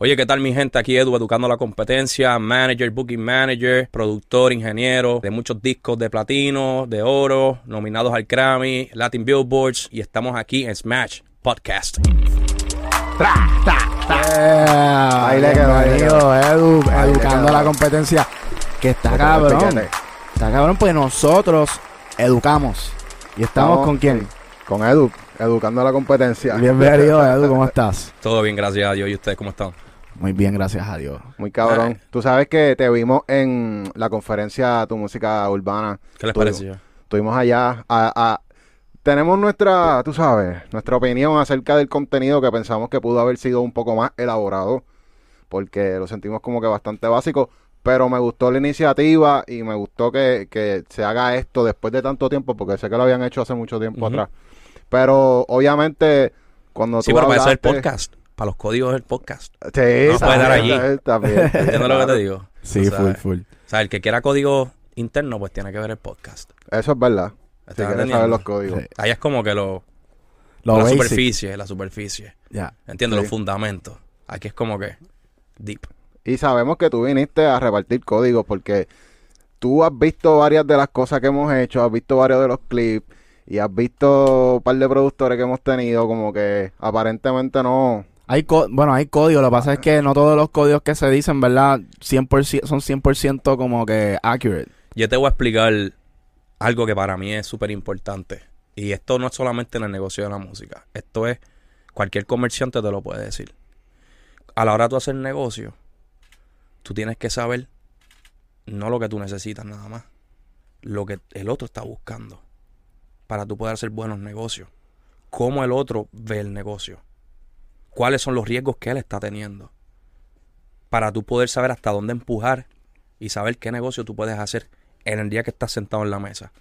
Oye, ¿qué tal mi gente? Aquí Edu, educando la competencia, manager, booking manager, productor, ingeniero de muchos discos de platino, de oro, nominados al Grammy, Latin Billboards y estamos aquí en Smash Podcast. Yeah. Ahí le quedó, ahí le Bienvenido, Edu, Ahí educando quedó. la competencia. Que está quedó el cabrón. Está cabrón, pues nosotros educamos. ¿Y estamos Estamos- con quién? Con Edu, educando a la competencia. Bienvenido, Edu, ¿cómo estás? Todo bien, gracias a Dios. ¿Y ustedes cómo están? Muy bien, gracias a Dios. Muy cabrón. Ay. Tú sabes que te vimos en la conferencia Tu Música Urbana. ¿Qué les Tú- pareció? Estuvimos allá. a- a- tenemos nuestra, tú sabes, nuestra opinión acerca del contenido que pensamos que pudo haber sido un poco más elaborado. Porque lo sentimos como que bastante básico. Pero me gustó la iniciativa y me gustó que, que se haga esto después de tanto tiempo. Porque sé que lo habían hecho hace mucho tiempo atrás. Pero obviamente, cuando Sí, tú pero para eso es el hablaste- podcast. Para los códigos del podcast. Sí, No puede también, dar allí. ¿Entiendes lo que te digo? Sí, O sea, full, full. O sea, el que quiera código interno, pues tiene que ver el podcast. Eso es verdad. Si ¿Estás quieres saber los códigos. Sí. Ahí es como que lo, Lo la basic. superficie, la superficie. Ya. ¿Entiendes? Sí. Los fundamentos. Aquí es como que deep. Y sabemos que tú viniste a repartir códigos porque tú has visto varias de las cosas que hemos hecho, has visto varios de los clips y has visto un par de productores que hemos tenido como que aparentemente no... Hay co- bueno, hay códigos. Lo que pasa es que no todos los códigos que se dicen, ¿verdad? 100%, son 100% como que accurate. Yo te voy a explicar algo que para mí es súper importante. Y esto no es solamente en el negocio de la música. Esto es, cualquier comerciante te lo puede decir. A la hora de tú hacer negocio, tú tienes que saber no lo que tú necesitas nada más. Lo que el otro está buscando. Para tú poder hacer buenos negocios. Cómo el otro ve el negocio. Cuáles son los riesgos que él está teniendo. Para tú poder saber hasta dónde empujar y saber qué negocio tú puedes hacer en el día que estás sentado en la mesa.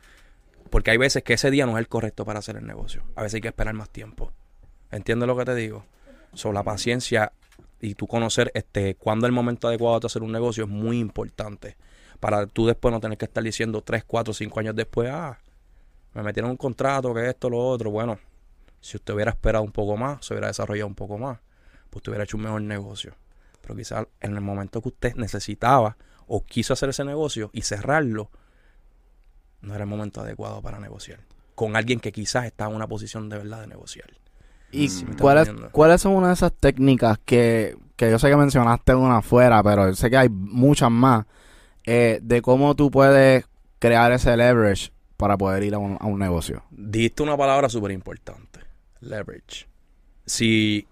Porque hay veces que ese día no es el correcto para hacer el negocio. A veces hay que esperar más tiempo. ¿Entiendes lo que te digo? Sobre la paciencia y tú conocer este cuándo es el momento adecuado de hacer un negocio es muy importante. Para tú después no tener que estar diciendo 3, 4, 5 años después, ah, me metieron un contrato, que esto, lo otro. Bueno, si usted hubiera esperado un poco más, se hubiera desarrollado un poco más, pues usted hubiera hecho un mejor negocio. Pero quizás en el momento que usted necesitaba o quiso hacer ese negocio y cerrarlo, no era el momento adecuado para negociar. Con alguien que quizás está en una posición de verdad de negociar. ¿Y está cuáles, cuáles son una de esas técnicas que, que yo sé que mencionaste una afuera, pero sé que hay muchas más, eh, de cómo tú puedes crear ese leverage para poder ir a un, a un negocio? Dijiste una palabra súper importante. Leverage. Si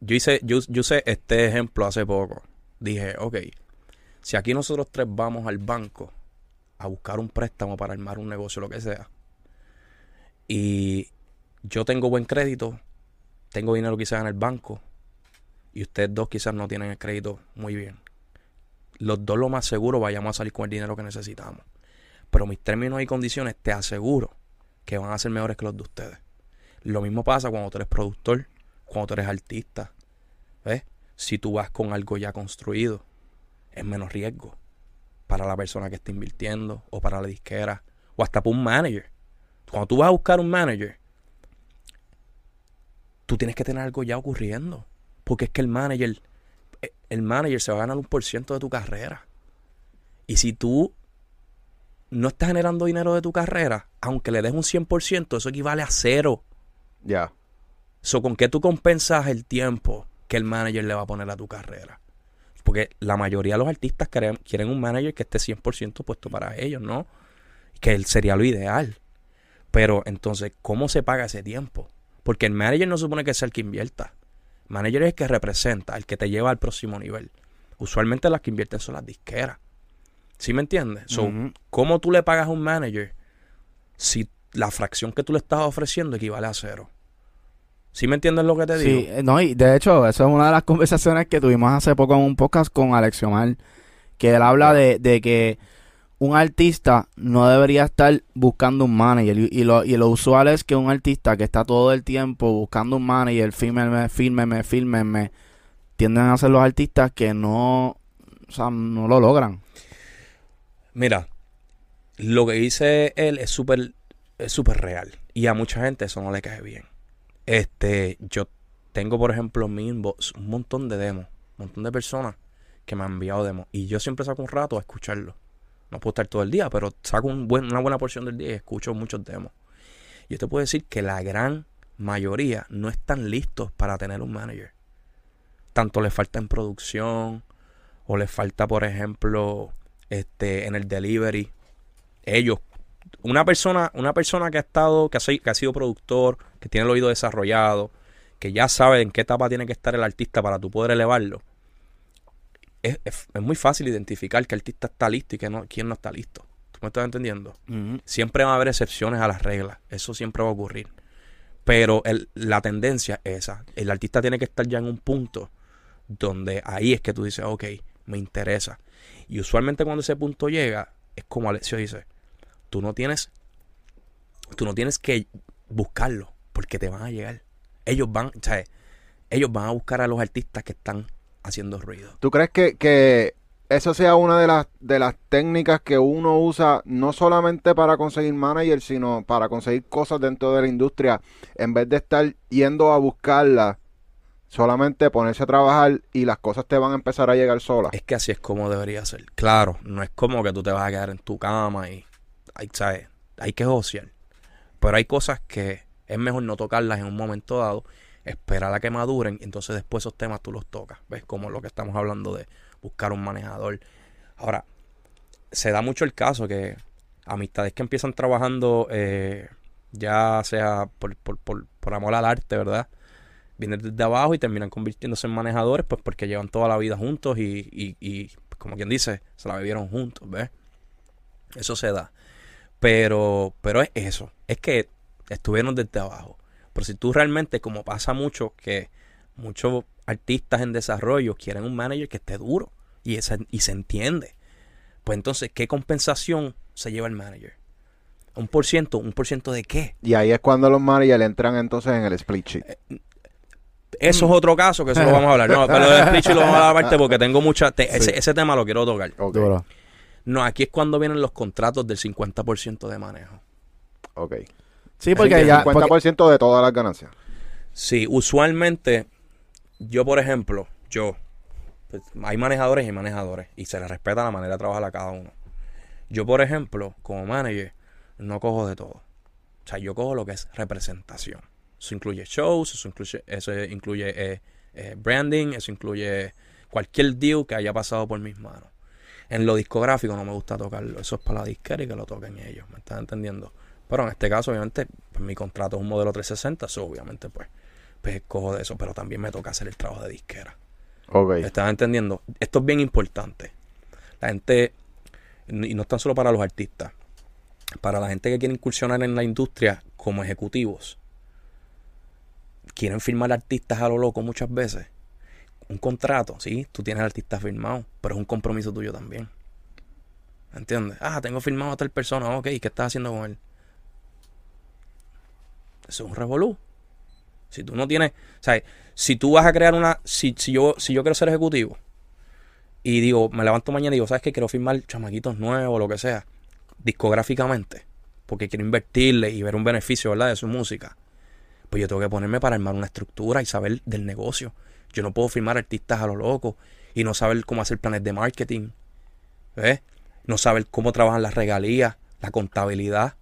yo hice, yo, yo usé este ejemplo hace poco. Dije, ok, si aquí nosotros tres vamos al banco a buscar un préstamo para armar un negocio, lo que sea, y yo tengo buen crédito, tengo dinero quizás en el banco, y ustedes dos quizás no tienen el crédito muy bien. Los dos lo más seguro vayamos a salir con el dinero que necesitamos. Pero mis términos y condiciones te aseguro que van a ser mejores que los de ustedes. Lo mismo pasa cuando tú eres productor, cuando tú eres artista. ¿Ves? Si tú vas con algo ya construido, es menos riesgo para la persona que está invirtiendo o para la disquera o hasta para un manager. Cuando tú vas a buscar un manager, tú tienes que tener algo ya ocurriendo. Porque es que el manager, eh, el manager se va a ganar un por ciento de tu carrera. Y si tú no estás generando dinero de tu carrera, aunque le des un 100%, eso equivale a cero. Ya. So, ¿Con qué tú compensas el tiempo que el manager le va a poner a tu carrera? Porque la mayoría de los artistas quieren, quieren un manager que esté 100% puesto para ellos, ¿no? Que él sería lo ideal. Pero entonces, ¿cómo se paga ese tiempo? Porque el manager no supone que sea el que invierta. El manager es el que representa, el que te lleva al próximo nivel. Usualmente las que invierten son las disqueras. ¿Sí me entiendes? So. ¿Cómo tú le pagas a un manager si la fracción que tú le estás ofreciendo equivale a cero? ¿Sí me entiendes lo que te digo? Sí, eh, no, y de hecho, eso es una de las conversaciones que tuvimos hace poco en un podcast con Alexiomar, que él habla de, de que un artista no debería estar buscando un manager. Y, y lo, y lo usual es que un artista que está todo el tiempo buscando un manager, fírmeme, fírmeme, fírmeme, tienden a ser los artistas que no, o sea, no lo logran. Mira, lo que dice él es súper es súper real. Y a mucha gente eso no le cae bien. Este, yo tengo, por ejemplo, en mi un montón de demos un montón de personas que me han enviado demos. Y yo siempre saco un rato a escucharlo. No puedo estar todo el día, pero saco un buen- una buena porción del día y escucho muchos demos. Yo te puedo decir que la gran mayoría no están listos para tener un manager. Tanto les falta en producción o les falta, por ejemplo, este, en el delivery. Ellos, una persona, una persona que ha estado, que ha, que ha sido productor, que tiene el oído desarrollado, que ya sabe en qué etapa tiene que estar el artista para tú poder elevarlo. Es, es- es muy fácil identificar que el artista está listo y que no, quién no está listo. ¿Tú me estás entendiendo? Siempre va a haber excepciones a las reglas. Eso siempre va a ocurrir. Pero el- la tendencia es esa. El artista tiene que estar ya en un punto donde ahí es que tú dices, ok, me interesa. Y usualmente cuando ese punto llega, es como Alexio dice, tú no tienes, tú no tienes que buscarlo, porque te van a llegar. Ellos van, o sea, ellos van a buscar a los artistas que están haciendo ruido. ¿Tú crees que, que eso sea una de las, de las técnicas que uno usa no solamente para conseguir manager, sino para conseguir cosas dentro de la industria, en vez de estar yendo a buscarlas, solamente ponerse a trabajar y las cosas te van a empezar a llegar solas? Es que así es como debería ser. Claro, no es como que tú te vas a quedar en tu cama y hay, ¿sabes? hay que josear. Pero hay cosas que es mejor no tocarlas en un momento dado, esperar a que maduren y entonces después esos temas tú los tocas. ¿Ves? Como lo que estamos hablando de buscar un manejador. Ahora, se da mucho el caso que amistades que empiezan trabajando, eh, ya sea por, por, por, amor al arte, ¿verdad? Vienen desde abajo y terminan convirtiéndose en manejadores, pues porque llevan toda la vida juntos y, y, y, como quien dice, se la vivieron juntos, ¿ves? Eso se da. Pero, pero es eso, es que estuvieron desde abajo. Pero si tú realmente, como pasa mucho, que muchos artistas en desarrollo quieren un manager que esté duro y, esa- y se entiende, pues entonces, ¿qué compensación se lleva el manager? ¿Un por ciento? ¿Un por ciento de qué? Y ahí es cuando los managers entran entonces en el split sheet. Eso es otro caso que eso lo vamos a hablar. No, pero de Split Sheet lo vamos a hablar aparte porque tengo mucha. te- ese, ese tema lo quiero tocar. Ok, Duro. No, aquí es cuando vienen los contratos del 50% de manejo. ok. Sí, porque el ya... 50% porque- de todas las ganancias. Sí, usualmente, yo por ejemplo, yo, pues, hay manejadores y manejadores y se les respeta la manera de trabajar a cada uno. Yo, por ejemplo, como manager, no cojo de todo. O sea, yo cojo lo que es representación. Eso incluye shows, eso incluye, eso incluye eh, eh, branding, eso incluye cualquier deal que haya pasado por mis manos. En lo discográfico no me gusta tocarlo. Eso es para la disquera y que lo toquen ellos. ¿Me están entendiendo? Pero en este caso, obviamente, pues, mi contrato es un modelo 360. Eso, obviamente, pues, pues cojo de eso. Pero también me toca hacer el trabajo de disquera. Ok. ¿Me están entendiendo? Esto es bien importante. La gente, y no es tan solo para los artistas, para la gente que quiere incursionar en la industria como ejecutivos, quieren firmar artistas a lo loco muchas veces. Un contrato, sí, tú tienes al artista firmado, pero es un compromiso tuyo también. ¿Entiendes? Ah, tengo firmado a tal persona, ok, ¿qué estás haciendo con él? Eso es un revolú. Si tú no tienes, sea, si tú vas a crear una, si, si yo, si yo quiero ser ejecutivo y digo, me levanto mañana y digo, ¿sabes qué? Quiero firmar chamaquitos nuevos lo que sea, discográficamente, porque quiero invertirle y ver un beneficio, ¿verdad? De su música. Pues yo tengo que ponerme para armar una estructura y saber del negocio. Yo no puedo firmar artistas a lo loco y no saber cómo hacer planes de marketing. ¿Ves? No saber cómo trabajan las regalías, la contabilidad.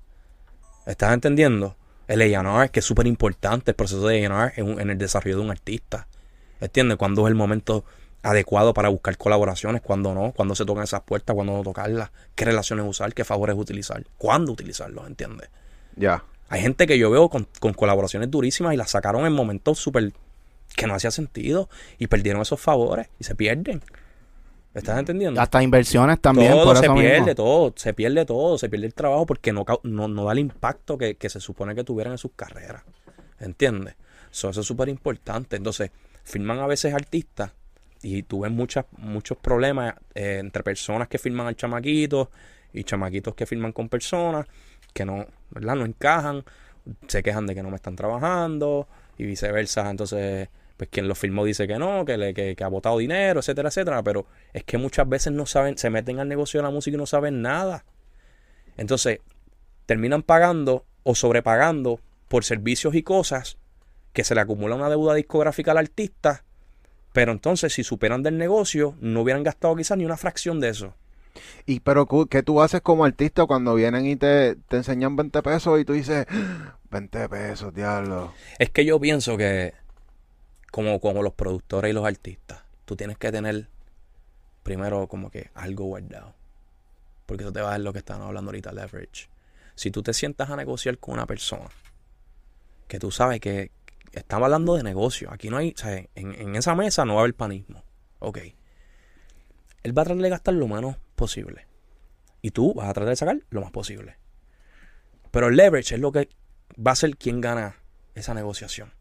¿Estás entendiendo? El A&R, que es súper importante, el proceso de A&R en, en el desarrollo de un artista. ¿Entiendes? Cuándo es el momento adecuado para buscar colaboraciones, cuándo no, cuándo se tocan esas puertas, cuándo no tocarlas, qué relaciones usar, qué favores utilizar, cuándo utilizarlos, ¿entiendes? Ya. Hay gente que yo veo con, con colaboraciones durísimas y las sacaron en momentos súper que no hacía sentido y perdieron esos favores y se pierden. ¿Estás entendiendo? Hasta inversiones también. todo por se eso pierde, mismo. todo, se pierde todo, se pierde el trabajo porque no, cau- no, no da el impacto que, que se supone que tuvieran en sus carreras. ¿Entiendes? So, eso es súper importante. Entonces, firman a veces artistas y tú ves muchas, muchos problemas eh, entre personas que firman al chamaquito y chamaquitos que firman con personas que no, ¿verdad? No encajan, se quejan de que no me están trabajando y viceversa. Entonces, pues quien lo firmó dice que no, que, le, que, que ha botado dinero, etcétera, etcétera. Pero es que muchas veces no saben, se meten al negocio de la música y no saben nada. Entonces, terminan pagando o sobrepagando por servicios y cosas que se le acumula una deuda discográfica al artista Pero entonces, si superan del negocio, no hubieran gastado quizás ni una fracción de eso. Y pero ¿qué tú haces como artista cuando vienen y te, te enseñan 20 pesos y tú dices, "Ah, 20 pesos, diablo? Es que yo pienso que, como, como los productores y los artistas, tú tienes que tener primero como que algo guardado. Porque eso te va a dar lo que estaban hablando ahorita, leverage. Si tú te sientas a negociar con una persona, que tú sabes que estamos hablando de negocio, aquí no hay, o en, en esa mesa no va a haber panismo. Ok. Él va a tratar de gastar lo menos posible. Y tú vas a tratar de sacar lo más posible. Pero el leverage es lo que va a ser quien gana esa negociación.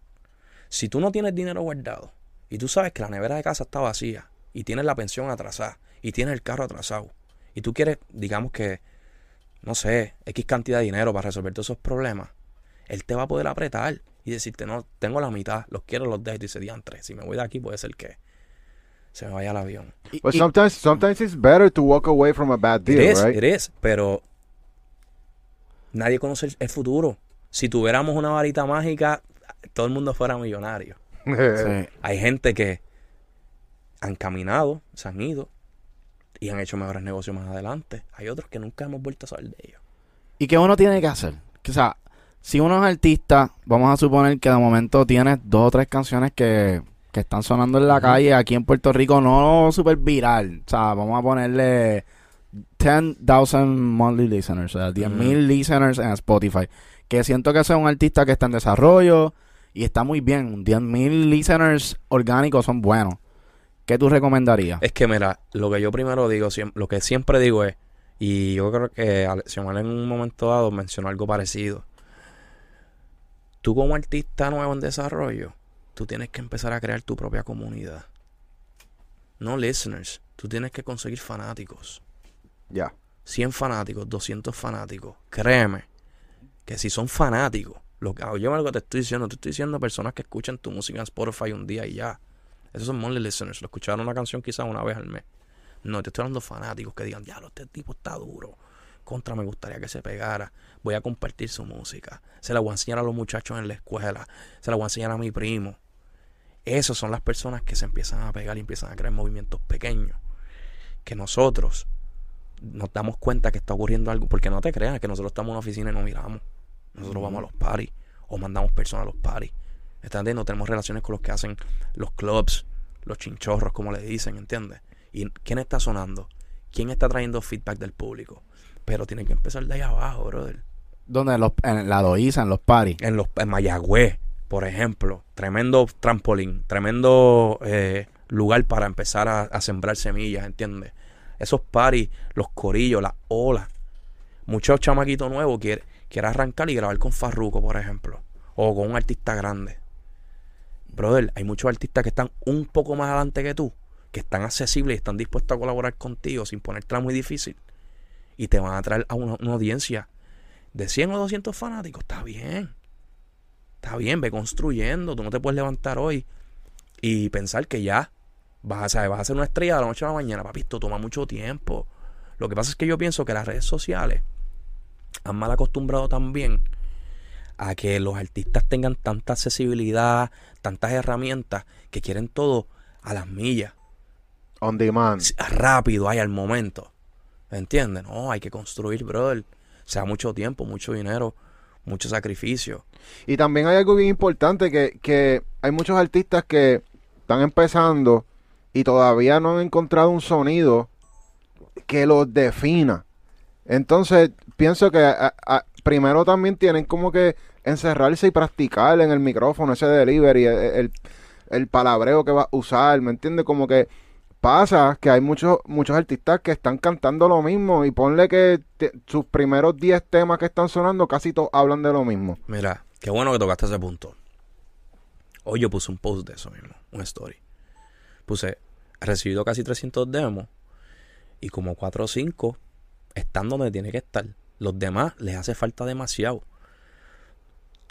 Si tú no tienes dinero guardado y tú sabes que la nevera de casa está vacía y tienes la pensión atrasada y tienes el carro atrasado y tú quieres, digamos que, no sé, X cantidad de dinero para resolver todos esos problemas, él te va a poder apretar y decirte, no, tengo la mitad, los quiero, los dejo y dice, diantre, si me voy de aquí puede ser que se me vaya el avión. Y- But y- sometimes, sometimes it's better to walk away from a bad It deal, is, right? it is, pero nadie conoce el, el futuro. Si tuviéramos una varita mágica, todo el mundo fuera millonario. sí. Hay gente que han caminado, se han ido y han hecho mejores negocios más adelante. Hay otros que nunca hemos vuelto a saber de ellos. ¿Y qué uno tiene que hacer? O sea, si uno es artista, vamos a suponer que de momento tienes dos o tres canciones que, que están sonando en la calle aquí en Puerto Rico, no súper viral. O sea, vamos a ponerle 10,000 monthly listeners, o sea, 10,000 listeners en Spotify. Que siento que es un artista que está en desarrollo y está muy bien. 10,000 listeners orgánicos son buenos. ¿Qué tú recomendarías? Es que, mira, lo que yo primero digo, lo que siempre digo es, y yo creo que Alexiomar en un momento dado mencionó algo parecido. Tú como artista nuevo en desarrollo, tú tienes que empezar a crear tu propia comunidad. No listeners, tú tienes que conseguir fanáticos. Ya. 100 fanáticos, 200 fanáticos. Créeme que si son fanáticos, lo que, lo que te estoy diciendo, te estoy diciendo personas que escuchan tu música en Spotify un día y ya. Esos son monthly listeners. Lo escucharon una canción quizás una vez al mes. No, te estoy hablando de fanáticos que digan, diablo, este tipo está duro. Contra, me gustaría que se pegara. Voy a compartir su música. Se la voy a enseñar a los muchachos en la escuela. Se la voy a enseñar a mi primo. Esas son las personas que se empiezan a pegar y empiezan a crear movimientos pequeños. Que nosotros nos damos cuenta que está ocurriendo algo. Porque no te creas que nosotros estamos en una oficina y no miramos. Nosotros vamos a los parties o mandamos personas a los parties. ¿Estás entendiendo? Tenemos relaciones con los que hacen los clubs, los chinchorros, como le dicen, ¿entiendes? ¿Y quién está sonando? ¿Quién está trayendo feedback del público? Pero tiene que empezar de ahí abajo, brother. Donde los, en la Loíza, en los paris. En los en Mayagüez, por ejemplo, tremendo trampolín, tremendo eh, lugar para empezar a, a sembrar semillas, ¿entiendes? Esos paris, los corillos, las olas. Muchos chamaquitos nuevos quieren quiere arrancar y grabar con Farruko, por ejemplo, o con un artista grande. Brother, hay muchos artistas que están un poco más adelante que tú, que están accesibles y están dispuestos a colaborar contigo sin ponértela muy difícil. Y te van a traer a una, audiencia de 100 o 200 fanáticos. Está bien. Está bien, ve construyendo. Tú no te puedes levantar hoy y pensar que ya vas a, vas a ser una estrella de la noche a la mañana. Papi, esto toma mucho tiempo. Lo que pasa es que yo pienso que las redes sociales han mal acostumbrado también a que los artistas tengan tanta accesibilidad, tantas herramientas, que quieren todo a las millas, On demand. Rápido, ahí al momento. ¿Entiendes? No, hay que construir, brother. O sea, mucho tiempo, mucho dinero, mucho sacrificio. Y también hay algo bien importante que, que hay muchos artistas que están empezando y todavía no han encontrado un sonido que los defina. Entonces, pienso que a- primero también tienen como que encerrarse y practicar en el micrófono ese delivery, el, el, el palabreo que va a usar, ¿me entiendes? Como que pasa que hay muchos muchos artistas que están cantando lo mismo y ponle que sus primeros 10 temas que están sonando casi todos hablan de lo mismo. Mira, qué bueno que tocaste ese punto. Hoy yo puse un post de eso mismo, una story. Puse, he recibido casi 300 demos y como 4 o 5 están donde tiene que estar. Los demás les hace falta demasiado.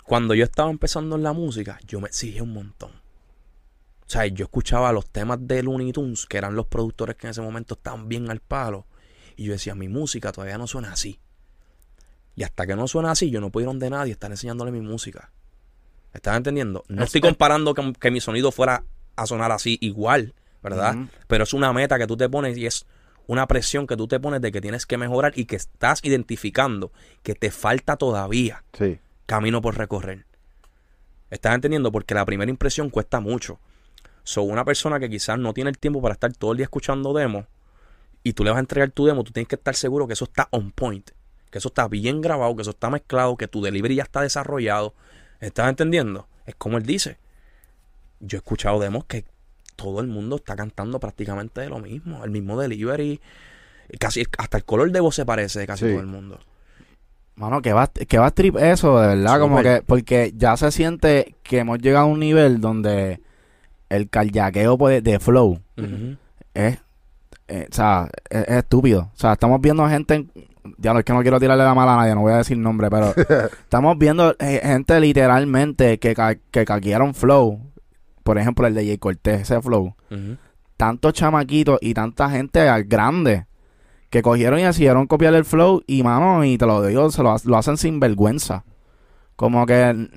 Cuando yo estaba empezando en la música, yo me exigía un montón. O sea, yo escuchaba los temas de Looney Tunes, que eran los productores que en ese momento estaban bien al palo. Y yo decía, mi música todavía no suena así. Y hasta que no suena así, yo no puedo ir donde nadie estar enseñándole mi música. ¿Estás entendiendo? No Es- estoy comparando que, que mi sonido fuera a sonar así igual, ¿verdad? Pero es una meta que tú te pones y es una presión que tú te pones de que tienes que mejorar y que estás identificando que te falta todavía Sí. camino por recorrer. ¿Estás entendiendo? Porque la primera impresión cuesta mucho. So, una persona que quizás no tiene el tiempo para estar todo el día escuchando demos y tú le vas a entregar tu demo, tú tienes que estar seguro que eso está on point, que eso está bien grabado, que eso está mezclado, que tu delivery ya está desarrollado. ¿Estás entendiendo? Es como él dice. Yo he escuchado demos que todo el mundo está cantando prácticamente de lo mismo, el mismo delivery, casi hasta el color de voz se parece de casi Sí. todo el mundo. Mano, que va, que va trip eso, de verdad, como que, porque ya se siente que hemos llegado a un nivel donde el carjaqueo pues, de flow es, eh, o sea, es, es estúpido. O sea, estamos viendo gente, en- ya no es que no quiero tirarle la mala a nadie, no voy a decir nombre, pero estamos viendo eh, gente literalmente que, que caquearon flow. Por ejemplo, el de Jay Cortés, ese flow. Tantos chamaquitos y tanta gente al- grande que cogieron y decidieron copiar el flow y, mano, y te lo digo, se lo, lo hacen sin vergüenza. Como que...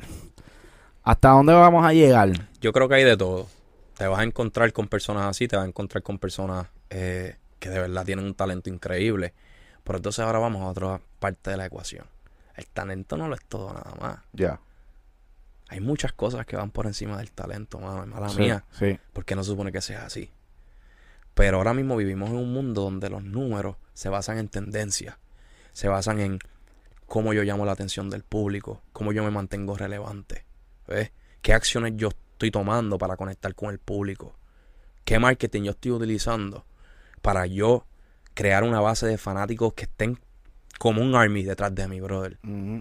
¿Hasta dónde vamos a llegar? Yo creo que hay de todo. Te vas a encontrar con personas así, te vas a encontrar con personas eh, que de verdad tienen un talento increíble. Pero entonces ahora vamos a otra parte de la ecuación. El talento no lo es todo nada más. Ya. Hay muchas cosas que van por encima del talento, mano. Mala Sí, mía. Sí. Porque no se supone que sea así. Pero ahora mismo vivimos en un mundo donde los números se basan en tendencias. Se basan en cómo yo llamo la atención del público, cómo yo me mantengo relevante. ¿Ves? ¿Qué acciones yo estoy tomando para conectar con el público? ¿Qué marketing yo estoy utilizando para yo crear una base de fanáticos que estén como un army detrás de mi brother?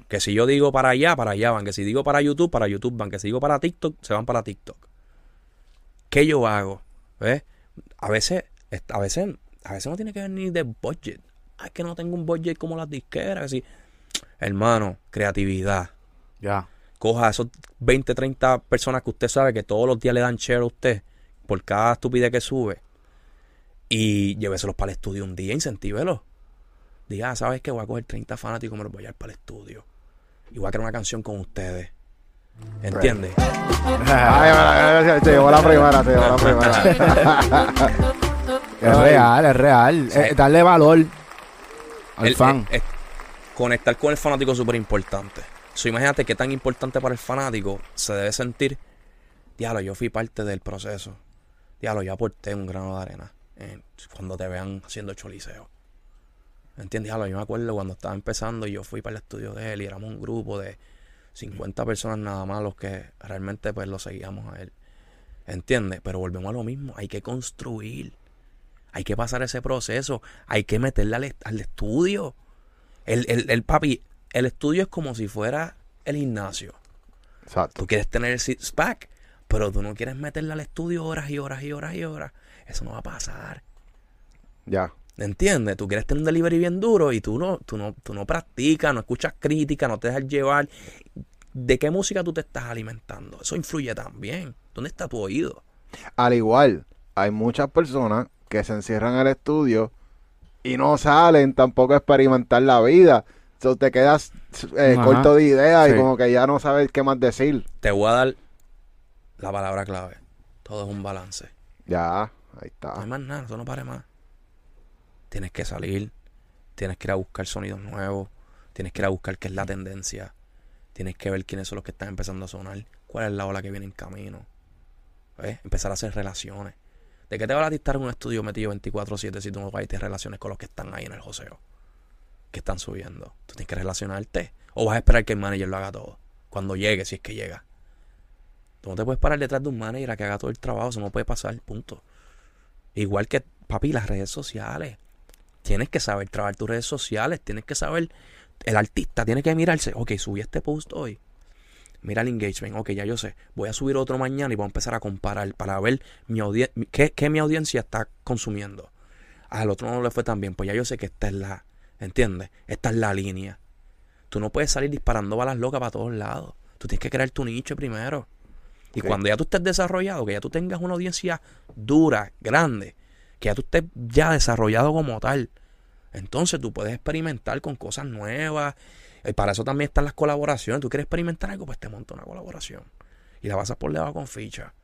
Que si yo digo para allá, para allá van. Que si digo para YouTube, para YouTube van. Que si digo para TikTok, se van para TikTok. ¿Qué yo hago? ¿Ves? A veces, a veces, a veces no tiene que ver ni de budget. Es que no tengo un budget como las disqueras. que si- Hermano, creatividad. Ya. Coja a esos 20, 30 personas que usted sabe que todos los días le dan share a usted por cada estupidez que sube. Y lléveselos para el estudio un día, incentívelos. Diga, ah, ¿sabes qué? Voy a coger 30 fanáticos y me los voy a llevar para el estudio. Y voy a crear una canción con ustedes. ¿Entiendes? Ay, te llevó la primera, te llevó la primera. Es real, es real. Sí. Eh, darle valor al El- fan. el- el- conectar con el fanático es súper importante. So, imagínate qué tan importante para el fanático se debe sentir. Diablo, yo fui parte del proceso. Diablo, yo aporté un grano de arena eh, cuando te vean haciendo choliseo. ¿Entiendes? Yo me acuerdo cuando estaba empezando y yo fui para el estudio de él y éramos un grupo de 50 personas nada más los que realmente pues lo seguíamos a él. ¿Entiendes? Pero volvemos a lo mismo. Hay que construir. Hay que pasar ese proceso. Hay que meterle al estudio. El, el, el papi, el estudio es como si fuera el gimnasio. Exacto. Tú quieres tener el six pack, pero tú no quieres meterle al estudio horas y horas y horas y horas. Eso no va a pasar. Ya. ¿Entiendes? Tú quieres tener un delivery bien duro y tú no, tú no, tú no practicas, no escuchas crítica, no te dejas llevar. ¿De qué música tú te estás alimentando? Eso influye también. ¿Dónde está tu oído? Al igual, hay muchas personas que se encierran en el estudio y no salen tampoco a experimentar la vida. So, te quedas eh, corto de ideas Sí. y como que ya no sabes qué más decir. Te voy a dar la palabra clave. Todo es un balance. Ya, ahí No hay está. más nada, eso no pare más. Tienes que salir, tienes que ir a buscar sonidos nuevos, tienes que ir a buscar qué es la tendencia, tienes que ver quiénes son los que están empezando a sonar, cuál es la ola que viene en camino. Empezar a hacer relaciones. ¿De qué te va a estar en un estudio metido 24-7 si tú no vas y te relaciones con los que están ahí en el joseo? Que están subiendo. Tú tienes que relacionarte. O vas a esperar que el manager lo haga todo. Cuando llegue, si es que llega. Tú no te puedes parar detrás de un manager a que haga todo el trabajo. Eso no puede pasar. Punto. Igual que, papi, las redes sociales. Tienes que saber trabajar tus redes sociales. Tienes que saber. El artista tiene que mirarse. Ok, subí este post hoy. Mira el engagement. Ok, ya yo sé. Voy a subir otro mañana y voy a empezar a comparar para ver mi qué, qué mi audiencia está consumiendo. Al otro no le fue tan bien. Pues ya yo sé que esta es la. ¿Entiendes? Esta es la línea. Tú no puedes salir disparando balas locas para todos lados. Tú tienes que crear tu nicho primero. Y cuando ya tú estés desarrollado, que ya tú tengas una audiencia dura, grande, que ya tú estés ya desarrollado como tal, entonces tú puedes experimentar con cosas nuevas. Y para eso también están las colaboraciones. Tú quieres experimentar algo, pues te monta una colaboración. Y la pasas por debajo con ficha.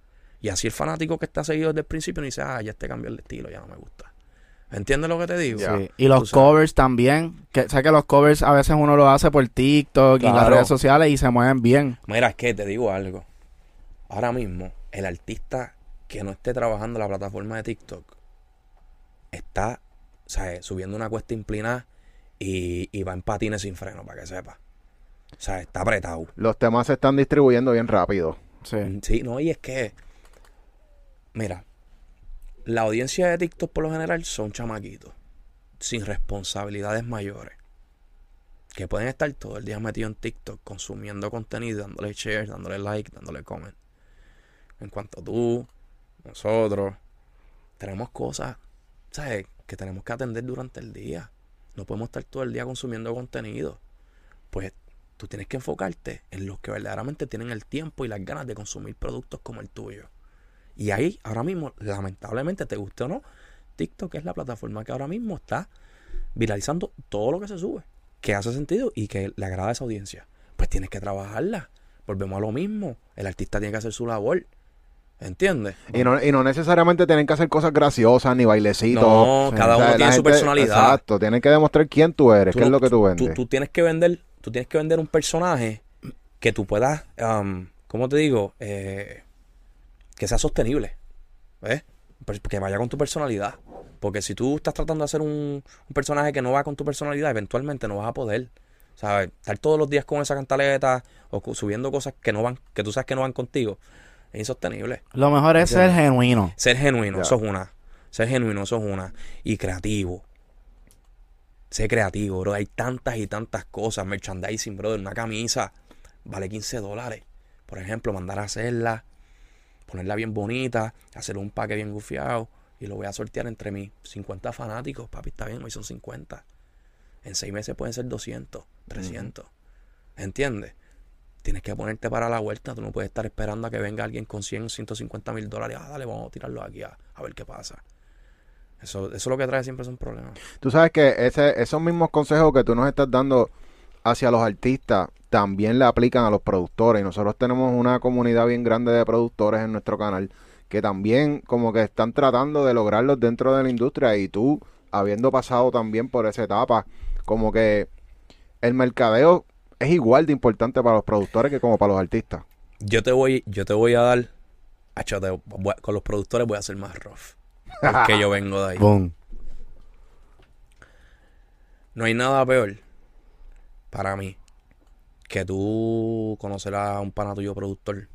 Y así el fanático que está seguido desde el principio no dice, ah, ya este cambió el estilo, ya no me gusta. ¿Entiendes lo que te digo? Sí. Y los sabes. covers también. Que, sé que los covers a veces uno los hace por TikTok y las redes sociales y se mueven bien. Mira, es que te digo algo. Ahora mismo, el artista que no esté trabajando en la plataforma de TikTok está o sea, subiendo una cuesta inclinada y, y va en patines sin freno, para que sepa. O sea, está apretado. Los temas se están distribuyendo bien rápido. Sí. Sí, no, y es que, mira, la audiencia de TikTok por lo general son chamaquitos, sin responsabilidades mayores, que pueden estar todo el día metidos en TikTok, consumiendo contenido, dándole share, dándole like, dándole comment. En cuanto tú, nosotros, tenemos cosas, ¿sabes? Que tenemos que atender durante el día. No podemos estar todo el día consumiendo contenido. Pues tú tienes que enfocarte en los que verdaderamente tienen el tiempo y las ganas de consumir productos como el tuyo. Y ahí, ahora mismo, lamentablemente, te guste o no, TikTok es la plataforma que ahora mismo está viralizando todo lo que se sube, que hace sentido y que le agrada a esa audiencia. Pues tienes que trabajarla. Volvemos a lo mismo. El artista tiene que hacer su labor. ¿Entiendes? Y no, y no necesariamente tienen que hacer cosas graciosas ni bailecitos. No, cada O sea, uno tiene su gente- personalidad. Exacto, tienen que demostrar quién tú eres, Tú qué es lo que tú vendes. Tú, tú tienes que vender, tú tienes que vender un personaje que tú puedas, um, ¿cómo te digo? Eh, que sea sostenible. ¿Ves? Per- Que vaya con tu personalidad. Porque si tú estás tratando de hacer un, un personaje que no va con tu personalidad, eventualmente no vas a poder. ¿Sabes? Estar todos los días con esa cantaleta o subiendo cosas que no van, que tú sabes que no van contigo, es insostenible. Lo mejor es ser genuino. Ser genuino, eso es una. Ser genuino, eso es una. Y creativo. Sé creativo, bro. Hay tantas y tantas cosas. Merchandising, brother. Una camisa vale 15 dólares. Por ejemplo, mandar a hacerla, ponerla bien bonita, hacer un paque bien gufiado y lo voy a sortear entre mis 50 fanáticos. Papi, está bien, hoy son 50. En seis meses pueden ser 200, 300. ¿Entiendes? Tienes que ponerte para la vuelta. Tú no puedes estar esperando a que venga alguien con 100, 150 mil dólares. Ah, dale, vamos a tirarlo aquí a, ver qué pasa. Eso, eso lo que trae siempre son problemas. Tú sabes que esos mismos consejos que tú nos estás dando hacia los artistas también le aplican a los productores. Y nosotros tenemos una comunidad bien grande de productores en nuestro canal que también como que están tratando de lograrlos dentro de la industria y tú, habiendo pasado también por esa etapa, como que el mercadeo es igual de importante para los productores que como para los artistas. Yo te voy, yo te voy a dar. Acho, te- voy a- con los productores voy a ser más rough. Porque yo vengo de ahí. Boom. No hay nada peor para mí que tú conocer a un pana tuyo productor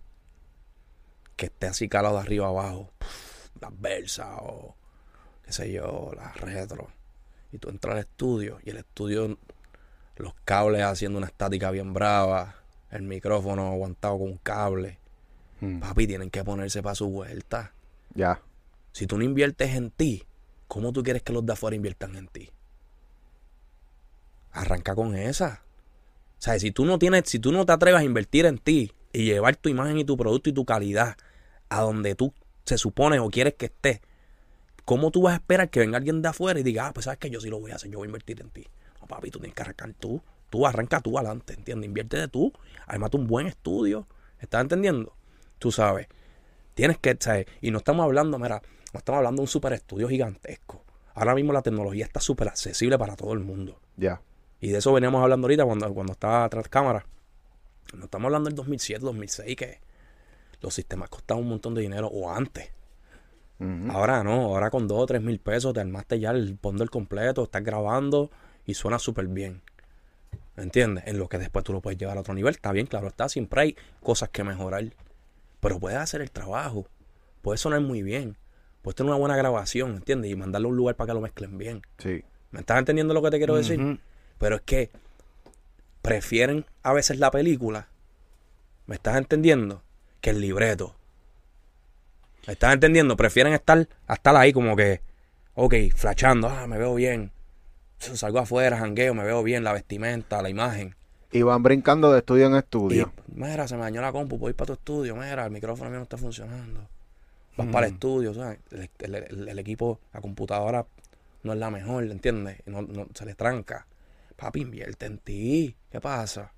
que esté así calado de arriba abajo, las versas o qué sé yo, las retro. Y tú entras al estudio y el estudio, los cables haciendo una estática bien brava, el micrófono aguantado con un cable. Mm, Papi, tienen que ponerse para su vuelta. Ya. Si tú no inviertes en ti, ¿cómo tú quieres que los de afuera inviertan en ti? Arranca con esa. O sea, si tú no tienes, si tú no te atreves a invertir en ti y llevar tu imagen y tu producto y tu calidad a donde tú se supone o quieres que esté, ¿cómo tú vas a esperar que venga alguien de afuera y diga, ah, pues sabes que yo sí lo voy a hacer, yo voy a invertir en ti? Papi, tú tienes que arrancar tú. Tú arranca tú adelante, ¿entiendes? Invierte de tú, armate un buen estudio. ¿Estás entendiendo? Tú sabes. Tienes que, ¿sabes? Y no estamos hablando, mira, no estamos hablando de un super estudio gigantesco. Ahora mismo la tecnología está súper accesible para todo el mundo. Ya. Y de eso veníamos hablando ahorita cuando, cuando estaba tras cámara. No estamos hablando del 2007, 2006, que los sistemas costaban un montón de dinero, o antes. Ahora no, ahora con dos o tres mil pesos te armaste ya el bundle completo, estás grabando y suena súper bien. ¿Entiendes? En lo que después tú lo puedes llevar a otro nivel. Está bien, claro, está. Siempre hay cosas que mejorar. Pero puedes hacer el trabajo. Puedes sonar muy bien. Puedes tener una buena grabación, ¿entiendes? Y mandarlo a un lugar para que lo mezclen bien. Sí. ¿Me estás entendiendo lo que te quiero decir? Pero es que prefieren a veces la película, ¿me estás entendiendo? Que el libreto. ¿Me estás entendiendo? Prefieren estar, estar ahí como que, ok, flashando, ah, me veo bien. Salgo afuera, jangueo, me veo bien, la vestimenta, la imagen. Y van brincando de estudio en Y, estudio. mira, se me dañó la compu, puedo ir para tu estudio, mira, el micrófono mío no está funcionando. Vas Mm. para el estudio, ¿sabes? El, el- el- el equipo, la computadora no es la mejor, ¿entiendes? No, no- se le tranca. Papi, invierte en ti. ¿Qué pasa?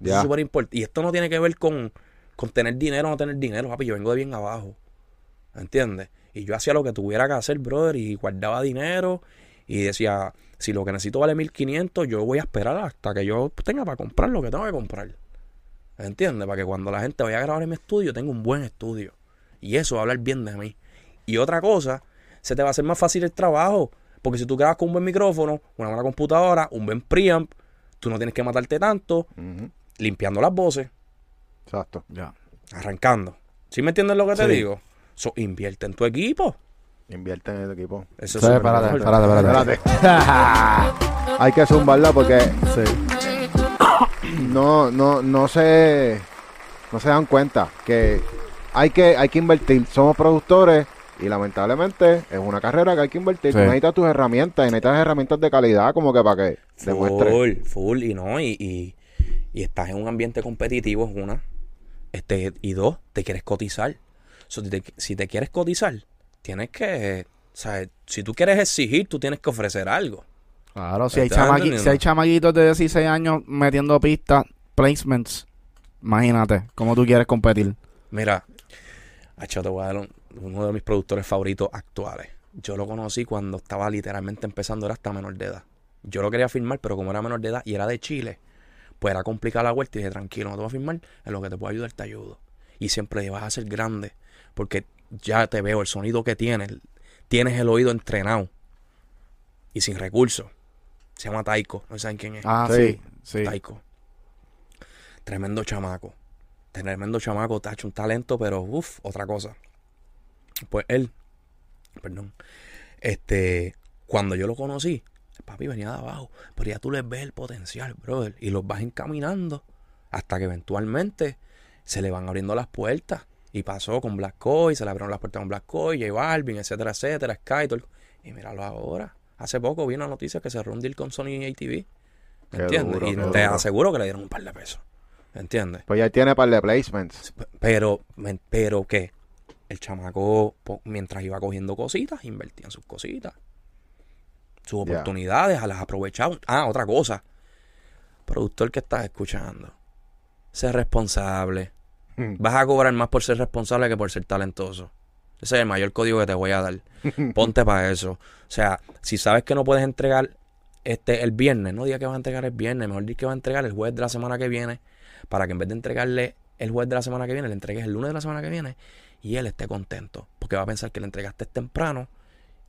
Eso Ya. es súper importante. Y esto no tiene que ver con, con tener dinero o no tener dinero, papi. Yo vengo de bien abajo. ¿entiendes? Y yo hacía lo que tuviera que hacer, brother, y guardaba dinero y decía, si lo que necesito vale 1500, yo voy a esperar hasta que yo tenga para comprar lo que tengo que comprar. ¿Entiendes? Para que cuando la gente vaya a grabar en mi estudio, tenga un buen estudio. Y eso va a hablar bien de mí. Y otra cosa, se te va a hacer más fácil el trabajo. Porque si tú grabas con un buen micrófono, una buena computadora, un buen preamp, tú no tienes que matarte tanto limpiando las voces, Exacto. Ya. arrancando. ¿Sí me entiendes lo que te digo? So, invierte en tu equipo. Invierte en el equipo. Eso Sí, es súper espérate, espérate, espérate. Hay que zumbarla porque Sí. no, no, no se, no se dan cuenta que hay que, hay que invertir. Somos productores y lamentablemente es una carrera que hay que invertir. Sí. Tú necesitas tus herramientas y necesitas herramientas de calidad como que para que demuestres. Full, full, y no, y, y, y estás en un ambiente competitivo, es una. Este, y dos, te quieres cotizar. So, si, te, si te quieres cotizar, tienes que, o sea, si tú quieres exigir, tú tienes que ofrecer algo. Claro, si hay, ¿Estás chamaqui- si hay chamaquitos de 16 años metiendo pistas, placements, imagínate cómo tú quieres competir. Mira, te voy a dar un- uno de mis productores favoritos actuales. Yo lo conocí cuando estaba literalmente empezando, era hasta menor de edad. Yo lo quería firmar, pero como era menor de edad y era de Chile, pues era complicada la vuelta y dije, tranquilo, no te voy a firmar, en lo que te puedo ayudar te ayudo. Y siempre vas a ser grande, porque ya te veo el sonido que tienes, tienes el oído entrenado y sin recursos. Se llama Taiko, no saben quién es. Ah, Sí. sí. Taiko. Tremendo chamaco. Tremendo chamaco, tacho, un talento, pero uff, otra cosa. Pues él, perdón, este, cuando yo lo conocí, el papi venía de abajo, pero ya tú les ves el potencial, brother, y los vas encaminando hasta que eventualmente se le van abriendo las puertas. Y pasó con Black Coy, se le abrieron las puertas con Black Coy, J Balvin, etcétera, etcétera, Sky, todo el- y míralo ahora. Hace poco vi una noticia que cerró un deal con Sony ATV. Qué ¿Entiendes? duro, y te duro. aseguro que le dieron un par de pesos. ¿Entiendes? Pues ya tiene par de placements. Pero, pero ¿qué? El chamaco, mientras iba cogiendo cositas, invertía en sus cositas. Sus oportunidades, a las aprovechaba. Ah, otra cosa. Productor que estás escuchando. Ser responsable. Vas a cobrar más por ser responsable que por ser talentoso. Ese es el mayor código que te voy a dar. Ponte para eso. O sea, si sabes que no puedes entregar este el viernes, no digas que vas a entregar el viernes, mejor di que vas a entregar el jueves de la semana que viene, para que en vez de entregarle el jueves de la semana que viene, le entregues el lunes de la semana que viene y él esté contento, porque va a pensar que le entregaste temprano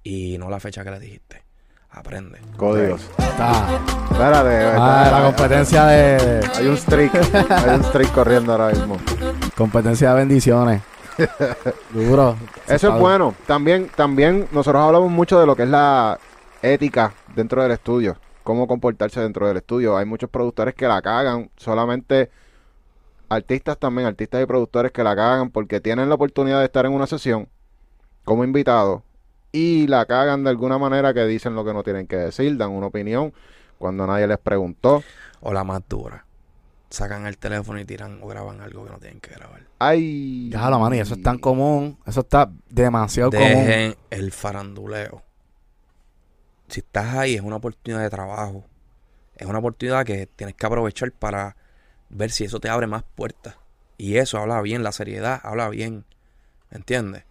y no la fecha que le dijiste. Aprende. Códigos. Está. Espérate. Ah, está- la competencia de Hay un streak. hay un streak corriendo ahora mismo. Competencia de bendiciones. Duro. Eso es bueno. También, también nosotros hablamos mucho de lo que es la ética dentro del estudio. Cómo comportarse dentro del estudio. Hay muchos productores que la cagan. Solamente artistas también, artistas y productores que la cagan porque tienen la oportunidad de estar en una sesión como invitado y la cagan de alguna manera que dicen lo que no tienen que decir, dan una opinión cuando nadie les preguntó. O la más dura. Sacan el teléfono y tiran o graban algo que no tienen que grabar. Ay. Ya lo mano, y eso es tan común. Eso está demasiado común. Dejen el faranduleo. Si estás ahí, es una oportunidad de trabajo. Es una oportunidad que tienes que aprovechar para ver si eso te abre más puertas. Y eso habla bien, la seriedad habla bien. ¿Entiendes?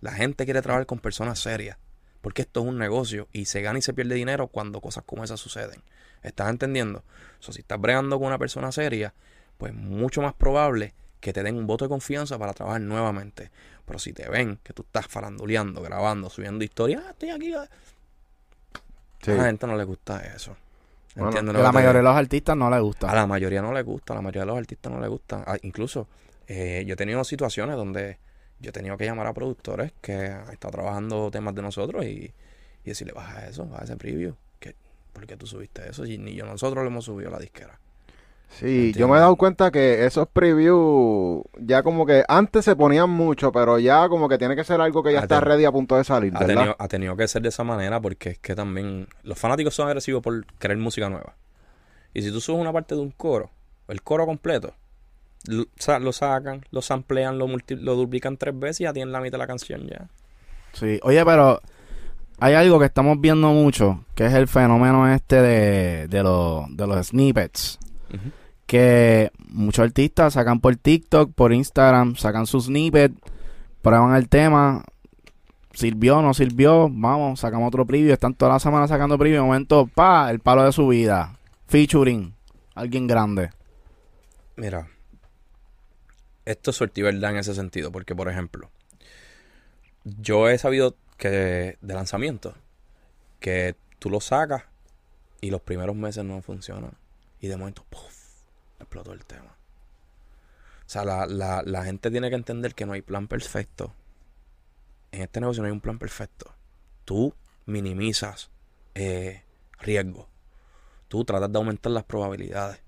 La gente quiere trabajar con personas serias. Porque esto es un negocio y se gana y se pierde dinero cuando cosas como esas suceden. ¿Estás entendiendo? O sea, si estás bregando con una persona seria, pues mucho más probable que te den un voto de confianza para trabajar nuevamente. Pero si te ven que tú estás faranduleando, grabando, subiendo historias, ah, estoy aquí. ah", Sí. A la gente no le gusta eso. Bueno, ¿Entiendes Que lo la mayoría de los artistas no les A gusta. la mayoría no le gusta, a la mayoría de los artistas no le gusta. Ah, incluso eh, yo he tenido situaciones donde yo he tenido que llamar a productores que han estado trabajando temas de nosotros y, y decirle, baja eso, baja ese preview. ¿Por qué tú subiste eso? Y ni yo nosotros le hemos subido a la disquera. Sí, yo me he dado cuenta que esos previews ya como que antes se ponían mucho, pero ya como que tiene que ser algo que ya Ha está ready a punto de salir, Ha tenido, ha tenido que ser de esa manera porque es que también los fanáticos son agresivos por querer música nueva. Y si tú subes una parte de un coro, el coro completo, lo, sa- lo sacan, lo samplean, lo, multi- lo duplican tres veces y ya tienen la mitad de la canción ya. Sí. Oye, pero hay algo que estamos viendo mucho, que es el fenómeno este de, de, los, de los snippets. Que muchos artistas sacan por TikTok, por Instagram, sacan sus snippets, prueban el tema, sirvió, no sirvió, vamos, sacamos otro preview, están toda la semana sacando preview, de momento, pa, el palo de su vida, featuring, alguien grande. Mira, esto es verdad en ese sentido, porque por ejemplo, yo he sabido que de lanzamiento, que tú lo sacas y los primeros meses no funcionan y de momento, ¡puf! explotó el tema. O sea, la, la, la gente tiene que entender que no hay plan perfecto. En este negocio no hay un plan perfecto. Tú minimizas eh, riesgo. Tú tratas de aumentar las probabilidades.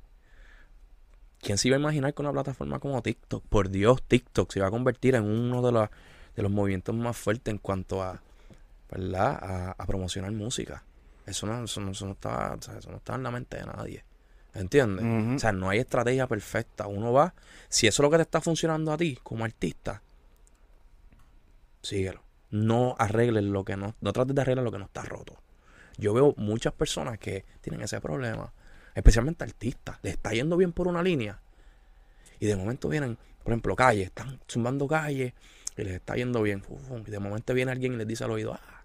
¿Quién se iba a imaginar que una plataforma como TikTok, por Dios, TikTok se iba a convertir en uno de los, de los movimientos más fuertes en cuanto a, ¿verdad? A, a promocionar música. Eso no, eso no, eso no está, o sea, eso no está en la mente de nadie. ¿Entiendes? O sea, no hay estrategia perfecta. Uno va, si eso es lo que te está funcionando a ti como artista, síguelo. No arregles lo que no, no trates de arreglar lo que no está roto. Yo veo muchas personas que tienen ese problema, especialmente artistas, les está yendo bien por una línea y de momento vienen, por ejemplo, calle, están zumbando calle y les está yendo bien. y de momento viene alguien y les dice al oído, ah,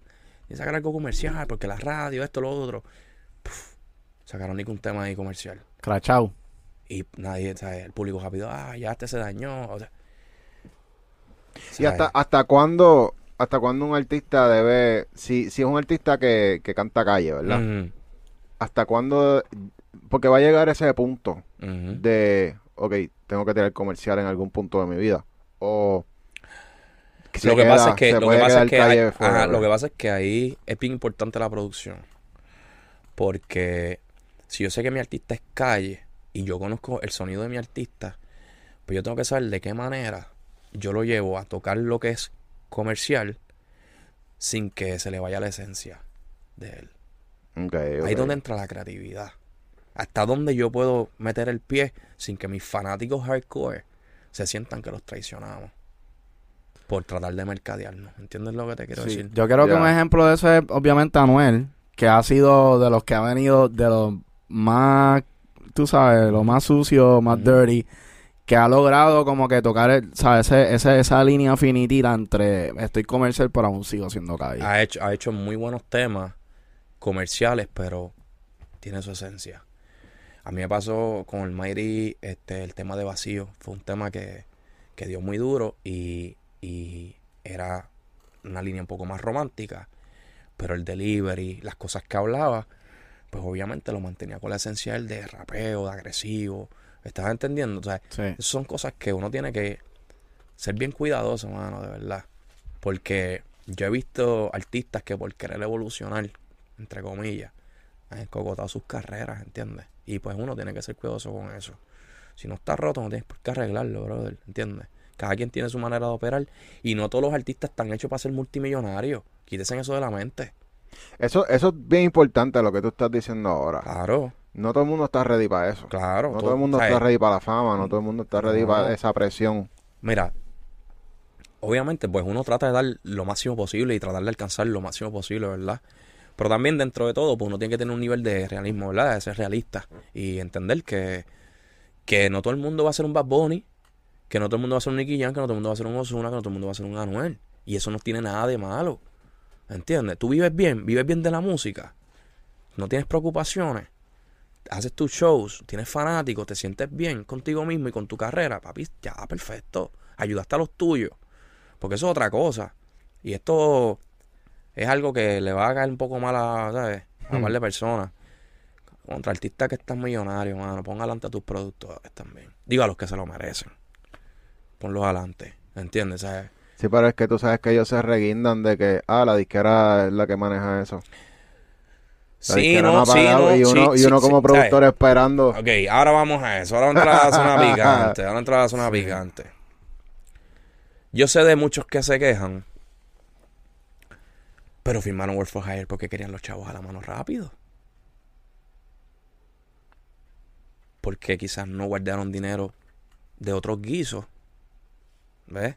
y sacar algo comercial porque la radio, esto, lo otro. Puf, sacaron un tema ahí comercial. Crachao. Y nadie, ¿sabes? el público rápido, ah, ya este se dañó. O sea, ¿Y hasta, hasta cuándo hasta cuándo un artista debe, si, si es un artista que, que canta calle, ¿verdad? ¿Hasta cuándo? Porque va a llegar ese punto de, ok, tengo que tener comercial en algún punto de mi vida. O se Lo que queda- pasa es que, lo que, pasa es que, hay- ajá, lo que pasa es que ahí es bien importante la producción. Porque si yo sé que mi artista es calle y yo conozco el sonido de mi artista, pues yo tengo que saber de qué manera yo lo llevo a tocar lo que es comercial sin que se le vaya la esencia de él. Ahí es donde entra la creatividad. Hasta donde yo puedo meter el pie sin que mis fanáticos hardcore se sientan que los traicionamos. Por tratar de mercadearnos. ¿Entiendes lo que te quiero Sí, decir? Yo creo que un ejemplo de eso es obviamente Anuel, que ha sido de los que ha venido de los más, tú sabes, lo más sucio, más dirty, que ha logrado como que tocar, el- ¿sabes? Ese, ese- esa línea finitita entre estoy comercial pero aún sigo siendo calle. Ha hecho, ha hecho muy buenos temas comerciales, pero tiene su esencia. A mí me pasó con el Mighty, este, el tema de vacío. Fue un tema que, que dio muy duro y, y era una línea un poco más romántica. Pero el delivery, las cosas que hablaba, pues obviamente lo mantenía con la esencia del de rapeo, de agresivo. ¿Estás entendiendo? O sea, Sí. son cosas que uno tiene que ser bien cuidadoso, mano, de verdad. Porque yo he visto artistas que por querer evolucionar, entre comillas, han escogotado sus carreras, ¿entiendes? Y pues uno tiene que ser cuidadoso con eso. Si no está roto, no tienes por qué arreglarlo, brother, ¿entiendes? Cada quien tiene su manera de operar y no todos los artistas están hechos para ser multimillonarios. Quítesen eso de la mente. Eso, eso es bien importante lo que tú estás diciendo ahora. Claro, No todo el mundo está ready para eso. claro. No todo el mundo está ready para la fama, no todo el mundo está ready No. para esa presión. Mira, obviamente, pues uno trata de dar lo máximo posible y tratar de alcanzar lo máximo posible, ¿verdad? Pero también dentro de todo, pues uno tiene que tener un nivel de realismo, ¿verdad? De ser realista y entender que, que no todo el mundo va a ser un Bad Bunny, que no todo el mundo va a ser un Nicky Jam, que no todo el mundo va a ser un Ozuna, que no todo el mundo va a ser un Anuel. Y eso no tiene nada de malo. ¿Entiendes? Tú vives bien, vives bien de la música. No tienes preocupaciones. Haces tus shows, tienes fanáticos, te sientes bien contigo mismo y con tu carrera, papi, ya, perfecto. Ayudaste a los tuyos. Porque eso es otra cosa. Y esto es algo que le va a caer un poco mal a, ¿sabes? A un par de personas. Contra artistas que están millonarios, mano. Pon adelante a tus productores también. Digo a los que se lo merecen. Ponlos adelante. ¿Entiendes? Sí, pero es que tú sabes que ellos se reguindan de que, ah, la disquera es la que maneja eso. La Sí, no, sí, no, y uno, sí, y uno sí, como sí, productor esperando. Ok, ahora vamos a eso. Ahora vamos a la zona picante. Ahora entrar a la zona picante. Yo sé de muchos que se quejan. Pero firmaron Work for Hire porque querían los chavos a la mano rápido. Porque quizás no guardaron dinero de otros guisos. ¿Ves?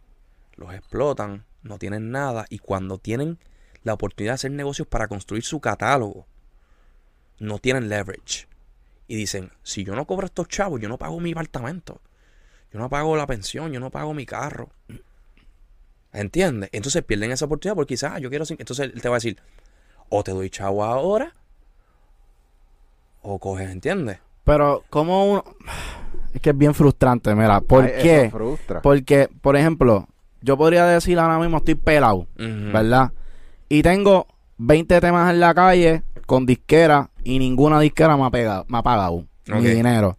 Los explotan, no tienen nada. Y cuando tienen la oportunidad de hacer negocios para construir su catálogo, no tienen leverage. Y dicen, si yo no cobro estos chavos, yo no pago mi apartamento. Yo no pago la pensión, yo no pago mi carro. ¿Entiendes? Entonces pierden esa oportunidad porque quizás ah, yo quiero... Entonces él te va a decir, o te doy chavo ahora, o coges, ¿entiendes? Pero, ¿cómo uno...? Es que es bien frustrante, mira. ¿Por Ay, eso qué? frustra. Porque, por ejemplo, yo podría decir ahora mismo estoy pelado. ¿verdad? Y tengo 20 temas en la calle con disquera y ninguna disquera me ha, pegado, me ha pagado mi dinero.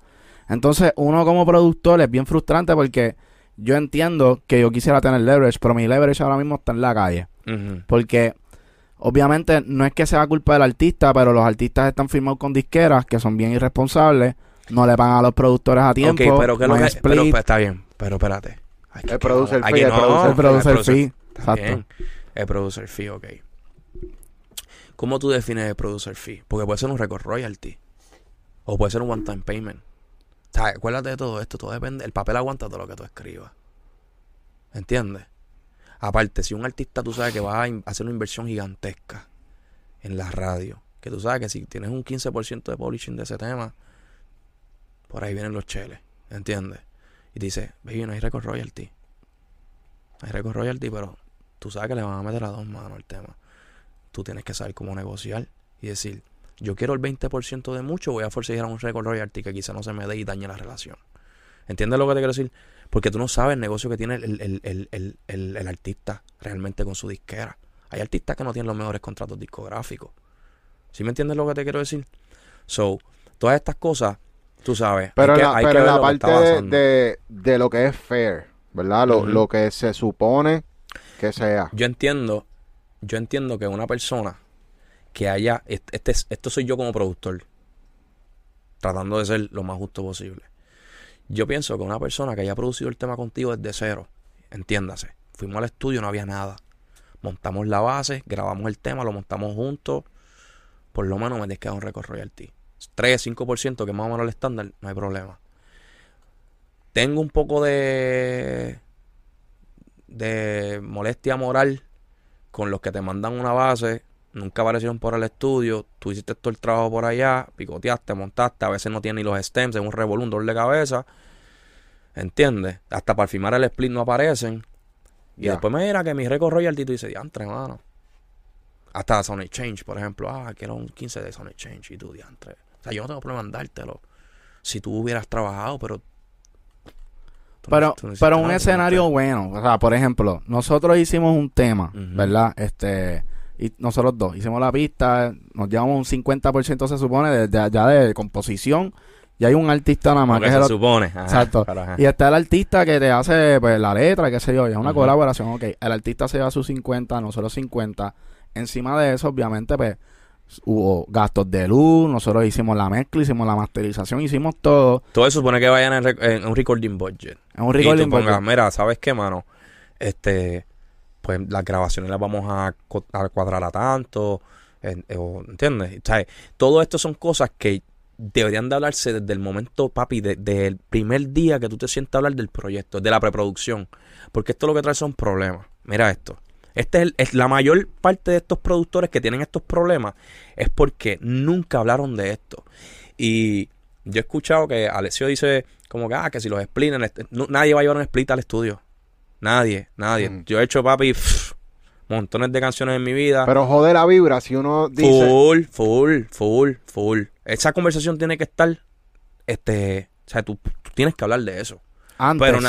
Entonces, uno como productor es bien frustrante porque yo entiendo que yo quisiera tener leverage, pero mi leverage ahora mismo está en la calle. Porque obviamente no es que sea culpa del artista, pero los artistas están firmados con disqueras que son bien irresponsables, no le pagan a los productores a tiempo, Ok, pero que no lo que... Pero, pues, está bien, pero espérate. Hay que- El producer fee, el no, el producer fee, exacto. bien. El producer fee, ok. ¿Cómo tú defines el producer fee? Porque puede ser un record royalty. O puede ser un one-time payment. O sea, acuérdate de todo esto. Todo depende. El papel aguanta todo lo que tú escribas. ¿Entiendes? Aparte, si un artista tú sabes que va a hacer una inversión gigantesca en la radio, que tú sabes que si tienes un 15% de publishing de ese tema, por ahí vienen los cheles. ¿Entiendes? Y dice, baby, no hay record royalty. No hay record royalty, pero tú sabes que le van a meter a dos manos el tema. Tú tienes que saber cómo negociar y decir, yo quiero el 20% de mucho, voy a forcejear a un record royalty que quizá no se me dé y dañe la relación. ¿Entiendes lo que te quiero decir? Porque tú no sabes el negocio que tiene el- el- el- el artista realmente con su disquera. Hay artistas que no tienen los mejores contratos discográficos. ¿Sí me entiendes lo que te quiero decir? So, todas estas cosas, tú sabes. Pero hay en que- la, hay pero que en ver la lo que está parte de, de, de lo que es fair, ¿verdad? Lo, lo que se supone que sea. Yo entiendo, yo entiendo que una persona que haya, este, es- esto soy yo como productor, tratando de ser lo más justo posible. Yo pienso que una persona que haya producido el tema contigo desde cero, entiéndase, fuimos al estudio, no había nada. Montamos la base, grabamos el tema, lo montamos juntos. Por lo menos me tienes que dar un record royalty. 3, 5%, que es más o menos el estándar, no hay problema. Tengo un poco de de molestia moral con los que te mandan una base, nunca aparecieron por el estudio, tú hiciste todo el trabajo por allá, picoteaste, montaste, a veces no tiene ni los stems, es un revolú, un dolor de cabeza, ¿entiendes? Hasta para firmar el split no aparecen. Y después me mira que mi récord royalty tú dices, diantre, mano. Hasta Sonic Exchange, por ejemplo, ah, quiero un 15 de Sonic Exchange y tú, diantre. Sea, yo no tengo problema en dártelo. Si tú hubieras trabajado, pero... no- Pero, no pero un no escenario bueno, o sea, por ejemplo, nosotros hicimos un tema. ¿verdad? Este, y nosotros dos hicimos la pista, nos llevamos un 50% se supone de, de- ya de composición, y hay un artista nada más que se supone. ajá, Exacto. pero ajá. y está el artista que te hace pues la letra, qué sé yo, y es una colaboración, ok, el artista se lleva sus 50, nosotros 50, encima de eso obviamente pues hubo gastos de luz, nosotros hicimos la mezcla, hicimos la masterización, hicimos todo, Todo eso supone que vayan en, rec- en un recording budget. es un y recording tú pongas, budget. mira, ¿sabes qué, mano? Este, pues las grabaciones las vamos a, cuadrar a tanto, en- ¿entiendes? O sea, todo esto son cosas que deberían de hablarse desde el momento, papi, de- del primer día que tú te sientas a hablar del proyecto, de la preproducción. Porque esto lo que trae son problemas. Mira esto. Este es, el- es la mayor parte de estos productores que tienen estos problemas es porque nunca hablaron de esto. Y yo he escuchado que Alessio dice como que, ah, que si los split, no- nadie va a llevar un split al estudio. Nadie, nadie. Mm. Yo he hecho, papi, pff, montones de canciones en mi vida. Pero jode la vibra si uno dice. Full, full, full, full. Esa conversación tiene que estar, este, o sea, tú, tú tienes que hablar de eso. Antes, Pero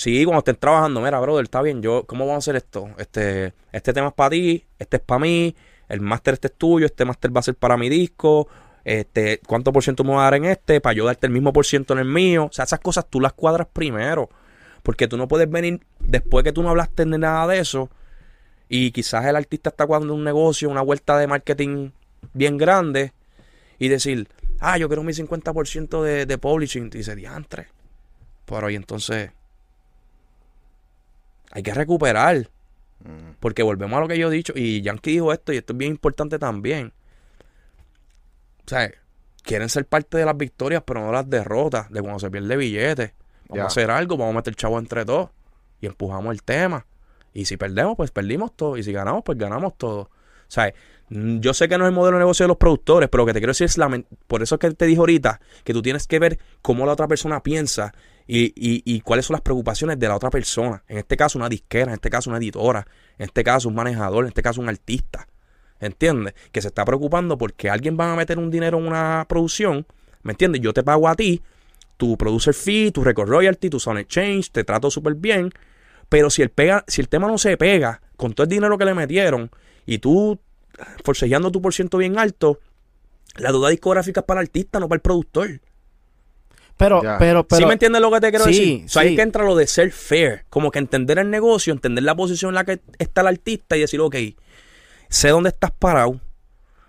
sí, cuando estén trabajando, mira, brother, está bien, yo, ¿cómo vamos a hacer esto? Este, este tema es para ti, este es para mí, el máster este es tuyo, este máster va a ser para mi disco, este, ¿cuánto por ciento me va a dar en este? Para yo darte el mismo por ciento en el mío. O sea, esas cosas tú las cuadras primero. Porque tú no puedes venir después que tú no hablaste de nada de eso. Y quizás el artista está cuadrando un negocio, una vuelta de marketing bien grande. Y decir, ah, yo quiero mi 50% de, de publishing. Y dice, diantre. Pero y entonces. Hay que recuperar. Mm. Porque volvemos a lo que yo he dicho. Y Yankee dijo esto, y esto es bien importante también. O sea, quieren ser parte de las victorias, pero no las derrotas. De cuando se pierde billete. Vamos a hacer algo, vamos a meter chavo entre todos. Y empujamos el tema. Y si perdemos, pues perdimos todo. Y si ganamos, pues ganamos todo. sea, mm, yo sé que no es el modelo de negocio de los productores, pero lo que te quiero decir es, lamen- por eso es que te dije ahorita, que tú tienes que ver cómo la otra persona piensa y, y- y cuáles son las preocupaciones de la otra persona. En este caso, una disquera, en este caso, una editora, en este caso, un manejador, en este caso, un artista. ¿Entiendes? Que se está preocupando porque alguien va a meter un dinero en una producción. ¿Me entiendes? Yo te pago a ti, tu producer fee, tu record royalty, tu sound exchange, te trato súper bien. Pero si el, pega, si el tema no se pega con todo el dinero que le metieron y tú forcejeando tu por ciento bien alto, la duda discográfica es para el artista, no para el productor. Pero, pero, pero. ¿Sí me entiendes lo que te quiero sí, decir? O sea, sí. ahí que entra lo de ser fair. Como que entender el negocio, entender la posición en la que está el artista y decir, ok, sé dónde estás parado.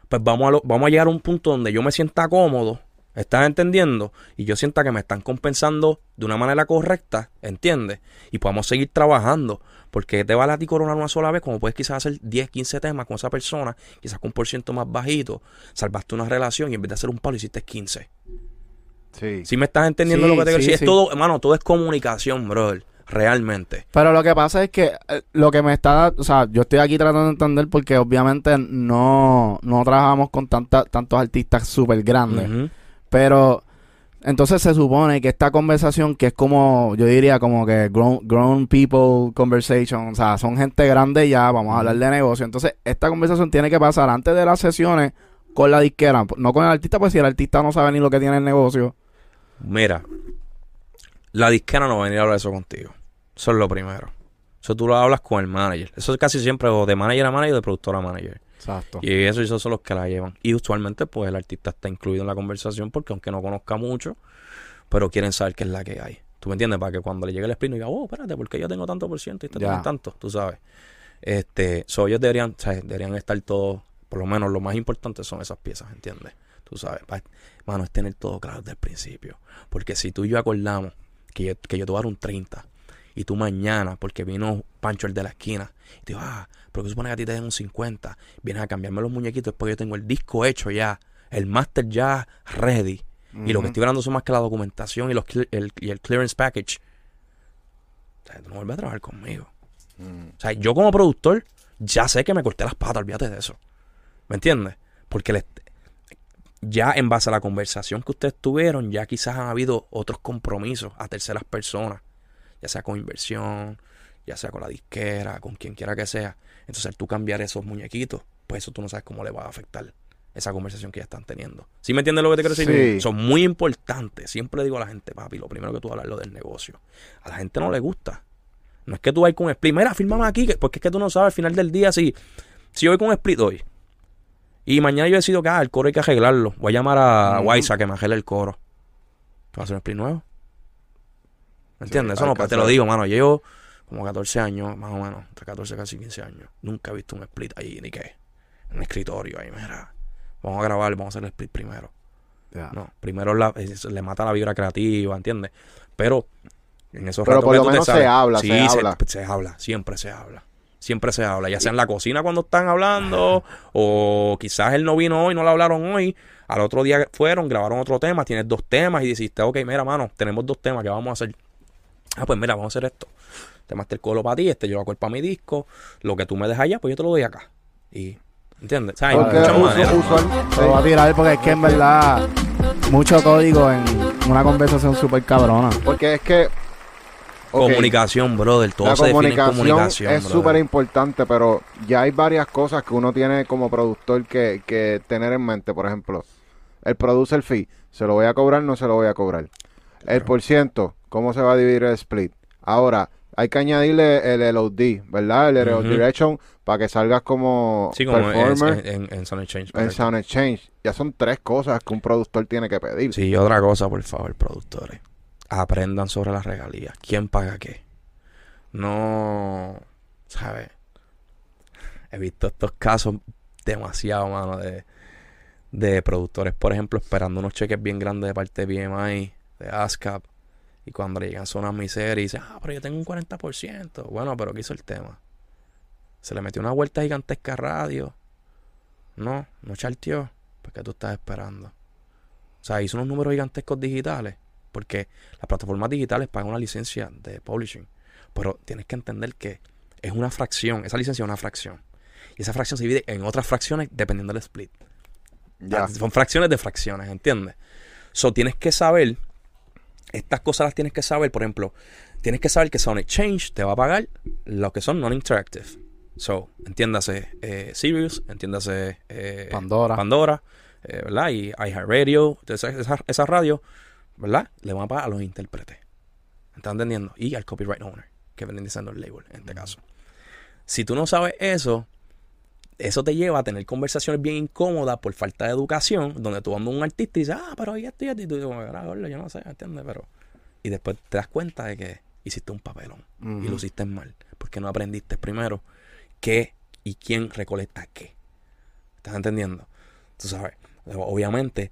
Pues vamos a, lo- vamos a llegar a un punto donde yo me sienta cómodo. ¿Estás entendiendo? Y yo sienta que me están compensando de una manera correcta, ¿entiendes? Y podamos seguir trabajando. Porque te vale a ti coronar una sola vez, como puedes quizás hacer 10, 15 temas con esa persona, quizás con un por ciento más bajito, salvaste una relación y en vez de hacer un palo hiciste 15. Sí. Si me estás entendiendo Sí, lo que te quiero sí, decir, es todo, hermano, todo es comunicación, brother. Realmente. Pero lo que pasa es que eh, lo que me está, o sea, yo estoy aquí tratando de entender porque obviamente no, no trabajamos con tanta, tantos artistas súper grandes. Pero entonces se supone que esta conversación, que es como, yo diría como que grown, grown people conversation, o sea, son gente grande ya, vamos a hablar de negocio. Entonces, esta conversación tiene que pasar antes de las sesiones con la disquera, no con el artista, pues si el artista no sabe ni lo que tiene el negocio. Mira, la disquera no va a venir a hablar eso contigo. Eso es lo primero. Eso tú lo hablas con el manager. Eso es casi siempre o de manager a manager o de productor a manager. Exacto. Y eso, esos son los que la llevan. Y usualmente, pues, el artista está incluido en la conversación porque aunque no conozca mucho, pero quieren saber qué es la que hay. ¿Tú me entiendes? Para que cuando le llegue el split no diga, oh, espérate, porque yo tengo tanto por ciento y este tiene tanto, tú sabes. Este, so, ellos deberían, ¿sabes? deberían estar todos, por lo menos lo más importante son esas piezas, ¿entiendes? Tú sabes, mano, es tener todo claro desde el principio. Porque si tú y yo acordamos que yo, que yo te voy a dar un 30 y tú mañana, porque vino Pancho el de la esquina, y te digo, ah, pero que supone que a ti te den un 50, vienes a cambiarme los muñequitos porque yo tengo el disco hecho ya, el master ya ready, y lo que estoy hablando son más que la documentación y, los, el, y el clearance package. O sea, tú no vuelves a trabajar conmigo. O sea, yo como productor ya sé que me corté las patas, olvídate de eso. ¿Me entiendes? Porque le- ya en base a la conversación que ustedes tuvieron, ya quizás han habido otros compromisos a terceras personas, ya sea con inversión, ya sea con la disquera, con quien quiera que sea. Entonces, al tú cambiar esos muñequitos, pues eso tú no sabes cómo le va a afectar esa conversación que ya están teniendo. ¿Sí me entiendes lo que te quiero decir? Sí. Son muy importantes. Siempre digo a la gente, papi, lo primero que tú hablas es lo del negocio. A la gente no le gusta. No es que tú vayas con un split, mira, fírmame aquí, que- porque es que tú no sabes al final del día si, si yo voy con un split hoy y mañana yo decido que ah, el coro hay que arreglarlo. Voy a llamar a. Waisa que me arregle el coro. ¿Te vas a hacer un split nuevo? ¿Me entiendes? Eso no, pues te lo digo, mano. Yo llevo como 14 años, más o menos, entre 14 casi 15 años. Nunca he visto un split ahí, ni qué. En un escritorio ahí, mira. Vamos a grabar, vamos a hacer el split primero. No, primero la- es- le mata la vibra creativa, ¿entiendes? Pero en esos Pero ratos por lo menos se habla, sí, se habla. Se, habla, siempre se habla. Siempre se habla, ya sea en la cocina cuando están hablando, o quizás él no vino hoy, no le hablaron hoy. Al otro día fueron, grabaron otro tema, tienes dos temas y dijiste, ok, mira, mano, tenemos dos temas, ¿qué vamos a hacer? Ah, pues mira, vamos a hacer esto. Te el colo para ti, este yo lo hago para mi disco, lo que tú me dejas allá, pues yo te lo doy acá. Y, ¿entiendes? O sea, hay Porque muchas maneras. Te lo voy a tirar porque es que en verdad mucho código en una conversación súper cabrona. Porque es que. Ok, Comunicación, brother. Todo la se define en comunicación, es súper importante, pero ya hay varias cosas que uno tiene como productor que, que tener en mente. Por ejemplo, el producer fee, ¿se lo voy a cobrar no se lo voy a cobrar? El por ciento, ¿cómo se va a dividir el split? Ahora, hay que añadirle el LOD, ¿verdad? El LOD. Direction para que salgas como, Sí, como performer en, en, en Sound Exchange, en. Sound Exchange. Ya son tres cosas que un productor tiene que pedir. Sí, otra cosa, por favor, productores. Aprendan sobre las regalías. ¿Quién paga qué? No, ¿sabes? He visto estos casos demasiado, mano, de, de productores, por ejemplo, esperando unos cheques bien grandes de parte de BMI, de ASCAP. Y cuando le llegan zonas miserias y dicen, ah, pero yo tengo un 40%. Bueno, pero ¿qué hizo el tema? Se le metió una vuelta gigantesca a radio. No, no charteó. Pues, ¿qué tú estás esperando? O sea, hizo unos números gigantescos digitales. Porque las plataformas digitales pagan una licencia de publishing. Pero tienes que entender que es una fracción. Esa licencia es una fracción. Y esa fracción se divide en otras fracciones dependiendo del split. Ya. Ah, Son fracciones de fracciones, ¿entiendes? So, tienes que saber, estas cosas las tienes que saber, por ejemplo, tienes que saber que Sonic Change te va a pagar lo que son non-interactive. So, entiéndase eh, Sirius, entiéndase eh, Pandora. Pandora, eh, ¿verdad? Y iHeartRadio, esas esa, esa radios, ¿verdad? Le van a pagar a los intérpretes. ¿Estás entendiendo? Y al copyright owner, que viene diciendo el label en este caso. Si tú no sabes eso, eso te lleva a tener conversaciones bien incómodas por falta de educación, donde tú vas a un artista y dices, ah, pero y esto y esto", y tú dices, "Bueno, gordo, yo no sé, ¿entiendes? Pero... Y después te das cuenta de que hiciste un papelón y lo hiciste mal, porque no aprendiste primero qué y quién recolecta qué. ¿Estás entendiendo? Tú sabes, obviamente,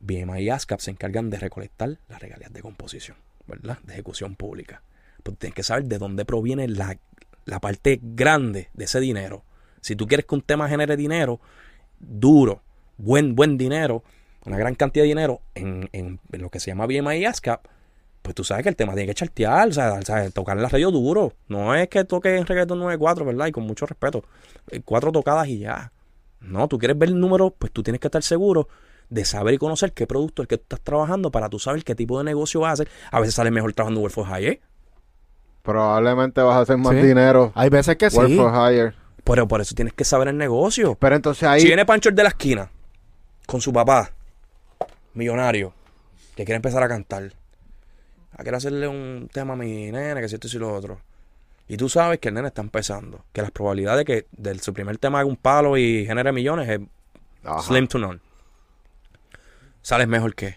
BMI y ASCAP se encargan de recolectar las regalías de composición, ¿verdad? De ejecución pública. Pues tienes que saber de dónde proviene la, la parte grande de ese dinero. Si tú quieres que un tema genere dinero duro, buen, buen dinero, una gran cantidad de dinero en, en- lo que se llama BMI y ASCAP, pues tú sabes que el tema tiene que chartear, o sea, tocar la radio duro. No es que toque en reggaeton 9-4, ¿verdad? Y con mucho respeto. Eh, Cuatro tocadas y ya. No, tú quieres ver el número, pues tú tienes que estar seguro de saber y conocer qué producto es el que tú estás trabajando para tú saber qué tipo de negocio vas a hacer. A veces sale mejor trabajando Work for Hire. Probablemente vas a hacer más Sí. dinero. Hay veces que Work sí. for hire. Pero por eso tienes que saber el negocio. Pero entonces ahí. Si viene Pancho el de la esquina con su papá, millonario, que quiere empezar a cantar, a quiere hacerle un tema a mi nene, que si esto y si lo otro. Y tú sabes que el nene está empezando, que las probabilidades de que de su primer tema haga un palo y genere millones es Ajá. slim to none. Sales mejor que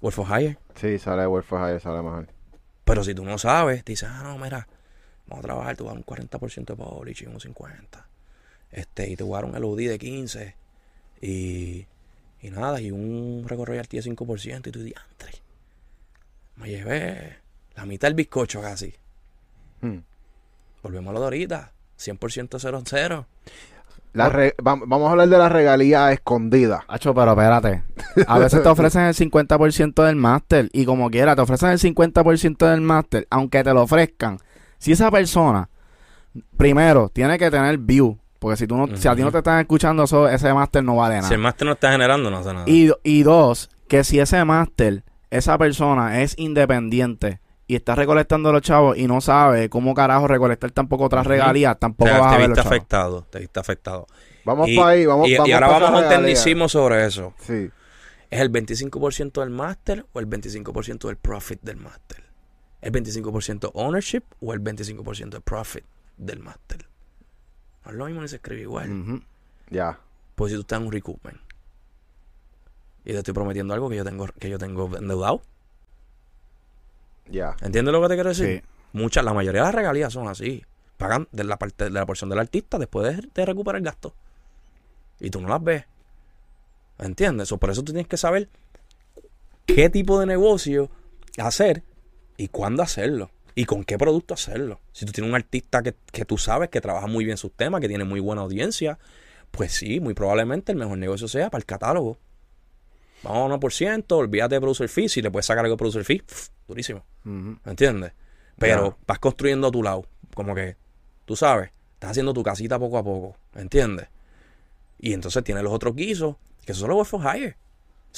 Work for Hire. Sí, sale Work for hire, sale mejor. Pero si tú no sabes, te dices, ah, no, mira, vamos a trabajar, tú vas a un 40% de publish y un 50%. Este, y te voy a dar un LOD de 15. Y, y nada, y un recorrido de 5%. Y tú diantre. Me llevé la mitad del bizcocho casi. Hmm. Volvemos a lo de ahorita. 100% 0-0. La re- vam- vamos a hablar de la regalía escondida. Hacho, pero espérate. A veces te ofrecen el 50% del máster y como quiera, te ofrecen el 50% del máster, aunque te lo ofrezcan. Si esa persona, primero, tiene que tener view, porque si tú no, si a ti no te están escuchando, eso, ese máster no vale nada. Si el máster no está generando, no hace nada. Y, y dos, que si ese máster, esa persona es independiente y está recolectando los chavos y no sabe cómo carajo recolectar tampoco otras regalías, tampoco te, vas te a ver los viste chavos. afectado. Te viste afectado. Vamos y, para ahí, vamos, y, vamos y ahora vamos a un regalía. tecnicismo sobre eso. Sí. ¿Es el 25% del máster o el 25% del profit del máster? ¿El 25% ownership o el 25% del profit del máster? No es lo mismo ni se escribe igual. Ya. Pues si tú estás en un recoupment y te estoy prometiendo algo que yo tengo que yo tengo endeudado, Ya. ¿entiendes lo que te quiero decir? Sí. Muchas, la mayoría de las regalías son así. Pagan de la parte de la porción del artista después de, de recuperar el gasto. Y tú no las ves. ¿Entiendes? O por eso tú tienes que saber qué tipo de negocio hacer y cuándo hacerlo. Y con qué producto hacerlo. Si tú tienes un artista que, que tú sabes que trabaja muy bien sus temas, que tiene muy buena audiencia, pues sí, muy probablemente el mejor negocio sea para el catálogo. Vamos a 1%, olvídate de producer fee. Si le puedes sacar algo de producer fee, pff, durísimo. Ujú. ¿Entiendes? Pero vas construyendo a tu lado. Como que, tú sabes, estás haciendo tu casita poco a poco. ¿Entiendes? Y entonces tienes los otros guisos, que eso solo work for hire.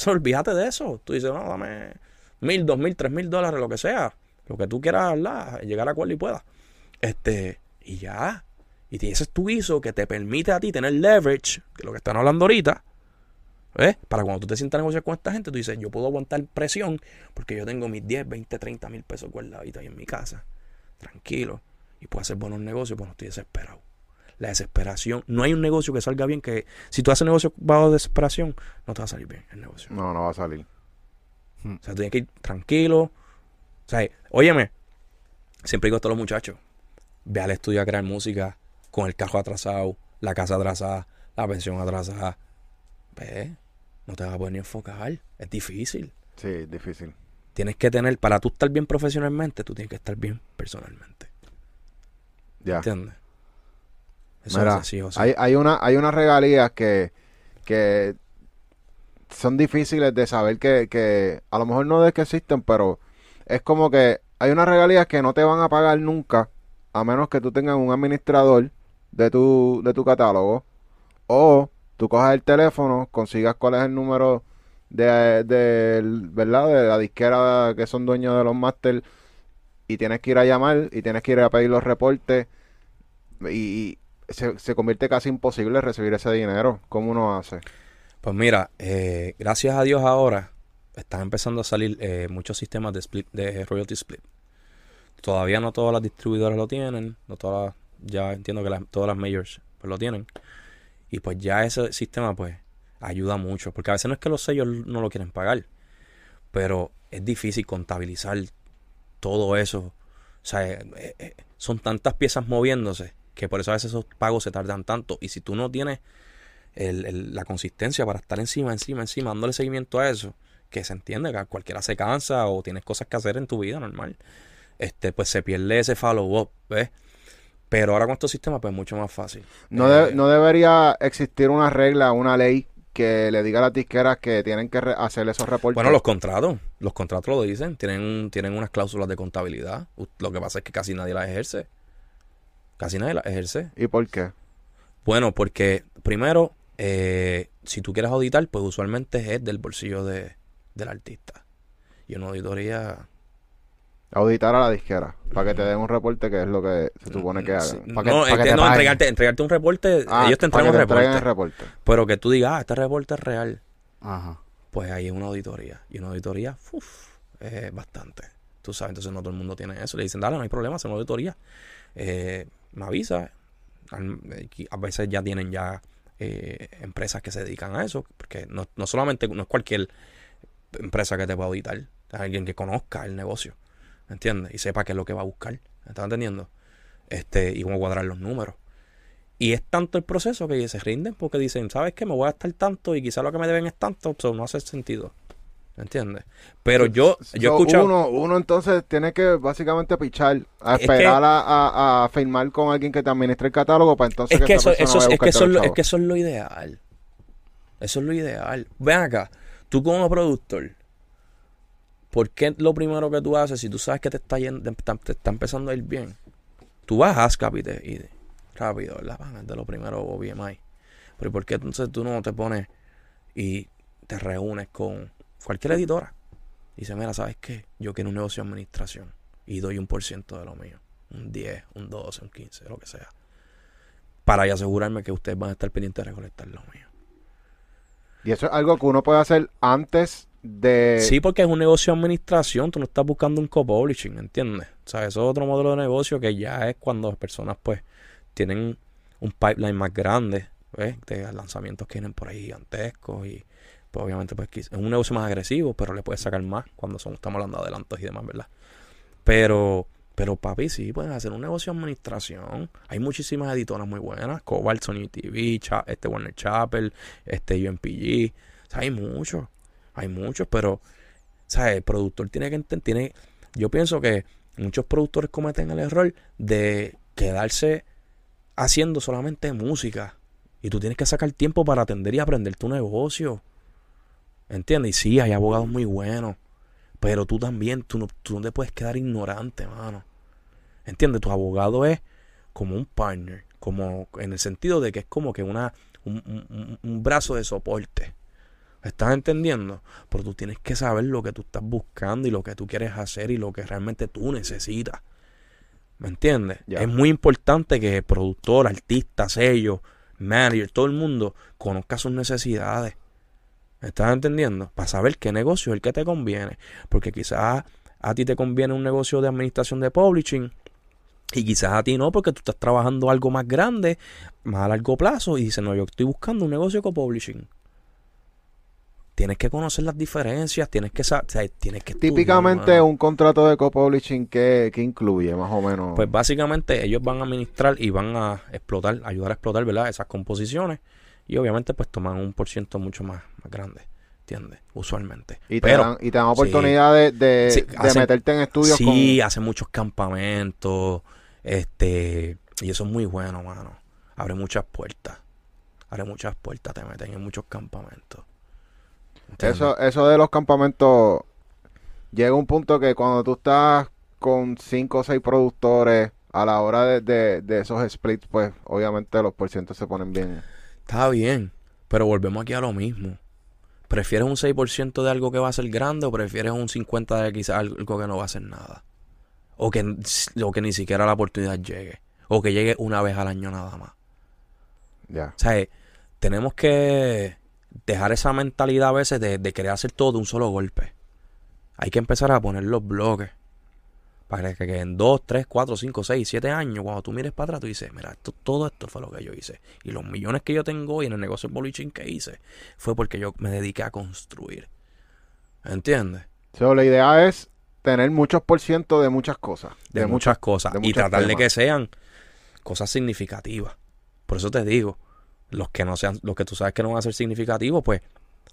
Olvídate de eso. Tú dices, no, dame mil, dos mil, tres mil dólares, lo que sea. Lo que tú quieras, ¿verdad? Llegar a acuerdo y puedas. Este, y ya. Y ese es tu guiso que te permite a ti tener leverage, que es lo que están hablando ahorita. ¿Ves? Para cuando tú te sientas a negociar con esta gente, tú dices, yo puedo aguantar presión porque yo tengo mis 10, 20, 30 mil pesos guardaditos ahí en mi casa. Tranquilo. Y puedo hacer buenos negocios, pues no estoy desesperado. La desesperación, no hay un negocio que salga bien que si tú haces negocio bajo desesperación, no te va a salir bien el negocio. No, no va a salir. O sea, tú tienes que ir tranquilo. O sea, óyeme, siempre digo a todos los muchachos, ve al estudio a crear música con el carro atrasado, la casa atrasada, la pensión atrasada. Ve, no te vas a poder ni enfocar. Es difícil. Sí, es difícil. Tienes que tener, para tú estar bien profesionalmente, tú tienes que estar bien personalmente. Ya. ¿Entiendes? Eso Mira, es así, o sea. hay, hay, una, hay unas regalías que, que son difíciles de saber que, que a lo mejor no es que existen, pero es como que hay unas regalías que no te van a pagar nunca, a menos que tú tengas un administrador de tu, de tu catálogo. O tú cojas el teléfono, consigas cuál es el número de, de, ¿verdad? de la disquera que son dueños de los máster y tienes que ir a llamar y tienes que ir a pedir los reportes y se, se convierte casi imposible recibir ese dinero. ¿Cómo uno hace? Pues mira, eh, gracias a Dios ahora están empezando a salir eh, muchos sistemas de split, de royalty split. Todavía no todas las distribuidoras lo tienen, no todas, ya entiendo que todas las majors pues lo tienen. Y pues ya ese sistema pues ayuda mucho, porque a veces no es que los sellos no lo quieren pagar, pero es difícil contabilizar todo eso. O sea, eh, eh, son tantas piezas moviéndose que por eso a veces esos pagos se tardan tanto. Y si tú no tienes la consistencia para estar encima, encima, encima, dándole seguimiento a eso, que se entiende que cualquiera se cansa o tienes cosas que hacer en tu vida normal, este, pues se pierde ese follow-up, ¿ves? Pero ahora con estos sistemas, pues mucho más fácil. No, Eh, no debería existir una regla, una ley que le diga a las disqueras que tienen que hacer esos reportes. Bueno, los contratos, los contratos lo dicen, tienen, tienen unas cláusulas de contabilidad. Lo que pasa es que casi nadie las ejerce. Casi nadie las ejerce. ¿Y por qué? Bueno, porque primero, eh, si tú quieres auditar, pues usualmente es del bolsillo de, del artista. Y una auditoría Auditar a la disquera para que te den un reporte que es lo que se supone que hagan. Que- no, pa' es que que no, entregarte, entregarte un reporte, Ah, ellos te entregan que un reporte. el reporte. Pero que tú digas, ah, este reporte es real, Ajá. pues ahí es una auditoría. Y una auditoría, uff, es bastante. Tú sabes, entonces no todo el mundo tiene eso. Le dicen, dale, no hay problema, hacemos auditoría. Eh, me avisa. Aquí A veces ya tienen ya eh, empresas que se dedican a eso, porque no, no solamente, no es cualquier empresa que te pueda auditar, es alguien que conozca el negocio, ¿entiendes? Y sepa qué es lo que va a buscar, ¿me estás entendiendo? Este, y cómo cuadrar los números. Y es tanto el proceso que se rinden porque dicen, ¿sabes qué? Me voy a gastar tanto y quizá lo que me deben es tanto, so no hace sentido. ¿Entiendes? Pero yo, yo So, escuchado... Uno, uno entonces tiene que básicamente pichar, a Es esperar a, a- a firmar con alguien que te administre el catálogo para entonces Es que, eso, es, que eso, es que eso es lo ideal. Eso es lo ideal. Ven acá, tú como productor, ¿por qué lo primero que tú haces si tú sabes que te está, yendo, te, está- empezando a ir bien? Tú a ASCAP y, rápido, ¿verdad? Van, de lo primero BMI. Pero ¿por qué entonces tú no te pones y te reúnes con cualquier editora? Y dices, mira, ¿sabes qué? Yo quiero un negocio de administración y doy un por ciento de lo mío. Un 10, un 12, un 15, lo que sea para asegurarme que ustedes van a estar pendientes de recolectar lo mío. Y eso es algo que uno puede hacer antes Sí, porque es un negocio de administración, tú no estás buscando un co-publishing, ¿entiendes? O sea, eso es otro modelo de negocio que ya es cuando las personas pues tienen un pipeline más grande, ¿ves? De lanzamientos que vienen por ahí gigantescos y pues obviamente pues es un negocio más agresivo, pero le puedes sacar más cuando son, estamos hablando de adelantos y demás, ¿verdad? Pero, pero papi, sí, pueden hacer un negocio de administración. Hay muchísimas editoras muy buenas, Cobalt, Sony TV, Cha- este Warner Chapel, este UMPG, o sea, hay muchos, hay muchos, pero, ¿sabes? El productor tiene que entender, yo pienso que muchos productores cometen el error de quedarse haciendo solamente música. Y tú tienes que sacar tiempo para atender y aprender tu negocio. ¿Entiendes? Y sí, hay abogados muy buenos. Pero tú también, tú no, tú no te puedes quedar ignorante, mano. ¿Entiendes? Tu abogado es como un partner. Como en el sentido de que es como que una, un, un- un- un brazo de soporte. ¿Estás entendiendo? Pero tú tienes que saber lo que tú estás buscando y lo que tú quieres hacer y lo que realmente tú necesitas. ¿Me entiendes? Es muy importante que el productor, artista, sello, manager, todo el mundo conozca sus necesidades. ¿Me estás entendiendo? Para saber qué negocio es el que te conviene. Porque quizás a ti te conviene un negocio de administración de publishing y quizás a ti no, porque tú estás trabajando algo más grande, más a largo plazo y dices, no, yo estoy buscando un negocio con publishing. Tienes que conocer las diferencias, tienes que saber, tienes que estudiar, Típicamente mano. un contrato de co-publishing que, que incluye más o menos. Pues básicamente ellos van a administrar y van a explotar, ayudar a explotar, ¿verdad? Esas composiciones. Y obviamente pues toman un por ciento mucho más, más grande, ¿entiendes? Usualmente. y, te dan, y te dan oportunidad de, de, Sí, de hacen- meterte en estudios sí, hacen muchos campamentos, este, y eso es muy bueno, mano. Abre muchas puertas. Abre muchas puertas, te meten en muchos campamentos. Eso, eso de los campamentos llega un punto que cuando tú estás con cinco o seis productores a la hora de, de, de esos splits, pues obviamente los porcientos se ponen bien. Está bien, pero volvemos aquí a lo mismo. ¿Prefieres un 6% de algo que va a ser grande o prefieres un 50% de quizás algo que no va a ser nada? O que, o que ni siquiera la oportunidad llegue. O que llegue una vez al año nada más. Ya. O sea, eh, tenemos que dejar esa mentalidad a veces de, de querer hacer todo de un solo golpe. Hay que empezar a poner los bloques. Para que, en 2, 3, 4, 5, 6, 7 años, cuando tú mires para atrás, tú dices, mira, esto, todo esto fue lo que yo hice. Y los millones que yo tengo hoy en el negocio de bolichin que hice, fue porque yo me dediqué a construir. ¿Entiendes? So, la idea es tener muchos por ciento de muchas cosas. De, muchas cosas. de y tratar de que sean cosas significativas. Por eso te digo, los que no sean, los que tú sabes que no van a ser significativos, pues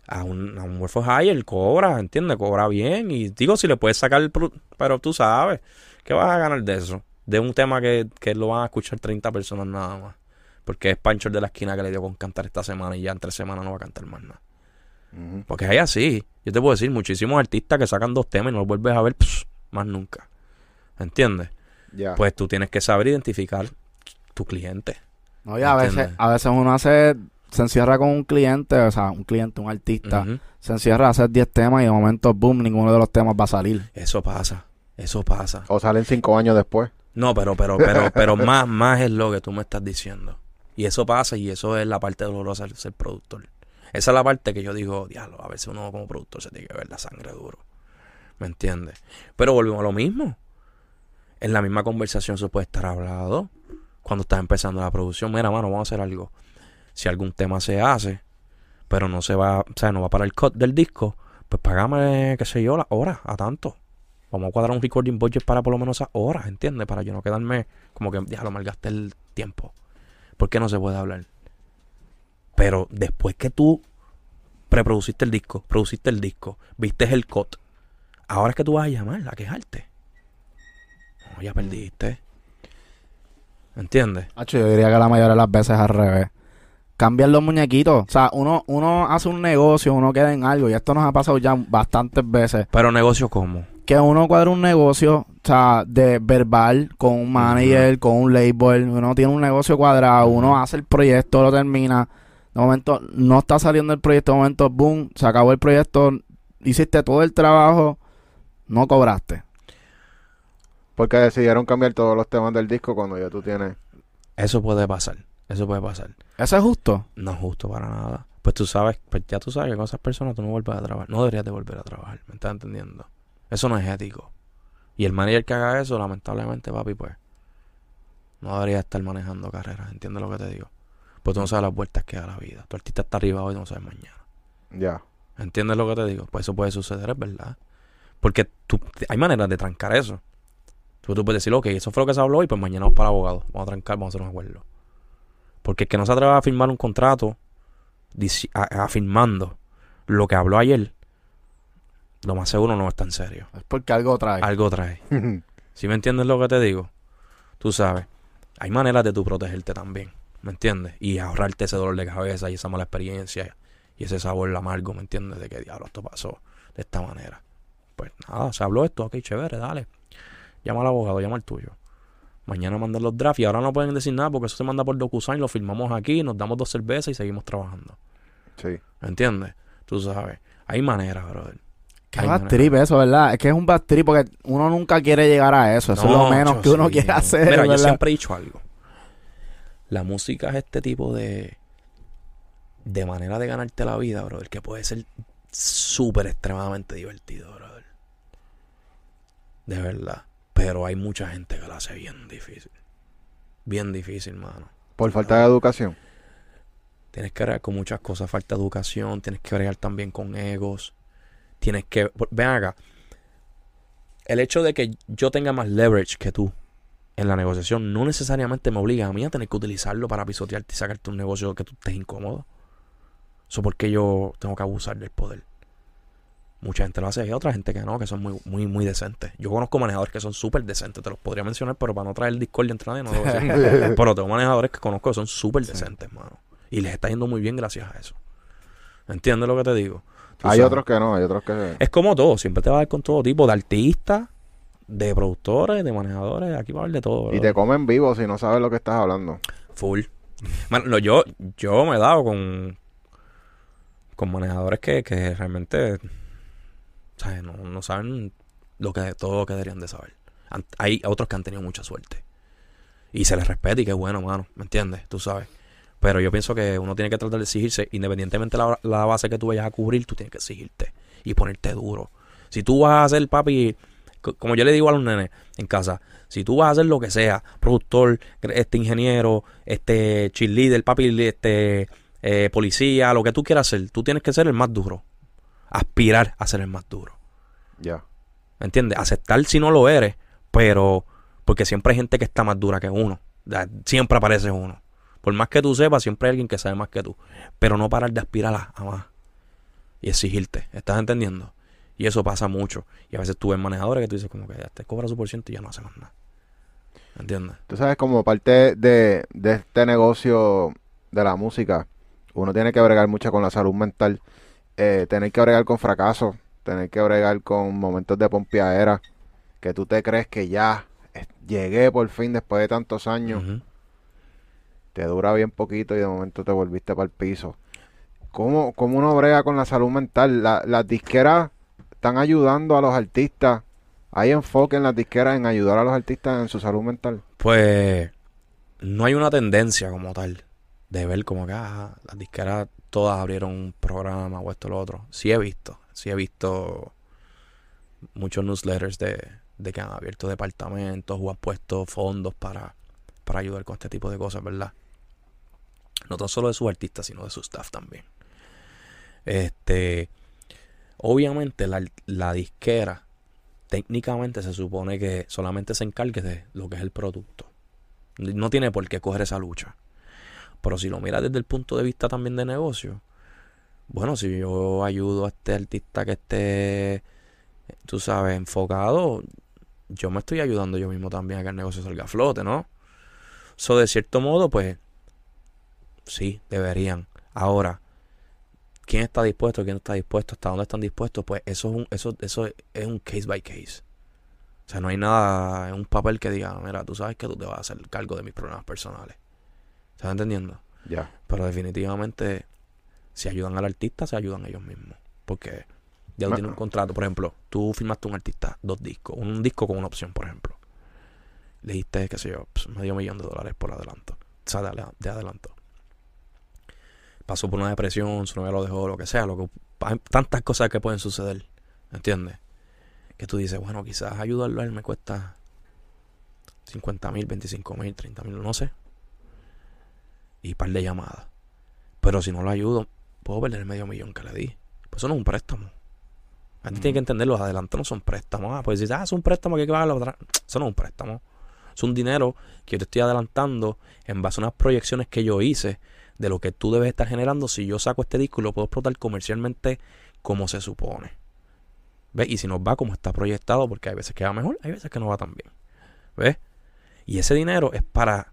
a un, a un Work for Hire cobra, ¿entiendes? Cobra bien. Y digo, si le puedes sacar el pero tú sabes, ¿qué vas a ganar de eso? De un tema que, que lo van a escuchar 30 personas nada más. Porque es Pancho el de la esquina que le dio con cantar esta semana y ya en tres semanas no va a cantar más nada. Porque hay así. Yo te puedo decir, muchísimos artistas que sacan dos temas y no los vuelves a ver pss, más nunca. ¿Entiendes? Pues tú tienes que saber identificar tu cliente. No, y a veces, a veces uno hace, se encierra con un cliente, o sea, un cliente, un artista, se encierra a hacer 10 temas y de momento, boom, ninguno de los temas va a salir. Eso pasa. Eso pasa. O salen cinco años después. No, pero, pero, pero, pero más, más es lo que tú me estás diciendo. Y eso pasa y eso es la parte dolorosa de ser productor. Esa es la parte que yo digo, diablo, a veces uno como productor se tiene que ver la sangre duro. ¿Me entiendes? Pero volvemos a lo mismo. En la misma conversación se puede estar hablado cuando estás empezando la producción. Mira, mano, vamos a hacer algo. Si algún tema se hace, pero no se va, o sea, no va para el cut del disco, pues págame, qué sé yo, las horas, a tanto. Vamos a cuadrar un recording budget para por lo menos esas horas, ¿entiendes? Para yo no quedarme como que, ya lo malgasté el tiempo. ¿Por qué no se puede hablar? Pero después que tú preproduciste el disco, produciste el disco, viste el cut, ahora es que tú vas a llamar a quejarte. No, ya perdiste. ¿Entiendes? Hacho, yo diría que la mayoría de las veces es al revés. Cambian los muñequitos. O sea, uno, uno hace un negocio, uno queda en algo. Y esto nos ha pasado ya bastantes veces. Pero negocio cómo? Que uno cuadra un negocio, o sea, de verbal, con un manager, con un label. Uno tiene un negocio cuadrado, uno hace el proyecto, lo termina. De momento, no está saliendo el proyecto. De momento, boom, se acabó el proyecto. Hiciste todo el trabajo, no cobraste. Porque decidieron cambiar todos los temas del disco cuando ya tú tienes. Eso puede pasar. Eso puede pasar. ¿Eso es justo? No es justo para nada. Pues tú sabes, pues ya tú sabes que con esas personas tú no vuelves a trabajar. No deberías de volver a trabajar. ¿Me estás entendiendo? Eso no es ético. Y el manager que haga eso, lamentablemente, papi, pues, no debería estar manejando carreras. ¿Entiendes lo que te digo? Pues tú no sabes las vueltas que da la vida. Tu artista está arriba hoy y no sabes mañana. Ya. ¿Entiendes lo que te digo? Pues eso puede suceder, es verdad. Porque tú, hay maneras de trancar eso. Tú, tú puedes decir, ok, eso fue lo que se habló y pues mañana vamos para el abogado. Vamos a trancar, vamos a hacer un acuerdo. Porque el que no se atreva a firmar un contrato afirmando lo que habló ayer, lo más seguro no está en serio. Es porque algo trae. Algo trae. ¿Sí me entiendes lo que te digo? Tú sabes, hay maneras de tú protegerte también, ¿me entiendes? Y ahorrarte ese dolor de cabeza y esa mala experiencia y ese sabor amargo, ¿me entiendes? De que diablo esto pasó de esta manera. Pues nada, se habló esto, ok, chévere, dale. Llama al abogado, llama al tuyo. Mañana mandan los drafts y ahora no pueden decir nada porque eso se manda por DocuSign, lo firmamos aquí, nos damos dos cervezas y seguimos trabajando. Sí. ¿Me entiendes? Tú sabes, hay maneras, brother. Qué Hay bad trip eso, ¿verdad? Es que es un bad trip porque uno nunca quiere llegar a eso. Eso es lo menos que uno sí, quiere no. hacer, Mira, yo ¿verdad? siempre he dicho algo. La música es este tipo de de manera de ganarte la vida, brother, que puede ser súper extremadamente divertido, brother. De verdad. Pero hay mucha gente que lo hace bien difícil. Bien difícil, mano. Por falta de educación. Tienes que bregar con muchas cosas. Falta de educación. Tienes que bregar también con egos. Tienes que... Ven acá. El hecho de que yo tenga más leverage que tú en la negociación no necesariamente me obliga a mí a tener que utilizarlo para pisotearte y sacarte un negocio que tú estés incómodo. Eso porque yo tengo que abusar del poder. Mucha gente lo hace y otra gente que no, que son muy, muy, muy decentes. Yo conozco manejadores que son súper decentes, te los podría mencionar, pero para no traer discordia entre nadie, no lo voy a decir. Pero tengo manejadores que conozco que son súper decentes, mano. Y les está yendo muy bien gracias a eso. ¿Entiendes lo que te digo? Tú Hay sabes. otros que no, hay otros que. Es como todo, siempre te va a dar con todo tipo de artistas, de productores, de manejadores, aquí va a haber de todo. Y bro. te comen vivo si no sabes lo que estás hablando. Full. Mano, no, yo, yo me he dado con, con manejadores que, que realmente No, saben lo que, todo lo que deberían de saber. Hay otros que han tenido mucha suerte. Y se les respeta y qué bueno, mano. ¿Me entiendes? Tú sabes. Pero yo pienso que uno tiene que tratar de exigirse, independientemente de la, la base que tú vayas a cubrir, tú tienes que exigirte y ponerte duro. Si tú vas a ser papi, co- como yo le digo a los nenes en casa, si tú vas a hacer lo que sea, productor, este ingeniero, este cheerleader, papi, este eh, policía, lo que tú quieras ser, tú tienes que ser el más duro. Aspirar a ser el más duro. Ya. ¿Me entiendes? Aceptar si no lo eres, pero porque siempre hay gente que está más dura que uno. Siempre aparece uno. Por más que tú sepas, siempre hay alguien que sabe más que tú. Pero no parar de aspirar a, a más. Y exigirte. ¿Estás entendiendo? Y eso pasa mucho. Y a veces tú ves manejadores que tú dices como que ya te cobra su por ciento y ya no hace más nada. ¿Me entiendes? Tú sabes, como parte de, de este negocio de la música, uno tiene que bregar mucho con la salud mental, eh, tener que bregar con fracasos, tener que bregar con momentos de pompeadera, que tú te crees que ya llegué por fin después de tantos años, te dura bien poquito y de momento te volviste para el piso. ¿Cómo, cómo uno brega con la salud mental? La- las disqueras están ayudando a los artistas. ¿Hay enfoque en las disqueras en ayudar a los artistas en su salud mental? Pues no hay una tendencia como tal de ver como que ah, las disqueras todas abrieron un programa o esto o lo otro. Sí he visto, sí he visto muchos newsletters de, de que han abierto departamentos o han puesto fondos para, para ayudar con este tipo de cosas, ¿verdad? No tan solo de sus artistas, sino de su staff también. Este, obviamente la, la disquera técnicamente se supone que solamente se encargue de lo que es el producto. No tiene por qué coger esa lucha. Pero si lo miras desde el punto de vista también de negocio, bueno, si yo ayudo a este artista que esté, tú sabes, enfocado, yo me estoy ayudando yo mismo también a que el negocio salga a flote, ¿no? So, de cierto modo, pues, sí, deberían. Ahora, ¿quién está dispuesto? ¿Quién no está dispuesto? ¿Hasta dónde están dispuestos? Pues eso es un, eso, eso es un case by case. O sea, no hay nada en un papel que diga, mira, tú sabes que tú te vas a hacer cargo de mis problemas personales. ¿Estás entendiendo? Ya. Pero definitivamente, si ayudan al artista, se ayudan ellos mismos. Porque ya tú tienes un contrato. Por ejemplo, tú firmaste un artista, dos discos, un disco con una opción, por ejemplo. Le diste, qué sé yo, pues, medio millón de dólares por adelanto. O sea, de adelanto. Pasó por una depresión, su novia lo dejó, lo que sea. Lo que, hay tantas cosas que pueden suceder. ¿Entiendes? Que tú dices, bueno, quizás ayudarlo a él me cuesta 50 mil, 25 mil, 30 mil, no sé. Y par de llamadas. Pero si no lo ayudo, puedo perder el medio millón que le di. Pues eso no es un préstamo. La gente tiene que entender, los adelantos no son préstamos. Ah, pues dices, ah, es un préstamo que hay que pagarlo atrás. Eso no es un préstamo. Es un dinero que yo te estoy adelantando en base a unas proyecciones que yo hice de lo que tú debes estar generando si yo saco este disco y lo puedo explotar comercialmente como se supone. ¿Ves? Y si nos va como está proyectado, porque hay veces que va mejor, hay veces que no va tan bien. ¿Ves? Y ese dinero es para.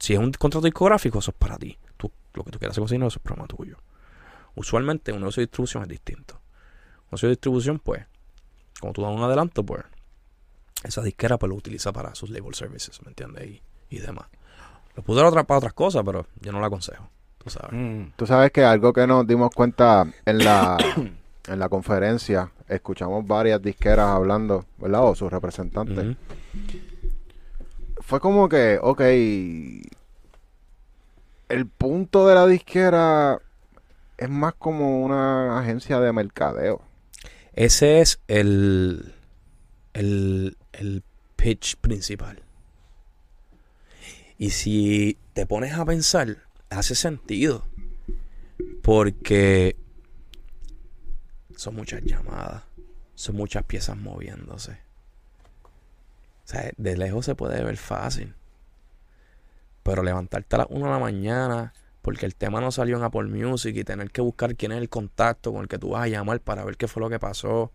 Si es un contrato discográfico, eso es para ti. Tú, lo que tú quieras hacer con eso es problema tuyo. Usualmente, un negocio de distribución es distinto. Un negocio de distribución, pues, como tú das un adelanto, pues, esa disquera pues lo utiliza para sus label services, ¿me entiendes? Y, y demás. Lo puso otra, para otras cosas, pero yo no la aconsejo. Tú sabes. Mm. Tú sabes que algo que nos dimos cuenta en la, en la conferencia, escuchamos varias disqueras hablando, ¿verdad? O sus representantes. Ujú. Fue como que, ok, el punto de la disquera es más como una agencia de mercadeo. Ese es el, el, el pitch principal. Y si te pones a pensar, hace sentido. Porque son muchas llamadas, son muchas piezas moviéndose. O sea, de lejos se puede ver fácil. Pero levantarte a las 1 de la mañana porque el tema no salió en Apple Music y tener que buscar quién es el contacto con el que tú vas a llamar para ver qué fue lo que pasó.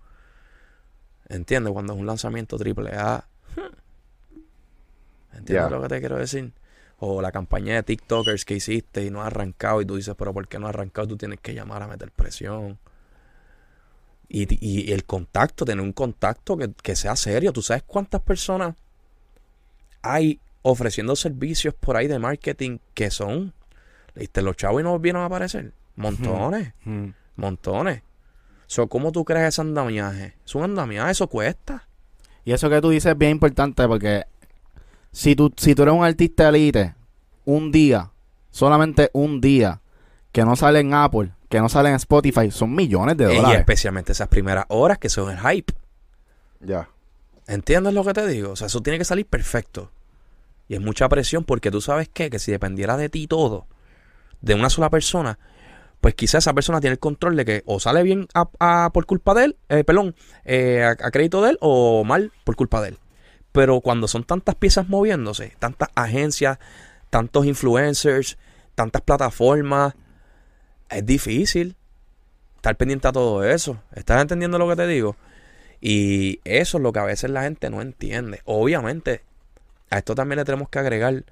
¿Entiendes? Cuando es un lanzamiento triple A. ¿Entiendes lo que te quiero decir? O la campaña de TikTokers que hiciste y no ha arrancado y tú dices, pero ¿por qué no ha arrancado? Tú tienes que llamar a meter presión. Y, y el contacto, tener un contacto que, que sea serio. ¿Tú sabes cuántas personas hay ofreciendo servicios por ahí de marketing que son, ¿viste? Los chavos y no volvieron a aparecer. Montones, Mm. montones. So, ¿Cómo tú crees ese andamiaje? Es un andamiaje, eso cuesta. Y eso que tú dices es bien importante porque si tú, si tú eres un artista elite, un día, solamente un día, que no sale en Apple, que no sale en Spotify, son millones de Eh, Y dólares. especialmente esas primeras horas que son el hype. Ya. ¿Entiendes lo que te digo? O sea, eso tiene que salir perfecto. Y es mucha presión porque tú sabes qué? que si dependiera de ti todo, de una sola persona, pues quizás esa persona tiene el control de que o sale bien a- a- por culpa de él, eh, perdón, eh, a, a crédito de él o mal por culpa de él. Pero cuando son tantas piezas moviéndose, tantas agencias, tantos influencers, tantas plataformas, es difícil estar pendiente a todo eso. ¿Estás entendiendo lo que te digo? Y eso es lo que a veces la gente no entiende. Obviamente, a esto también le tenemos que agregar.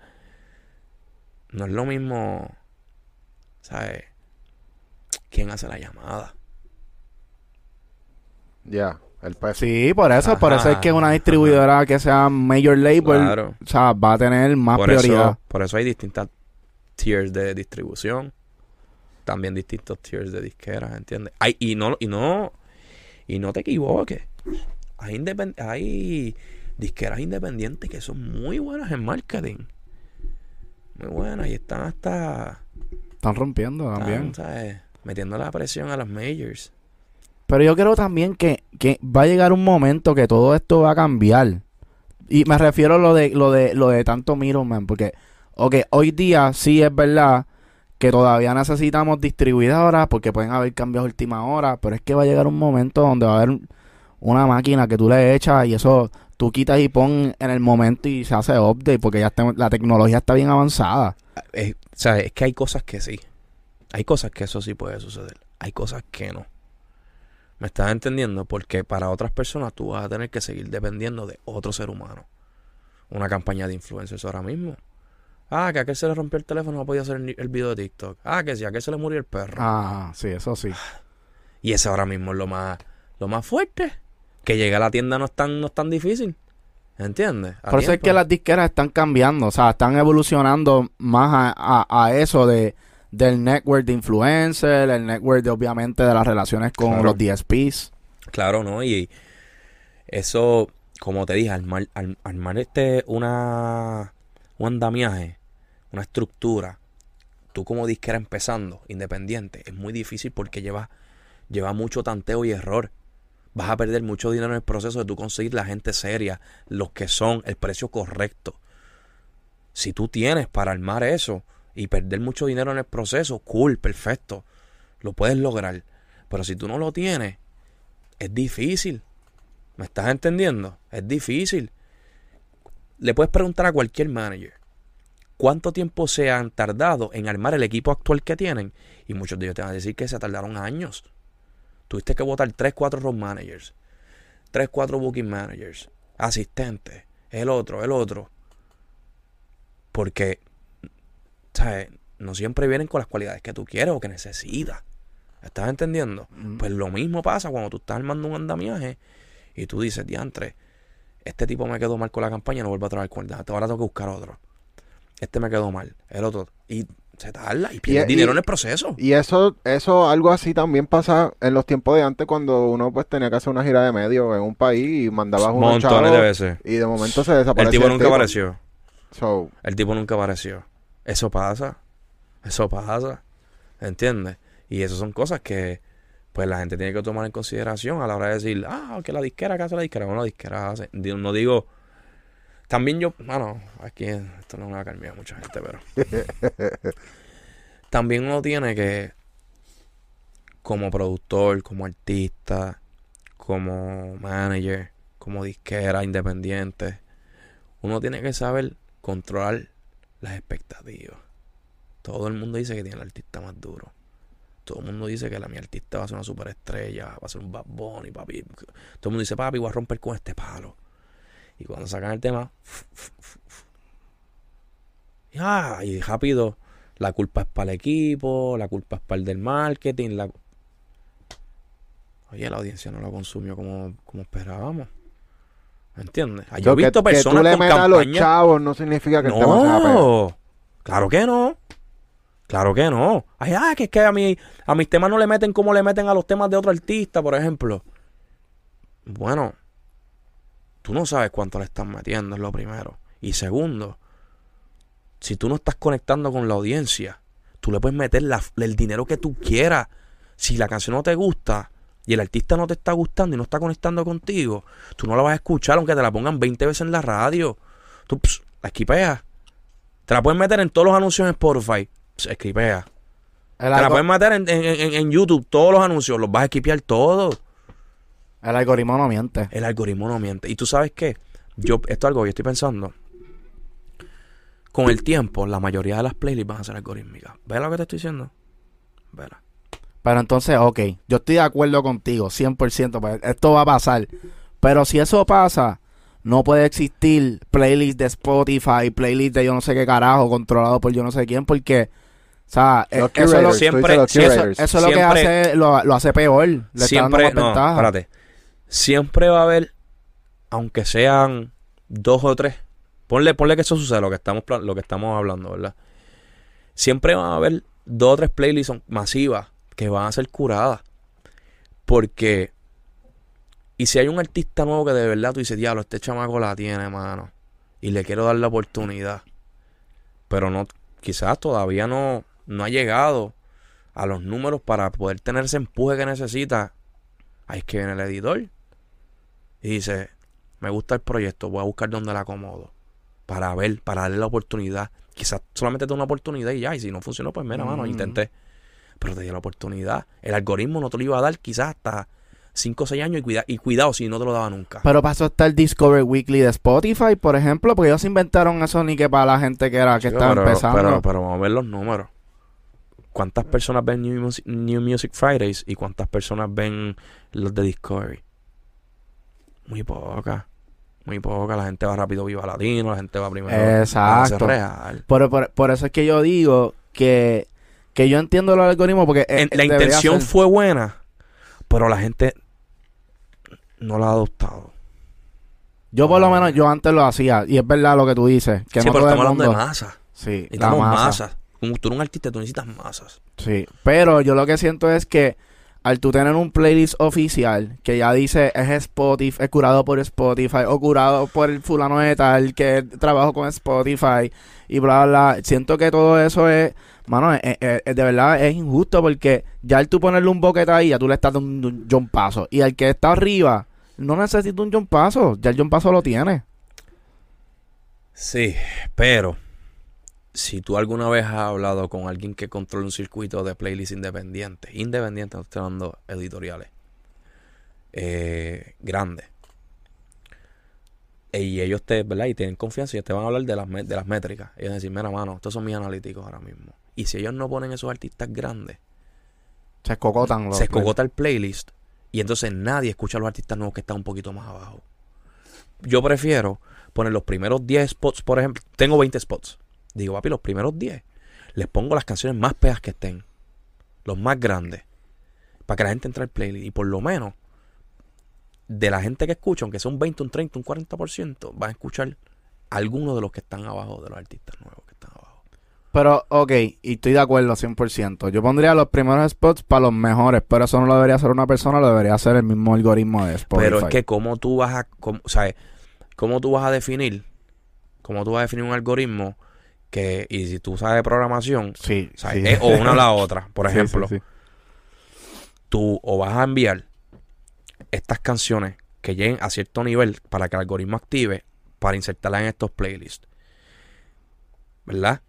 No es lo mismo, ¿sabes? ¿Quién hace la llamada? Ya. El peso. Sí, por eso, por eso es que una distribuidora que sea major label, Claro. o sea, va a tener más Por prioridad. eso, por eso hay distintas tiers de distribución. También distintos tiers de disqueras, ¿entiendes? Hay, y no, y no, y no te equivoques. Hay, independ- hay disqueras independientes que son muy buenas en marketing. Muy buenas. Y están hasta Están rompiendo también. están, ¿sabes? metiendo la presión a las majors. Pero yo creo también que, que va a llegar un momento que todo esto va a cambiar. Y me refiero a lo de, lo de, lo de tanto middleman, porque, ok, hoy día sí es verdad que todavía necesitamos distribuidoras porque pueden haber cambios a última hora, pero es que va a llegar un momento donde va a haber una máquina que tú le echas y eso tú quitas y pon en el momento y se hace update porque ya la tecnología está bien avanzada. Es, o sea, es que hay cosas que sí. Hay cosas que eso sí puede suceder. Hay cosas que no. ¿Me estás entendiendo? Porque para otras personas tú vas a tener que seguir dependiendo de otro ser humano. Una campaña de influencers ahora mismo. Ah, que a aquel se le rompió el teléfono no podía hacer el, el video de TikTok. Ah, que si a aquel se le murió el perro. Ah, sí, eso sí. Y ese ahora mismo es lo más, lo más fuerte. Que llegue a la tienda no es tan, no es tan difícil. ¿Entiendes? A Por eso es que las disqueras están cambiando, o sea, están evolucionando más a, a- a eso de del network de influencer, el network de obviamente de las relaciones con Claro. los DSPs. Claro, ¿no? Y eso, como te dije, armar, ar- armar este una un andamiaje, una estructura, tú como disquera empezando, independiente, es muy difícil porque lleva, lleva mucho tanteo y error. Vas a perder mucho dinero en el proceso de tú conseguir la gente seria, los que son, el precio correcto. Si tú tienes para armar eso y perder mucho dinero en el proceso, cool, perfecto. Lo puedes lograr. Pero si tú no lo tienes, es difícil. ¿Me estás entendiendo? Es difícil. Le puedes preguntar a cualquier manager cuánto tiempo se han tardado en armar el equipo actual que tienen. Y muchos de ellos te van a decir que se tardaron años. Tuviste que votar 3, 4 road managers, 3, 4 booking managers, asistentes, el otro, el otro. Porque, ¿sabes? No siempre vienen con las cualidades que tú quieres o que necesitas. ¿Estás entendiendo? Pues lo mismo pasa cuando tú estás armando un andamiaje y tú dices, diantre, este tipo me quedó mal con la campaña, no vuelvo a traer cuerda. Ahora tengo que buscar otro. Este me quedó mal, el otro. Y se tarda y pierdes y- dinero en el proceso. Y eso, eso, algo así también pasa en los tiempos de antes cuando uno pues tenía que hacer una gira de medio en un país y mandabas unos Montones de veces. y de momento se desapareció. El tipo nunca apareció. So, El tipo nunca apareció. Eso pasa. Eso pasa. ¿Entiendes? Y eso son cosas que pues la gente tiene que tomar en consideración a la hora de decir, ah, que la disquera, que hace la disquera? Bueno, la disquera hace. No digo. También yo, bueno, aquí esto no me va a cambiar a mucha gente, pero. también uno tiene que, como productor, como artista, como manager, como disquera independiente, uno tiene que saber controlar las expectativas. Todo el mundo dice que tiene el artista más duro. Todo el mundo dice que la mi artista va a ser una superestrella, va a ser un Bad Bunny, papi. Todo el mundo dice, papi, voy a romper con este palo. Y cuando sacan el tema, y, ah, y rápido, la culpa es para el equipo, la culpa es para el del marketing. La... oye, la audiencia no lo consumió como, como esperábamos. ¿Me entiendes? Ah, Yo he que- visto que, personas tú le con metas a los chavos no significa que el tema sea peor. No, claro que no. Claro que no. Ay, ah, que es que a, mí, a mis temas no le meten como le meten a los temas de otro artista, por ejemplo. Bueno, tú no sabes cuánto le están metiendo, es lo primero. Y segundo, si tú no estás conectando con la audiencia, tú le puedes meter la- el dinero que tú quieras. Si la canción no te gusta y el artista no te está gustando y no está conectando contigo, tú no la vas a escuchar aunque te la pongan 20 veces en la radio. Tú ps, la esquipeas. Te la puedes meter en todos los anuncios en Spotify. Ps, esquipea. El, Te la puedes meter en, en- en- en YouTube, todos los anuncios, los vas a esquipear todos. El algoritmo no miente. El algoritmo no miente. Y tú sabes qué, yo, esto es algo que yo estoy pensando. Con el tiempo, la mayoría de las playlists van a ser algorítmicas. ¿Ves lo que te estoy diciendo? Vela. Pero entonces, ok, yo estoy de acuerdo contigo, 100%, pues esto va a pasar. Pero si eso pasa, no puede existir playlist de Spotify, playlist de yo no sé qué carajo, controlado por yo no sé quién, porque, o sea, Los eh, eso, es lo, curators, siempre- los eso- es lo que hace, lo, lo hace peor, le está siempre, dando más no, ventaja. espérate. Siempre va a haber, aunque sean dos o tres, ponle, ponle que eso suceda, lo que estamos, lo que estamos hablando, ¿verdad? Siempre va a haber dos o tres playlists masivas que van a ser curadas. Porque, y si hay un artista nuevo que de verdad tú dices, diablo, este chamaco la tiene, mano, y le quiero dar la oportunidad, pero no, quizás todavía no, no ha llegado a los números para poder tener ese empuje que necesita, ahí es que viene el editor y dice, me gusta el proyecto, voy a buscar dónde la acomodo para ver, para darle la oportunidad. Quizás solamente te da una oportunidad y ya, y si no funcionó, pues mira, mano, Mm. intenté. Pero te dio la oportunidad. El algoritmo no te lo iba a dar quizás hasta 5 o 6 años y, cuida- y cuidado si no te lo daba nunca. Pero pasó hasta el Discover Weekly de Spotify, por ejemplo, porque ellos inventaron eso ni que para la gente que era que estaba pero, empezando. Pero, pero vamos a ver los números. ¿Cuántas personas ven New Music, New Music Fridays y cuántas personas ven los de Discovery? Muy poca. Muy poca. La gente va rápido Viva Latino, la gente va primero. Exacto. real. Por, por- por eso es que yo digo que, que yo entiendo los algoritmos porque eh, En- la intención ser- fue buena, pero la gente no la ha adoptado. Yo por lo menos yo antes lo hacía y es verdad lo que tú dices, que sí, no pero estamos hablando de masa. Sí, Necesitamos masa. masas. Como tú eres un artista, tú necesitas masas. Sí, pero yo lo que siento es que al tú tener un playlist oficial que ya dice es Spotify, es curado por Spotify o curado por el fulano de tal que trabajo con Spotify y bla, bla, siento que todo eso es, mano, de verdad es injusto porque ya al tú ponerle un boquete ahí, ya tú le estás dando un John Paso y al que está arriba no necesita un John Paso, ya el John Paso lo tiene. Sí, pero si tú alguna vez has hablado con alguien que controla un circuito de playlist independiente, independiente, no estoy hablando editoriales, eh, grandes, y ellos te, ¿verdad? Y tienen confianza y te van a hablar de las, de las métricas. Ellos van a decir, mira, mano, estos son mis analíticos ahora mismo. Y si ellos no ponen esos artistas grandes, Se escocotan los se escogota el playlist y entonces nadie escucha a los artistas nuevos que están un poquito más abajo. Yo prefiero poner los primeros 10 spots, por ejemplo, tengo 20 spots. Digo, papi, los primeros 10 les pongo las canciones más pegas que estén, los más grandes, para que la gente entre al playlist y por lo menos de la gente que escucha, aunque sea un 20, un 30, un 40%, van a escuchar algunos de los que están abajo, de los artistas nuevos que están abajo. Pero, ok, y estoy de acuerdo 100%. Yo pondría los primeros spots para los mejores, pero eso no lo debería hacer una persona, lo debería hacer el mismo algoritmo de Spotify. Pero es que cómo tú vas a, cómo, tú vas a definir, cómo tú vas a definir un algoritmo que, y si tú sabes de programación, Sí, o, sea, sí. es o una o la otra, por ejemplo, sí, tú o vas a enviar estas canciones que lleguen a cierto nivel para que el algoritmo active para insertarlas en estos playlists. ¿Verdad?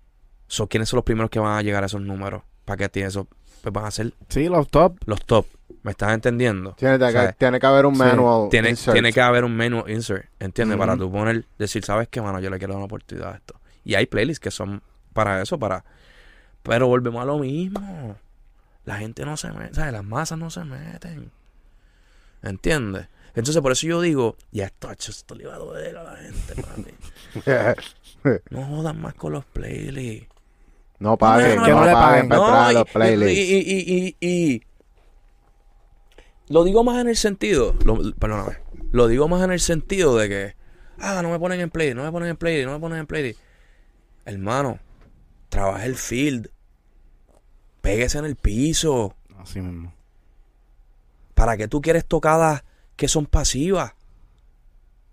So, ¿Quiénes son los primeros que van a llegar a esos números? ¿Para que tiene eso? Pues van a ser Sí, los top. los top. ¿Me estás entendiendo? Tiene, que- O sea, tiene que haber un manual. Tiene, insert. tiene que haber un menú insert, ¿entiendes? Para tú poner, decir, ¿sabes qué, mano? Yo le quiero dar una oportunidad a esto. Y hay playlists que son para eso, para... Pero volvemos a lo mismo. La gente no se mete, ¿sabes? Las masas no se meten. ¿Entiendes? Entonces, por eso yo digo, ya esto, esto le va a doler a la gente, papi. No jodan más con los playlists. no paguen, No, que no no, le paguen para entrar a y- los playlists. Y, y, y, y, y- lo digo más en el sentido, lo, perdóname, lo digo más en el sentido de que, ah, no me ponen en play, no me ponen en play, no me ponen en play. Hermano, trabaja el field, péguese en el piso. Así mismo. ¿Para qué tú quieres tocadas que son pasivas?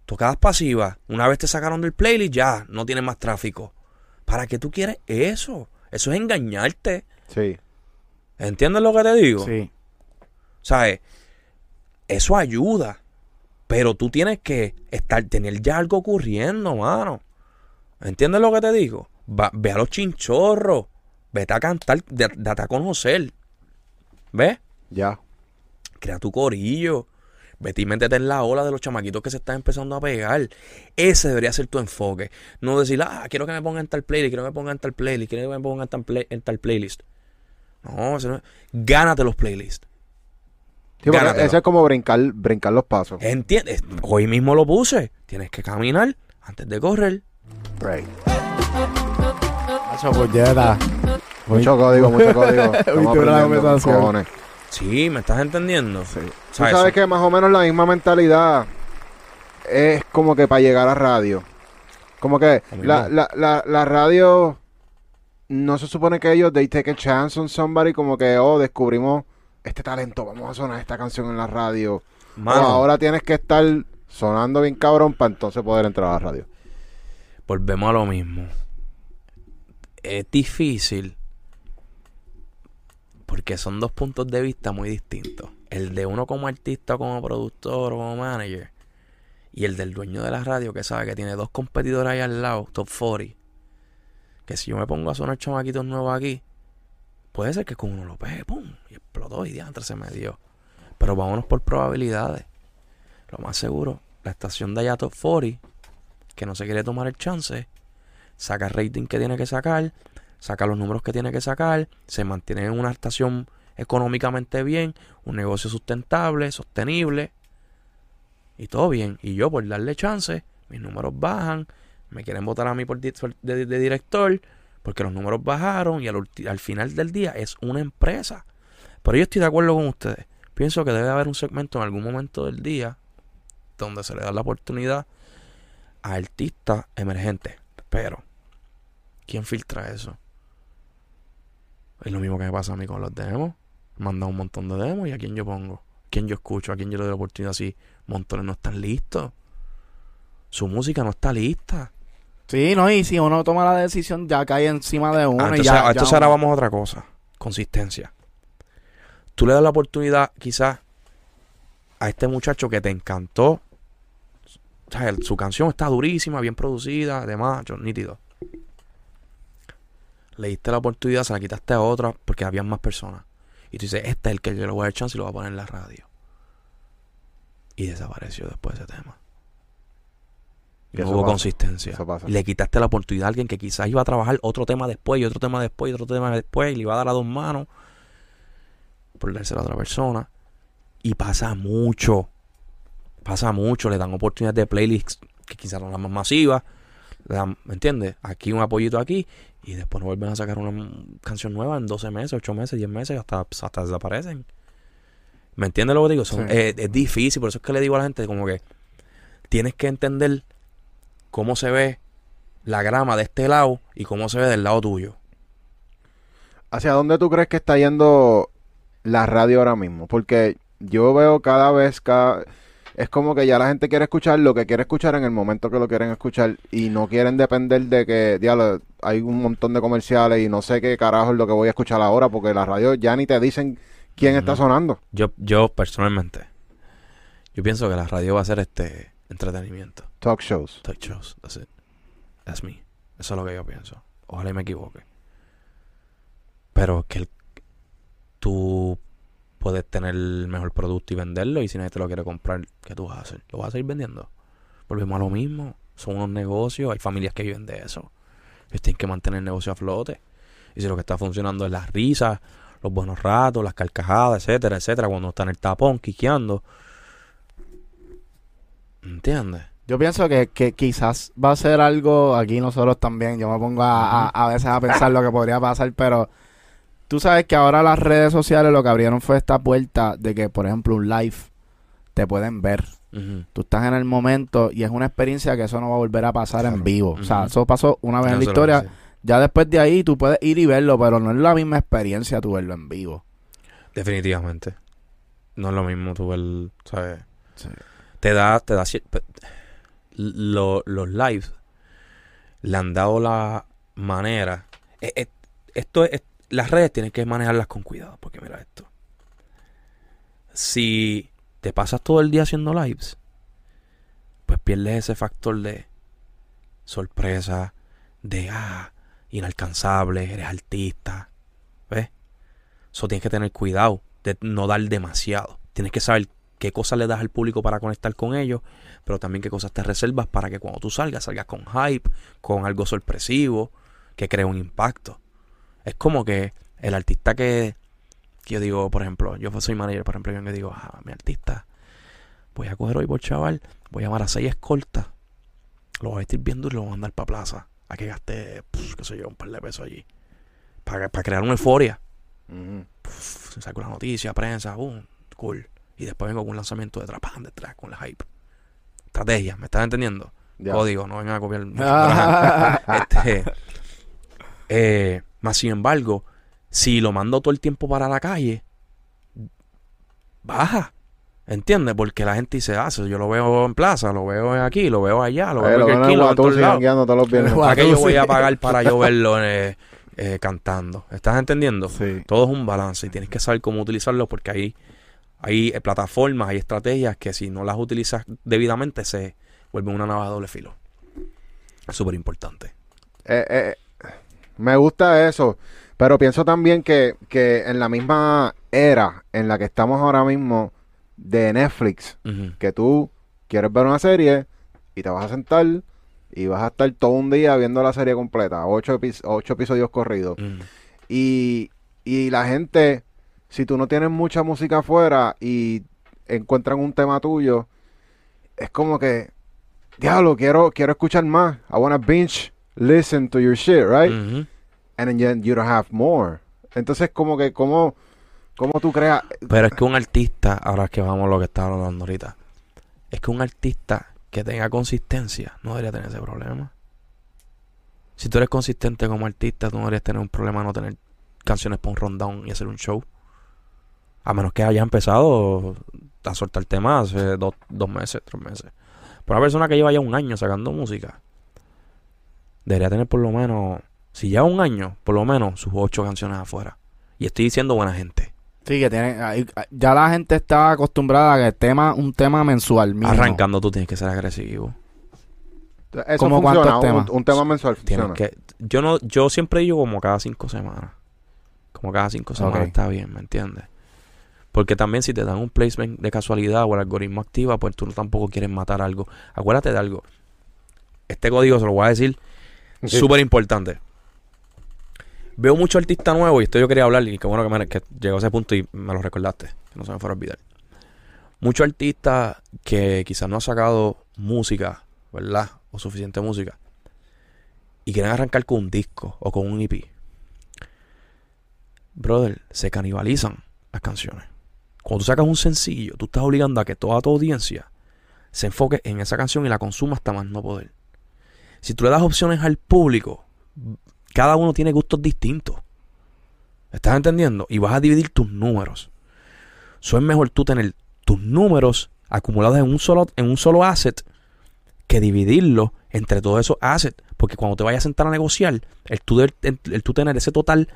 Tocadas pasivas. Una vez te sacaron del playlist, ya no tienes más tráfico. ¿Para qué tú quieres eso? Eso es engañarte. Sí. ¿Entiendes lo que te digo? Sí. ¿Sabes? Eso ayuda. Pero tú tienes que estar, tener ya algo ocurriendo, mano. ¿Entiendes lo que te digo? Va- ve a los chinchorros. Vete a cantar, de- date a conocer. ¿Ves? Ya. Crea tu corillo. Vete y métete en la ola de los chamaquitos que se están empezando a pegar. Ese debería ser tu enfoque. No decir, ah, quiero que me pongan en tal playlist, quiero que me pongan en tal playlist, quiero que me pongan en tal, play- en tal playlist. No, eso no- gánate los playlists. Sí, eso es como brincar, brincar los pasos. ¿Entiendes? Hoy mismo lo puse. Tienes que caminar antes de correr. Right. Hacho, puñeta. Mucho código, mucho código. Estamos aprendiendo, cojones. Sí, ¿me estás entendiendo? Sí. Tú ¿Sabes? sabes que más o menos la misma mentalidad es como que para llegar a radio. Como que la, la, la, la radio no se supone que ellos they take a chance on somebody como que oh descubrimos este talento, vamos a sonar esta canción en la radio. Mano, ahora tienes que estar sonando bien cabrón para entonces poder entrar a la radio. Volvemos a lo mismo. Es difícil porque son dos puntos de vista muy distintos. El de uno como artista, como productor como manager. Y el del dueño de la radio que sabe que tiene dos competidores ahí al lado, top 40. Que si yo me pongo a sonar chamaquitos nuevos aquí, puede ser que con uno lo pegue, pum, y explotó y diantre se me dio. Pero vámonos por probabilidades. Lo más seguro, la estación de allá top 40, que no se quiere tomar el chance, saca el rating que tiene que sacar, saca los números que tiene que sacar, se mantiene en una estación económicamente bien, un negocio sustentable, sostenible, y todo bien. Y yo por darle chance, mis números bajan, me quieren votar a mí por de, director, porque los números bajaron y al, al final del día es una empresa. Pero yo estoy de acuerdo con ustedes. Pienso que debe haber un segmento en algún momento del día donde se le da la oportunidad a artistas emergentes. Pero, ¿quién filtra eso? Es lo mismo que me pasa a mí con los demos. Manda un montón de demos y a quién yo pongo. ¿Quién yo escucho? ¿A quién yo le doy la oportunidad si montones no están listos? Su música no está lista. Sí, no, y si uno toma la decisión, ya cae encima de uno Ah, y entonces, ya. ah, ya entonces uno- ahora vamos a otra cosa. Consistencia. Tú le das la oportunidad, quizás, a este muchacho que te encantó. O sea, el- su canción está durísima, bien producida, además, yo, nítido. Le diste la oportunidad, se la quitaste a otra porque habían más personas. Y tú dices, este es el que yo le voy a dar chance y lo voy a poner en la radio. Y desapareció después de ese tema. No hubo pasa. consistencia. Le quitaste la oportunidad a alguien que quizás iba a trabajar otro tema después y otro tema después y otro tema después y le iba a dar a dos manos por dárselo a otra persona. Y pasa mucho. Pasa mucho. Le dan oportunidades de playlists que quizás son las más masivas. Le dan, ¿me entiendes? Aquí un apoyito aquí y después no vuelven a sacar una canción nueva en 12 meses, 8 meses, 10 meses hasta, hasta desaparecen. ¿Me entiendes lo que digo? Son- Sí. es, es difícil, por eso es que le digo a la gente como que tienes que entender cómo se ve la grama de este lado y cómo se ve del lado tuyo. ¿Hacia dónde tú crees que está yendo la radio ahora mismo? Porque yo veo cada vez, cada... es como que ya la gente quiere escuchar lo que quiere escuchar en el momento que lo quieren escuchar y no quieren depender de que, diablo, hay un montón de comerciales y no sé qué carajo es lo que voy a escuchar ahora porque la radio ya ni te dicen quién está sonando. Yo, yo personalmente, yo pienso que la radio va a ser este entretenimiento. Talk shows. Talk shows, that's it. That's me. Eso es lo que yo pienso. Ojalá y me equivoque. Pero que el- tú puedes tener el mejor producto y venderlo y si nadie te lo quiere comprar, ¿qué tú vas a hacer? ¿Lo vas a seguir vendiendo? Volvemos a lo mismo. Son unos negocios, hay familias que viven de eso. Ellos tienen que mantener el negocio a flote. Y si lo que está funcionando es las risas, los buenos ratos, las carcajadas, etcétera, etcétera, cuando está en el tapón, quiqueando. ¿Entiendes? Yo pienso que, que quizás va a ser algo aquí nosotros también. Yo me pongo a, a, a veces a pensar lo que podría pasar, pero Tú sabes que ahora las redes sociales lo que abrieron fue esta puerta de que, por ejemplo, un live te pueden ver. Tú estás en el momento y es una experiencia que eso no va a volver a pasar en vivo. O sea, eso pasó una vez en la historia. Ya después de ahí tú puedes ir y verlo, pero no es la misma experiencia tú verlo en vivo. Definitivamente. No es lo mismo tú ver, ¿sabes? Sí. Te da, te da lo- los lives le han dado la manera. eh, eh, esto es, las redes tienen que manejarlas con cuidado, porque mira esto. Si te pasas todo el día haciendo lives, pues pierdes ese factor de sorpresa, de ah, inalcanzable, eres artista, ¿ves? Eso tienes que tener cuidado de no dar demasiado. Tienes que saber qué cosas le das al público para conectar con ellos, pero también qué cosas te reservas para que cuando tú salgas, salgas con hype, con algo sorpresivo, que cree un impacto. Es como que el artista que, que yo digo, por ejemplo, yo soy manager, por ejemplo, yo que digo, ah, mi artista, voy a coger hoy por chaval, voy a llamar a seis escoltas, lo voy a vestir bien duro y lo voy a mandar para plaza, a que gaste, qué sé yo, un par de pesos allí, para, para crear una euforia Ujú. pf, saco la noticia, prensa, boom, cool. Y después vengo con un lanzamiento detrás, pan, detrás, con la hype. Estrategia, ¿me estás entendiendo? Ya. Código, no vengan a copiar. Este, eh, más sin embargo, si lo mando todo el tiempo para la calle, baja. ¿Entiendes? Porque la gente dice, ah, yo lo veo en plaza, lo veo aquí, lo veo allá, lo veo lo en lo veo todos lados. los. ¿Para qué yo voy a pagar para yo verlo eh, eh, cantando? ¿Estás entendiendo? Sí. Todo es un balance y tienes que saber cómo utilizarlo porque hay, hay eh, plataformas, hay estrategias que si no las utilizas debidamente se vuelven una navaja de doble filo. Es súper importante. Eh, eh, me gusta eso, pero pienso también que, que en la misma era en la que estamos ahora mismo de Netflix, que tú quieres ver una serie y te vas a sentar y vas a estar todo un día viendo la serie completa, ocho, epi- ocho episodios corridos. Y, y la gente, si tú no tienes mucha música afuera y encuentran un tema tuyo, es como que, diablo, quiero, quiero escuchar más. I wanna binge listen to your shit, right? And then you don't have more. Entonces, como que, ¿cómo, cómo tú creas? Pero es que un artista, ahora que vamos a lo que estaba hablando ahorita, es que un artista que tenga consistencia no debería tener ese problema. Si tú eres consistente como artista, tú no deberías tener un problema no tener canciones para un rundown y hacer un show. A menos que haya empezado a soltar temas hace dos, dos meses, tres meses. Pero una persona que lleva ya un año sacando música, debería tener por lo menos, si lleva un año, por lo menos sus ocho canciones afuera. Y estoy diciendo buena gente. Sí, que tiene, ahí- ya la gente está acostumbrada a que el tema, un tema mensual. mínimo. Arrancando tú tienes que ser agresivo. Eso ¿Cómo funciona, cuántos un, temas? un tema mensual funciona. que, yo no, yo siempre digo como cada cinco semanas. Como cada cinco semanas está bien, ¿me entiendes? Porque también si te dan un placement de casualidad o el algoritmo activa, pues tú tampoco quieres matar algo. Acuérdate de algo. Este código se lo voy a decir Sí. súper importante. Veo mucho artista nuevo y esto yo quería hablar y qué bueno que, me, llegó a ese punto y me lo recordaste. Que no se me fuera a olvidar. Muchos artistas que quizás no han sacado música, ¿verdad? O suficiente música. Y quieren arrancar con un disco o con un EP. Brother, se canibalizan las canciones. Cuando tú sacas un sencillo, tú estás obligando a que toda tu audiencia se enfoque en esa canción y la consuma hasta más no poder. Si tú le das opciones al público, cada uno tiene gustos distintos. ¿Estás entendiendo? Y vas a dividir tus números. Eso es mejor tú tener tus números acumulados en un solo, en un solo asset que dividirlo entre todos esos assets. Porque cuando te vayas a sentar a negociar, el tú, el, el tú tener ese total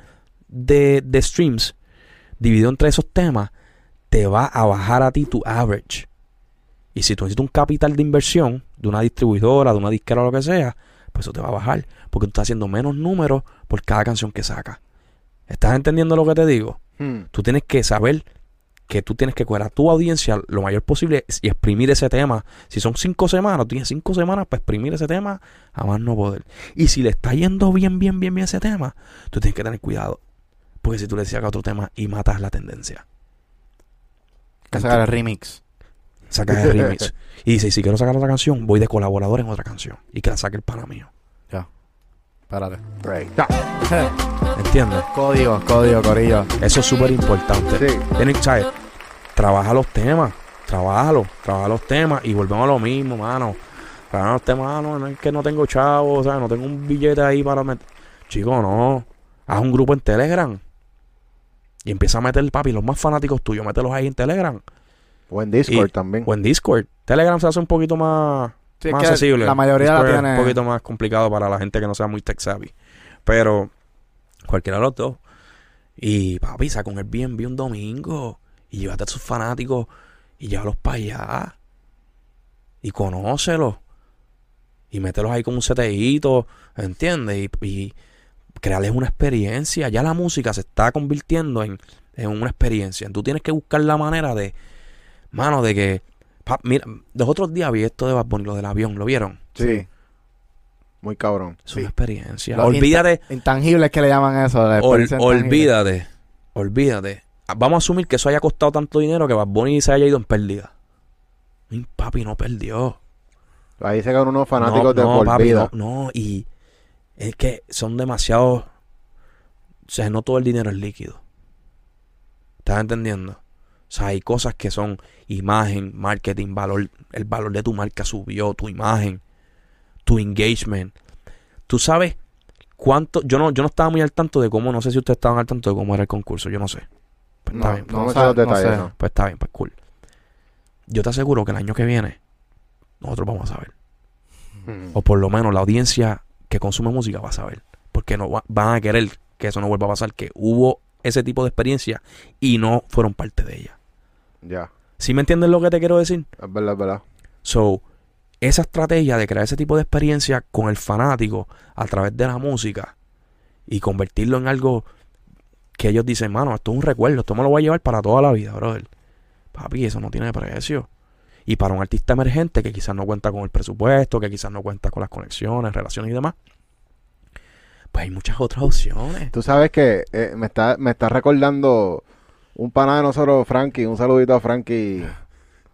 de, de streams dividido entre esos temas, te va a bajar a ti tu average. Y si tú necesitas un capital de inversión de una distribuidora, de una disquera o lo que sea, pues eso te va a bajar. Porque tú estás haciendo menos números por cada canción que sacas. ¿Estás entendiendo lo que te digo? Hmm. Tú tienes que saber que tú tienes que coger a tu audiencia lo mayor posible y exprimir ese tema. Si son cinco semanas, tú tienes cinco semanas para exprimir ese tema a más no poder. Y si le está yendo bien, bien, bien, bien ese tema, tú tienes que tener cuidado. Porque si tú le sacas otro tema y matas la tendencia, que sacar el remix. Sacas el remix. y dices, si quiero sacar otra canción, voy de colaborador en otra canción. Y que la saque el pana mío. Espérate. Break. Ya. ¿Entiendes? Código, código, corillo. Eso es súper importante. Sí. Tienes. Trabaja los temas. Trabájalo. Trabaja los temas y volvemos a lo mismo, mano. Trabaja los temas, mano. No es que no tengo chavo, o sea, no tengo un billete ahí para meter. Chico, no. Haz un grupo en Telegram. Y empieza a meter, papi, los más fanáticos tuyos, mételos ahí en Telegram. O en Discord Y- también. O en Discord. Telegram se hace un poquito más, Sí, es más que accesible. la mayoría la Discord es tiene- un poquito más complicado para la gente que no sea muy tech savvy. Pero cualquiera de los dos. Y papi, saca un Airbnb un domingo y llévate a sus fanáticos y llévalos para allá. Y conócelos. Y mételos ahí con un seteíto, ¿entiendes? Y, y crearles una experiencia. Ya la música se está convirtiendo en, en una experiencia. Tú tienes que buscar la manera de, mano, de que... pa- mira, los otros días vi esto de Bad Bunny, lo del avión, ¿lo vieron? Sí. Muy cabrón. Es Sí. una experiencia. Los olvídate, inta- Intangibles que le llaman eso. la ol- olvídate, olvídate. Ah, Vamos a asumir que eso haya costado tanto dinero que Bad Bunny se haya ido en pérdida. Mi papi no perdió. Ahí se quedan unos fanáticos no, de no, por papi, vida. No, no, y es que son demasiados. O sea, no todo el dinero es líquido. ¿Estás entendiendo? O sea, hay cosas que son imagen, marketing, valor. El valor de tu marca subió, tu imagen, tu engagement. Tú sabes cuánto. Yo no, yo no estaba muy al tanto de cómo, no sé si ustedes estaban al tanto de cómo era el concurso. Yo no sé. Pues está No, bien. No, me sé sabe- los detalles, sé. no. Pues está bien, pues cool. Yo te aseguro que el año que viene, nosotros vamos a saber. O por lo menos la audiencia que consume música va a saber. Porque no va- van a querer que eso no vuelva a pasar. Que hubo ese tipo de experiencia y no fueron parte de ella. Ya. ¿Sí me entiendes lo que te quiero decir? Es verdad, es verdad. So, esa estrategia de crear ese tipo de experiencia con el fanático a través de la música y convertirlo en algo que ellos dicen, mano, esto es un recuerdo, esto me lo voy a llevar para toda la vida, brother. Papi, eso no tiene precio. Y para un artista emergente que quizás no cuenta con el presupuesto, que quizás no cuenta con las conexiones, relaciones y demás, pues hay muchas otras opciones. Tú sabes que eh, me, está, me está recordando un pana de nosotros, Frankie, un saludito a Frankie,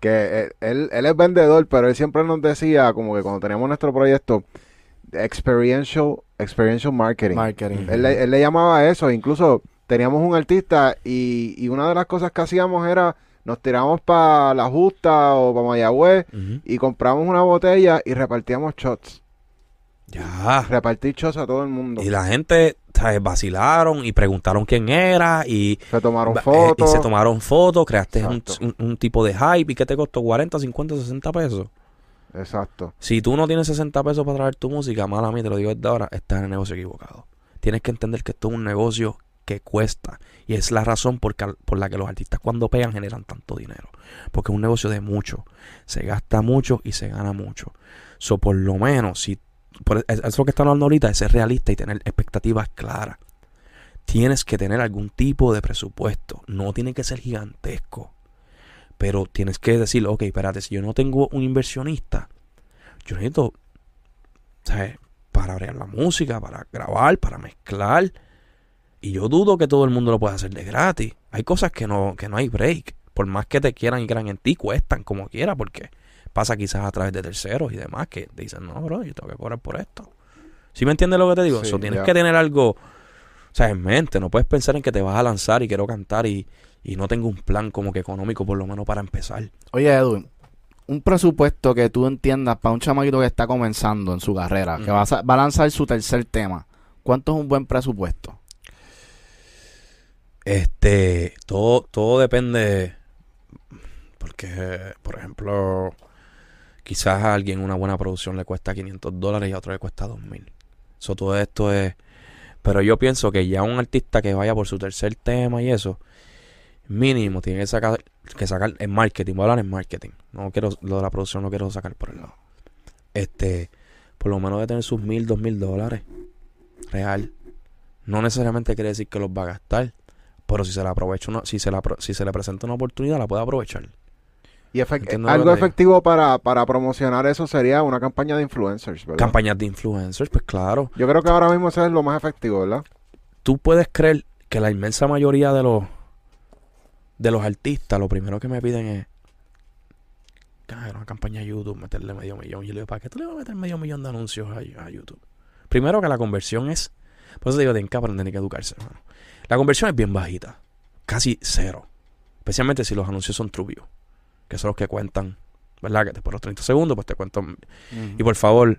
que eh, él, él es vendedor, pero él siempre nos decía, como que cuando teníamos nuestro proyecto, experiential, experiential marketing. Marketing. Él, le- él le llamaba eso, incluso teníamos un artista y, y una de las cosas que hacíamos era, nos tiramos para La Justa o para Mayagüez y compramos una botella y repartíamos shots. Ya. Repartir shots a todo el mundo. Y la gente ¿sabes? vacilaron y preguntaron quién era y Se tomaron eh, fotos. y se tomaron fotos, creaste un, un- un tipo de hype y que te costó 40, 50, 60 pesos. Exacto. Si tú no tienes 60 pesos para traer tu música, mala mía, te lo digo desde ahora, estás en el negocio equivocado. Tienes que entender que esto es un negocio que cuesta y es la razón por, por la que los artistas cuando pegan generan tanto dinero. Porque es un negocio de mucho. Se gasta mucho y se gana mucho. So, por lo menos, si por, es, es lo que están hablando ahorita, de ser realista y tener expectativas claras. Tienes que tener algún tipo de presupuesto. No tiene que ser gigantesco. Pero tienes que decir, ok, espérate, si yo no tengo un inversionista, yo necesito, ¿sabes? Para abrir la música, para grabar, para mezclar. Y yo dudo que todo el mundo lo pueda hacer de gratis. Hay cosas que no, que no hay break. Por más que te quieran y crean en ti, cuestan como quiera, porque pasa quizás a través de terceros y demás que te dicen, no, bro, yo tengo que cobrar por esto. ¿Sí me entiendes lo que te digo? Sí, So, tienes que tener algo, o sea, en mente. No puedes pensar en que te vas a lanzar y quiero cantar y, y no tengo un plan como que económico, por lo menos para empezar. Oye, Edwin, un presupuesto que tú entiendas para un chamaquito que está comenzando en su carrera, que va a, va a lanzar su tercer tema, ¿cuánto es un buen presupuesto? Este, todo, todo depende. Porque, por ejemplo, quizás a alguien una buena producción le cuesta 500 dólares y a otro le cuesta 2000. Eso todo esto es. Pero yo pienso que ya un artista que vaya por su tercer tema y eso, mínimo tiene que sacar, que sacar en marketing. Voy a hablar en marketing. No quiero, lo de la producción no quiero sacar por el lado. Este, por lo menos de tener sus mil, dos mil dólares. Real. No necesariamente quiere decir que los va a gastar. Pero si se le aprovecha una, si se la, si se le presenta una oportunidad, la puede aprovechar. Y algo efectivo para, para promocionar eso sería una campaña de influencers, ¿verdad? Campañas de influencers, pues claro. Yo creo que ahora mismo eso es lo más efectivo, ¿verdad? Tú puedes creer que la inmensa mayoría de los de los artistas, lo primero que me piden es "Ah, una campaña de YouTube, meterle medio millón. Y yo le digo, ¿para qué tú le vas a meter medio millón de anuncios a, a YouTube? Primero que la conversión es Por eso te digo, tienen que aprender, tienen que educarse, hermano. La conversión es bien bajita. Casi cero. Especialmente si los anuncios son true view, Que son los que cuentan, ¿verdad? Que después de los 30 segundos, pues te cuentan. Y por favor,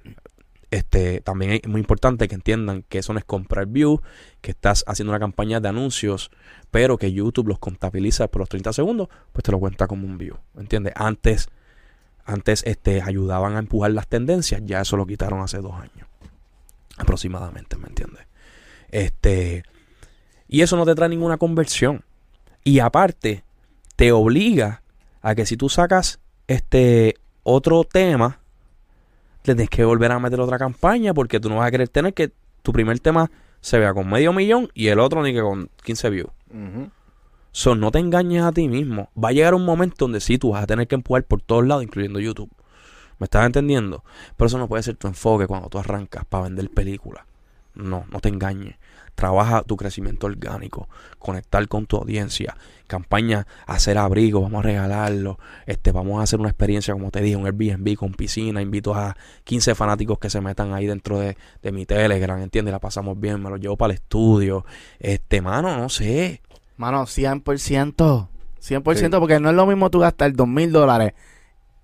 este, también es muy importante que entiendan que eso no es comprar view, que estás haciendo una campaña de anuncios, pero que YouTube los contabiliza por los 30 segundos, pues te lo cuenta como un view. ¿Entiendes? Antes, antes este, ayudaban a empujar las tendencias, ya eso lo quitaron hace dos años. Aproximadamente, ¿me entiendes? Este. Y eso no te trae ninguna conversión. Y aparte, te obliga a que si tú sacas este otro tema, tienes que volver a meter otra campaña porque tú no vas a querer tener que tu primer tema se vea con medio millón y el otro ni que con 15 views. So, no te engañes a ti mismo. Va a llegar un momento donde sí tú vas a tener que empujar por todos lados, incluyendo YouTube. ¿Me estás entendiendo? Pero eso no puede ser tu enfoque cuando tú arrancas para vender películas. No, no te engañes. Trabaja tu crecimiento orgánico, conectar con tu audiencia, campaña, hacer abrigo, vamos a regalarlo, este, vamos a hacer una experiencia, como te dije, un Airbnb con piscina, invito a 15 fanáticos que se metan ahí dentro de, de mi Telegram, ¿entiendes? La pasamos bien, me lo llevo para el estudio, este, mano, no sé, Mano, 100%. 100% porque no es lo mismo tú gastar dos mil dólares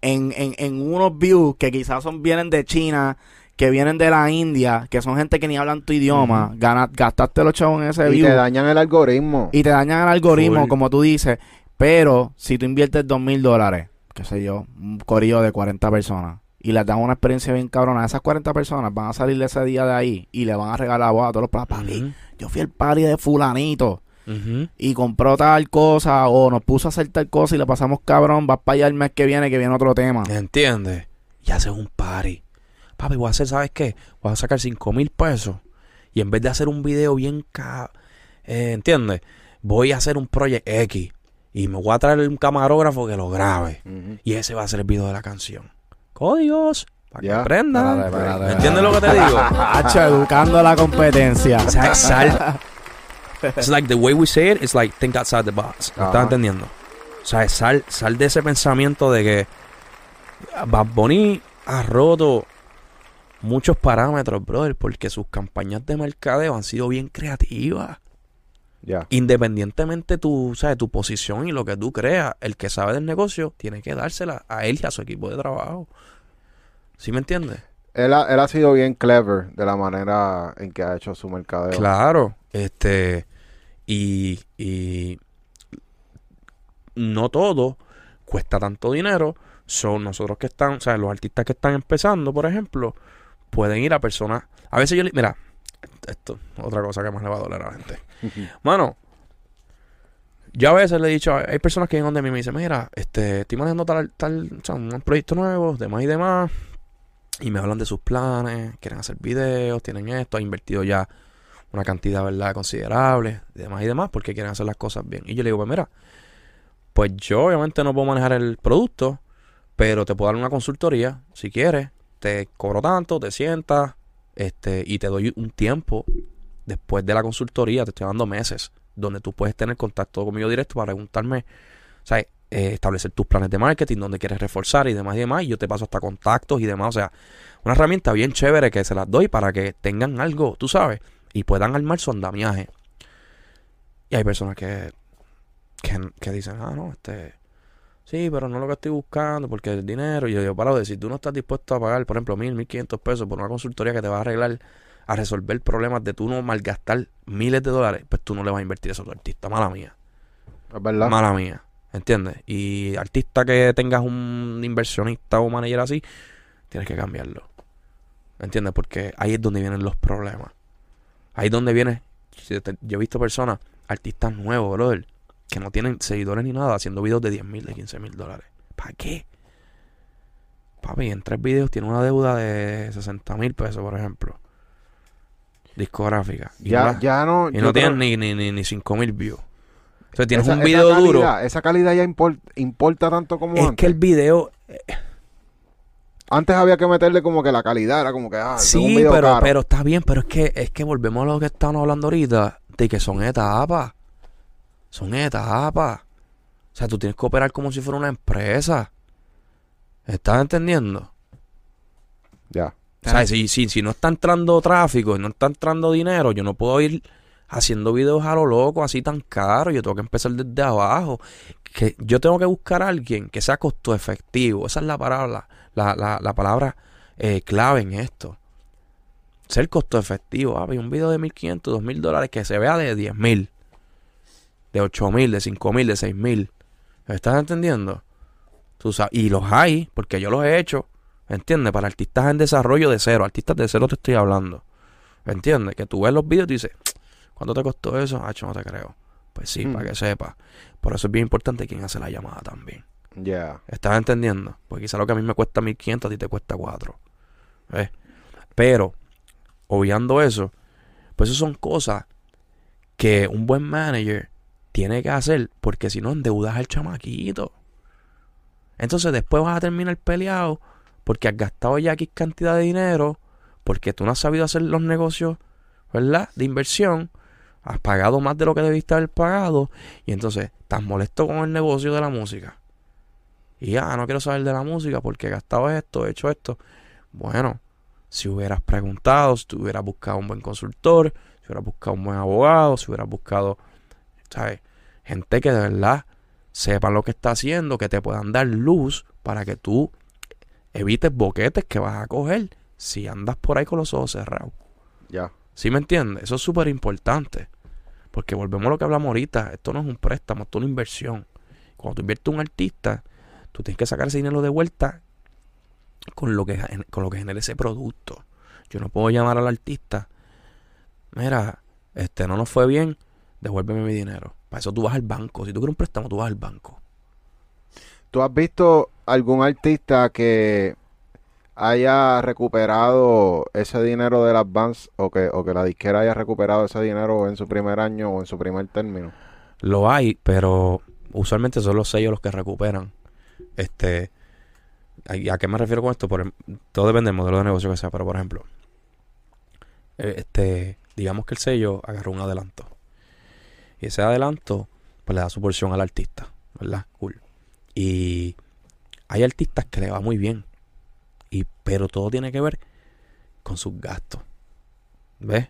en, en, en unos views que quizás son vienen de China, que vienen de la India, que son gente que ni hablan tu idioma. Gana- gastaste los chavos en ese Y view te dañan el algoritmo. y te dañan el algoritmo, Full. como tú dices. Pero si tú inviertes dos mil dólares, qué sé yo, un corillo de 40 personas, y les das una experiencia bien cabrona, esas 40 personas van a salir de ese día de ahí y le van a regalar a vos a todos los Ujú, yo fui al party de fulanito y compró tal cosa o nos puso a hacer tal cosa y le pasamos cabrón, vas para allá el mes que viene que viene otro tema. ¿Entiendes? Y haces un party. Papi, voy a hacer, ¿sabes qué? Voy a sacar 5 mil pesos. Y en vez de hacer un video bien ca... eh, ¿Entiendes? Voy a hacer un Project X. Y me voy a traer un camarógrafo que lo grabe. Y ese va a ser el video de la canción. Códigos. Para que Ya. aprendan. Espérate, espérate, ¿Me entiendes lo que te digo? Hacho, educando la competencia. O sea, sal. It's like the way we say it, it's like think outside the box. ¿Me estás entendiendo? O sea, sal, sal de ese pensamiento de que Bad Bunny ha roto muchos parámetros, brother, porque sus campañas de mercadeo han sido bien creativas. Ya. Independientemente tu, ¿sabes? tu posición y lo que tú creas, el que sabe del negocio tiene que dársela a él y a su equipo de trabajo. ¿Sí me entiendes? Él ha, él ha sido bien clever de la manera en que ha hecho su mercadeo. Claro, este, y, y no todo cuesta tanto dinero. Son nosotros que están, o sea, los artistas que están empezando, por ejemplo, pueden ir a personas. A veces yo, le- mira, esto, otra cosa que más le va a doler a la gente. Mano, yo a veces le he dicho, hay personas que vienen donde mí y me dicen, mira, este, estoy manejando tal, tal, o sea, un proyecto nuevo, demás y demás. Y me hablan de sus planes, quieren hacer videos, tienen esto, han invertido ya una cantidad, ¿verdad?, considerable, demás y demás, porque quieren hacer las cosas bien. Y yo le digo, pues mira, pues yo obviamente no puedo manejar el producto, pero te puedo dar una consultoría, si quieres, te cobro tanto, te sientas, este, y te doy un tiempo después de la consultoría, te estoy dando meses, donde tú puedes tener contacto conmigo directo para preguntarme, sea, eh, establecer tus planes de marketing, donde quieres reforzar y demás y demás, y yo te paso hasta contactos y demás, o sea, una herramienta bien chévere que se las doy para que tengan algo, tú sabes, y puedan armar su andamiaje. Y hay personas que, que, que dicen, ah, no, este, sí, pero no es lo que estoy buscando porque el dinero, y yo digo, para si tú no estás dispuesto a pagar, por ejemplo, mil, mil quinientos pesos por una consultoría que te va a arreglar, a resolver problemas de tú no malgastar miles de dólares, pues tú no le vas a invertir eso a tu artista, mala mía. Es verdad. Mala mía. ¿Entiendes? Y artista que tengas un inversionista o manager así, tienes que cambiarlo. ¿Entiendes? Porque ahí es donde vienen los problemas. Ahí es donde viene. Yo he visto personas, artistas nuevos, brother, que no tienen seguidores ni nada, haciendo videos de 10 mil, de 15 mil dólares. ¿Para qué? Papi, en tres videos tiene una deuda de 60 mil pesos, por ejemplo. Discográfica. Y no Ya, la- ya no. y no creo- tienen ni, ni, ni, ni 5 mil views. Entonces tienes esa- un video duro. Esa calidad ya impor- importa tanto como Es antes. que el video. Antes había que meterle como que la calidad era como que, ah, un sí, video pero, caro. pero está bien, pero es que, es que volvemos a lo que estamos hablando ahorita, de que son etapas. Son etapas. O sea, tú tienes que operar como si fuera una empresa. ¿Estás entendiendo? Ya. O sea, si, si, si no está entrando tráfico y no está entrando dinero, yo no puedo ir haciendo videos a lo loco, así tan caro. Yo tengo que empezar desde abajo. Que yo tengo que buscar a alguien que sea costo efectivo. Esa es la palabra, la, la, la palabra eh, clave en esto. Ser costo efectivo. Ah, un video de 1.500, 2.000 dólares que se vea de 10.000, de 8.000, de 5.000, de 6.000. ¿Me estás entendiendo? Tú sabes, y los hay, porque yo los he hecho. ¿Entiendes? Para artistas en desarrollo de cero. Artistas de cero te estoy hablando. ¿Entiendes? Que tú ves los videos y dices, ¿cuánto te costó eso? Ah, no te creo. Pues sí, para que sepas. Por eso es bien importante quién hace la llamada también. Ya. ¿Estás entendiendo? Porque quizá lo que a mí me cuesta 1500 a ti te cuesta 4. ¿Ves? Pero, obviando eso, pues eso son cosas que un buen manager tiene que hacer porque si no endeudas al chamaquito. Entonces después vas a terminar peleado porque has gastado ya X cantidad de dinero, porque tú no has sabido hacer los negocios, ¿verdad? De inversión, has pagado más de lo que debiste haber pagado, y entonces estás molesto con el negocio de la música. Y ya, no quiero saber de la música porque he gastado esto, he hecho esto. Bueno, si hubieras preguntado, si hubieras buscado un buen consultor, si hubieras buscado un buen abogado, si hubieras buscado, ¿sabes? Gente que de verdad sepa lo que está haciendo, que te puedan dar luz para que tú evites boquetes que vas a coger si andas por ahí con los ojos cerrados. Ya. ¿Sí me entiendes? Eso es súper importante. Porque volvemos a lo que hablamos ahorita. Esto no es un préstamo, esto es una inversión. Cuando tú inviertes en un artista, tú tienes que sacar ese dinero de vuelta con lo que, con lo que genere ese producto. Yo no puedo llamar al artista. Mira, este no nos fue bien, devuélveme mi dinero. Para eso tú vas al banco. Si tú quieres un préstamo, tú vas al banco. ¿Tú has visto algún artista que haya recuperado ese dinero del advance o que, o que la disquera haya recuperado ese dinero en su primer año o en su primer término? Lo hay, pero usualmente son los sellos los que recuperan. Este, ¿a qué me refiero con esto? Por, todo depende del modelo de negocio que sea, pero por ejemplo, eh, este, digamos que el sello agarró un adelanto. Y ese adelanto, pues le da su porción al artista, ¿verdad? Cool. Y hay artistas que le va muy bien. Y, pero todo tiene que ver con sus gastos. ¿Ves?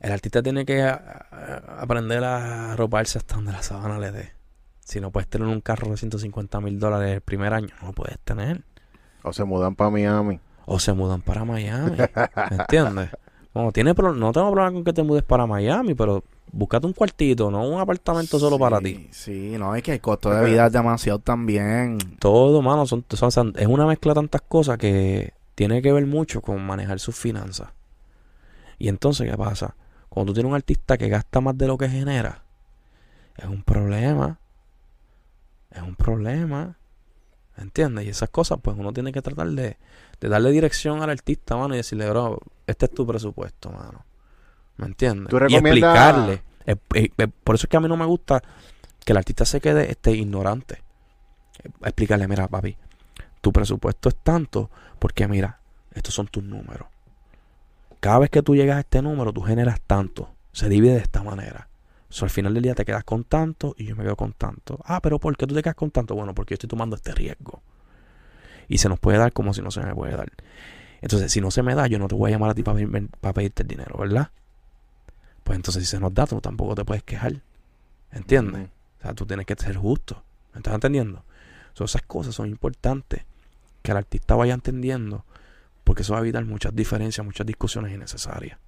El artista tiene que aprender a roparse hasta donde la sabana le dé. Si no puedes tener un carro de 150 mil dólares el primer año, no lo puedes tener. O se mudan para Miami. O se mudan para Miami. ¿Entiendes? no tengo problema con que te mudes para Miami, pero búscate un cuartito, no un apartamento solo para ti. Sí, no, es que el costo de vida es demasiado también. Todo, mano, son, es una mezcla de tantas cosas que tiene que ver mucho con manejar sus finanzas. Y entonces, ¿qué pasa? Cuando tú tienes un artista que gasta más de lo que genera, es un problema. Es un problema. ¿Entiendes? Y esas cosas, pues uno tiene que tratar de, de darle dirección al artista, mano, y decirle, bro, este es tu presupuesto, mano. ¿Me entiendes? y explicarle. Eh, eh, eh, por eso es que a mí no me gusta que el artista se quede este, ignorante. explicarle, mira, papi, tu presupuesto es tanto porque, mira, estos son tus números. Cada vez que tú llegas a este número, tú generas tanto. Se divide de esta manera. So, al final del día te quedas con tanto y yo me quedo con tanto. Ah, pero ¿por qué tú te quedas con tanto? Bueno, porque yo estoy tomando este riesgo. Y se nos puede dar como si no se me puede dar. Entonces, si no se me da, yo no te voy a llamar a ti para, para pedirte el dinero, ¿verdad? Pues entonces si se nos da, tú tampoco te puedes quejar. ¿Entiendes? O sea, tú tienes que ser justo. ¿Me estás entendiendo? esas cosas son importantes que el artista vaya entendiendo porque eso va a evitar muchas diferencias, muchas discusiones innecesarias.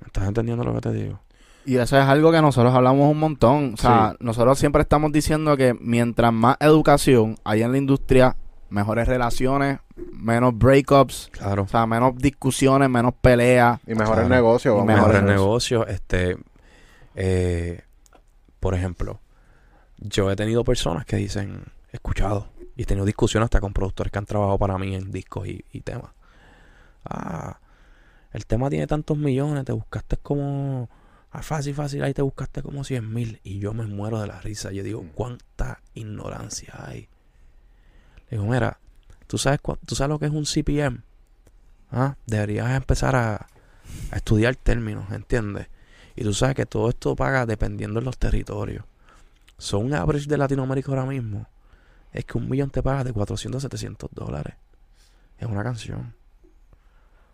¿Me estás entendiendo lo que te digo? Y eso es algo que nosotros hablamos un montón. O sea, nosotros siempre estamos diciendo que mientras más educación hay en la industria, mejores relaciones, menos breakups, claro. o sea, menos discusiones, menos peleas. Y mejores negocios. mejores negocios. Este, eh, por ejemplo, yo he tenido personas que dicen, he escuchado, y he tenido discusiones hasta con productores que han trabajado para mí en discos y, temas. Ah, el tema tiene tantos millones, te buscaste como... Ah, fácil, fácil, ahí te buscaste como 100 mil. Y yo me muero de la risa. Yo digo, ¿cuánta ignorancia hay? Digo, mira, ¿tú sabes, ¿tú sabes lo que es un CPM? ¿Ah? Deberías empezar a, estudiar términos, ¿entiendes? Y tú sabes que todo esto paga dependiendo de los territorios. Son un average de Latinoamérica ahora mismo. Es que un millón te paga de 400 a 700 dólares. Es una canción.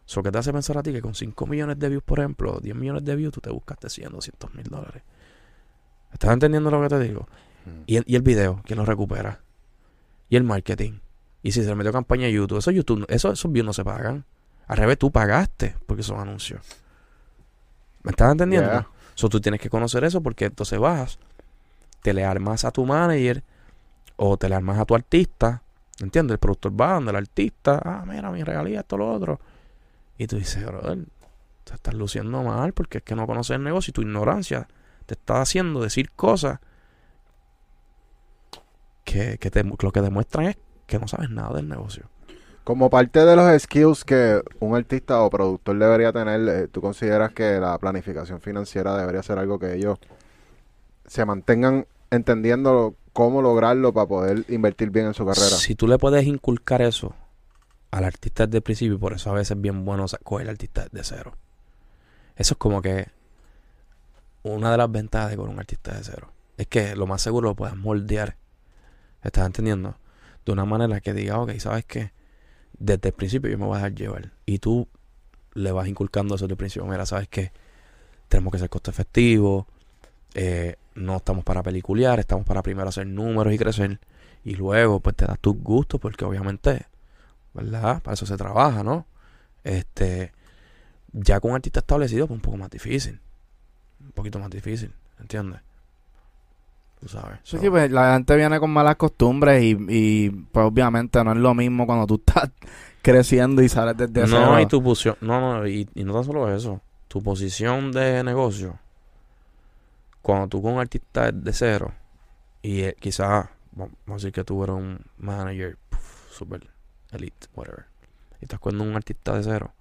So, ¿qué te hace pensar a ti que con 5 millones de views, por ejemplo, 10 millones de views, tú te buscaste 100, 200 mil dólares? ¿Estás entendiendo lo que te digo? Mm. Y el, y el video, ¿quién lo recupera? Y el marketing. Y si se le metió campaña a YouTube, eso YouTube, eso, esos views no se pagan. Al revés, tú pagaste porque son anuncios. ¿Me estás entendiendo? Yeah. So, tú tienes que conocer eso porque entonces vas, te le armas a tu manager o te le armas a tu artista. ¿Entiendes? El productor va donde el artista, ah, mira, mi regalía, esto, lo otro. Y tú dices, brother, te estás luciendo mal porque es que no conoces el negocio y tu ignorancia te está haciendo decir cosas que, que te- lo que demuestran es que no sabes nada del negocio. Como parte de los skills que un artista o productor debería tener, eh, ¿tú consideras que la planificación financiera debería ser algo que ellos se mantengan entendiendo cómo lograrlo para poder invertir bien en su carrera? Si tú le puedes inculcar eso al artista desde el principio, por eso a veces es bien bueno coger al artista de cero. Eso es como que una de las ventajas de coger un artista de cero. Es que lo más seguro lo puedas moldear. ¿Estás entendiendo? De una manera que diga, ok, ¿sabes qué? Desde el principio yo me voy a dejar llevar. Y tú le vas inculcando eso desde el principio. Mira, ¿sabes qué? Tenemos que ser costo efectivo. eh, no estamos para peliculear, estamos para primero hacer números y crecer. Y luego, pues te das tus gustos, porque obviamente, ¿verdad? Para eso se trabaja, ¿no? Este, ya con un artista establecido, pues un poco más difícil. Un poquito más difícil, ¿entiendes? Tú sabes. Sí, So, sí, pues la gente viene con malas costumbres y, y pues obviamente no es lo mismo cuando tú estás creciendo y sales desde no, cero. y tu posición, no, no, y, y no tan solo eso. Tu posición de negocio, cuando tú con un artista de cero, y eh, quizás, vamos a decir que tú eres un manager super elite, whatever, y estás con un artista de cero,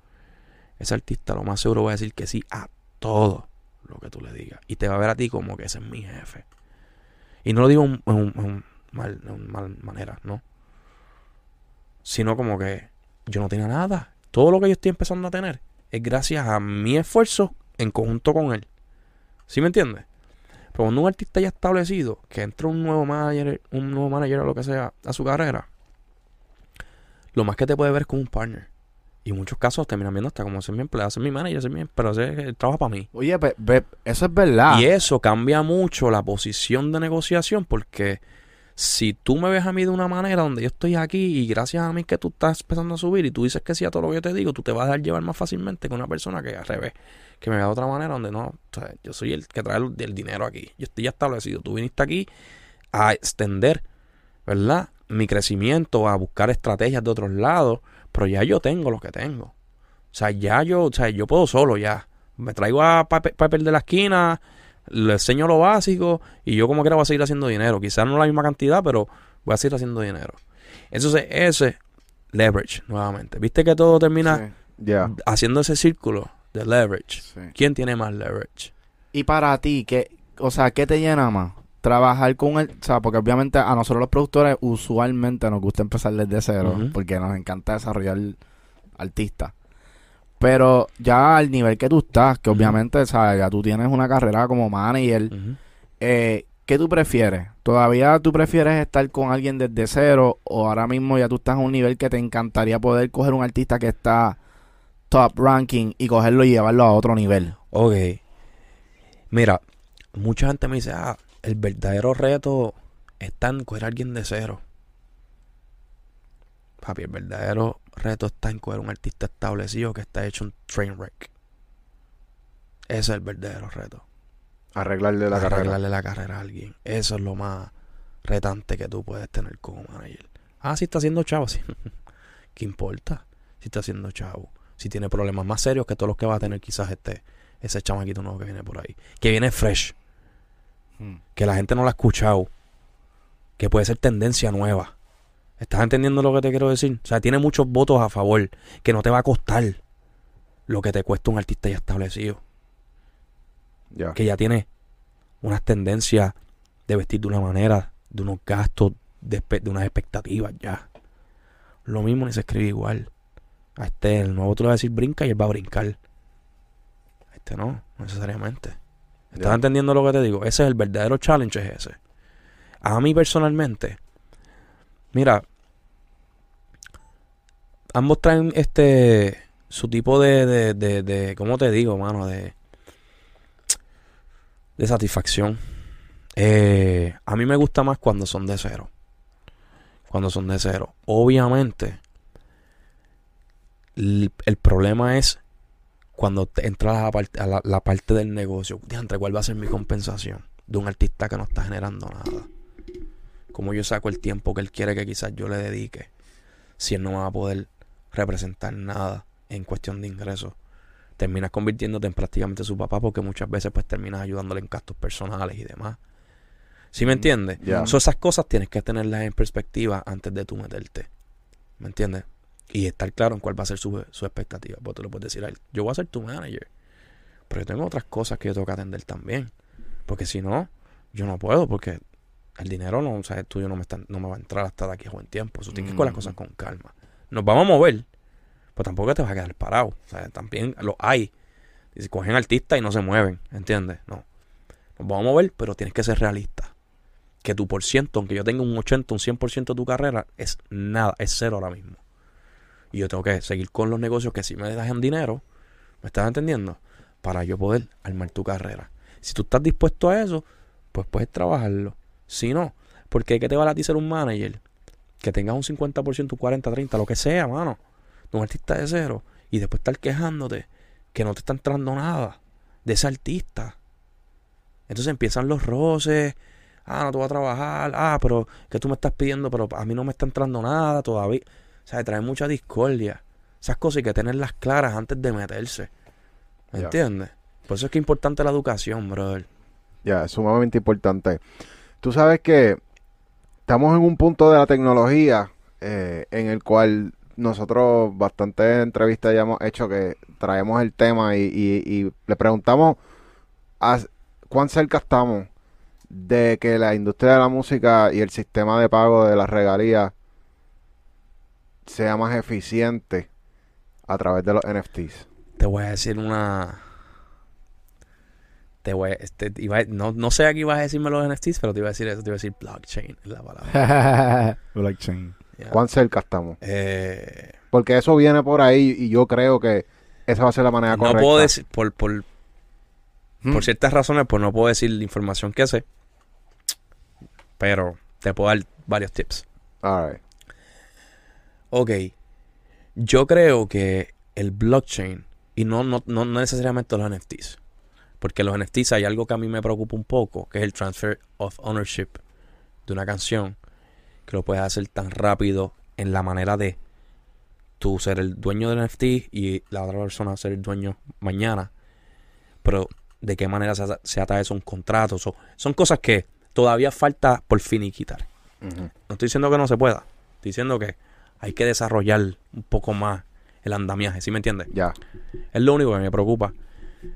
ese artista lo más seguro va a decir que sí a todo lo que tú le digas, y te va a ver a ti como que ese es mi jefe. Y no lo digo en un, un- un mal, mal manera, ¿no? Sino como que yo no tenía nada. Todo lo que yo estoy empezando a tener es gracias a mi esfuerzo en conjunto con él. ¿Sí me entiendes? Pero cuando un artista ya establecido, que entra un nuevo manager, un nuevo manager o lo que sea a su carrera, lo más que te puede ver es como un partner. Y en muchos casos terminan viendo hasta como ser mi empleado, ser mi manager, ser mi, pero hacer el trabajo para mí. Oye, pe- ve, eso es verdad. Y eso cambia mucho la posición de negociación porque si tú me ves a mí de una manera donde yo estoy aquí y gracias a mí que tú estás empezando a subir y tú dices que sí a todo lo que yo te digo, tú te vas a dejar llevar más fácilmente que una persona que al revés, que me vea de otra manera donde no, o sea, yo soy el que trae el, el dinero aquí, yo estoy ya establecido, tú viniste aquí a extender, ¿verdad? Mi crecimiento, a buscar estrategias de otros lados, pero ya yo tengo lo que tengo. O sea, ya yo, o sea, yo puedo solo ya. Me traigo a Piper de la esquina, le enseño lo básico y yo como quiera voy a seguir haciendo dinero. Quizás no la misma cantidad, pero voy a seguir haciendo dinero. Entonces, ese leverage, nuevamente. ¿Viste que todo termina Sí, haciendo ese círculo de leverage? sí. ¿Quién tiene más leverage? Y para ti, ¿qué, o sea, ¿qué te llena más? Trabajar con el, o sea, porque obviamente a nosotros los productores usualmente nos gusta empezar desde cero, porque nos encanta desarrollar artistas. Pero ya al nivel que tú estás, que obviamente, ¿sabes? Ya tú tienes una carrera como manager, Ujú. eh, ¿qué tú prefieres? ¿Todavía tú prefieres estar con alguien desde cero o ahora mismo ya tú estás a un nivel que te encantaría poder coger un artista que está top ranking y cogerlo y llevarlo a otro nivel? Ok. Mira, mucha gente me dice, ah, el verdadero reto está en coger a alguien de cero. Papi, el verdadero reto está en coger un artista establecido que está hecho un train wreck. Ese es el verdadero reto. Arreglarle la carrera. Arreglarle la carrera a alguien. Eso es lo más retante que tú puedes tener como manager. Ah, si está haciendo chavo, sí. ¿Qué importa? Si está haciendo chavo. Si tiene problemas más serios que todos los que va a tener quizás este ese chamaquito nuevo que viene por ahí. Que viene fresh. Que la gente no lo ha escuchado. Que puede ser tendencia nueva. ¿Estás entendiendo lo que te quiero decir? O sea, tiene muchos votos a favor. Que no te va a costar lo que te cuesta un artista ya establecido que ya tiene unas tendencias de vestir de una manera, de unos gastos, de, unas expectativas ya. Lo mismo ni se escribe igual. A este, el nuevo tú le vas a decir brinca y él va a brincar. A este no, no necesariamente. ¿Estás entendiendo lo que te digo? Ese es el verdadero challenge, es ese. A mí personalmente, mira, ambos traen este su tipo de, de, de, ¿cómo te digo, mano? De, de satisfacción. Eh, a mí me gusta más cuando son de cero. Cuando son de cero. Obviamente, el problema es cuando entras a la, parte, a la, la parte del negocio. Diantre, ¿cuál va a ser mi compensación de un artista que no está generando nada? ¿Cómo yo saco el tiempo que él quiere que quizás yo le dedique? Si él no va a poder representar nada en cuestión de ingresos. Terminas convirtiéndote en prácticamente su papá porque muchas veces pues terminas ayudándole en gastos personales y demás. ¿Sí me entiendes? Ya. So, esas cosas tienes que tenerlas en perspectiva antes de tú meterte. ¿Me entiendes? Y estar claro en cuál va a ser su, su expectativa. Porque tú le puedes decir a él, yo voy a ser tu manager. Pero yo tengo otras cosas que yo tengo que atender también. Porque si no, yo no puedo. Porque el dinero no, o sea, el tuyo no me, está, no me va a entrar hasta de aquí a buen tiempo. Eso tienes que ir con las Mm. cosas con calma. Nos vamos a mover. Pero tampoco te vas a quedar parado. O sea, también lo hay. Y si cogen artistas y no se mueven. ¿Entiendes? No. Nos vamos a mover, pero tienes que ser realista. Que tu por ciento, aunque yo tenga un 80, un 100% de tu carrera, es nada, es cero ahora mismo. Y yo tengo que seguir con los negocios que sí me dejan dinero. ¿Me estás entendiendo? Para yo poder armar tu carrera. Si tú estás dispuesto a eso, pues puedes trabajarlo. Si no, porque ¿qué te vale a ti ser un manager? Que tengas un 50%, un 40, 30, lo que sea, mano. Un artista de cero. Y después estar quejándote que no te está entrando nada de ese artista. Entonces empiezan los roces. Ah, no te voy a trabajar. Ah, pero que tú me estás pidiendo, pero a mí no me está entrando nada todavía. O sea, trae mucha discordia. Esas cosas hay que tenerlas claras antes de meterse. ¿Me entiendes? Por eso es que es importante la educación, brother. Ya, es sumamente importante. Tú sabes que estamos en un punto de la tecnología eh, en el cual nosotros bastantes entrevistas ya hemos hecho que traemos el tema y, y- y le preguntamos a- cuán cerca estamos de que la industria de la música y el sistema de pago de las regalías sea más eficiente a través de los NFTs. Te voy a decir una. Te voy a, este, iba a- no, no sé a qué ibas a decirme los NFTs, pero te iba a decir eso, te iba a decir blockchain, es la palabra. Blockchain. Ya. ¿Cuán cerca estamos? Eh, Porque eso viene por ahí y yo creo que esa va a ser la manera no correcta. puedo decir, por, por, por ciertas razones, pues no puedo decir la información que sé. Pero te puedo dar varios tips. All right. Ok. Yo creo que el blockchain, y no, no, no, necesariamente los NFTs, porque los NFTs hay algo que a mí me preocupa un poco, que es el transfer of ownership de una canción, que lo puedes hacer tan rápido en la manera de tú ser el dueño del NFT y la otra persona ser el dueño mañana. Pero de qué manera se, ata- se ata eso un contrato. So- son cosas que todavía falta por finiquitar. Ujú. No estoy diciendo que no se pueda. Estoy diciendo que hay que desarrollar un poco más el andamiaje, ¿sí me entiendes? Ya. Es lo único que me preocupa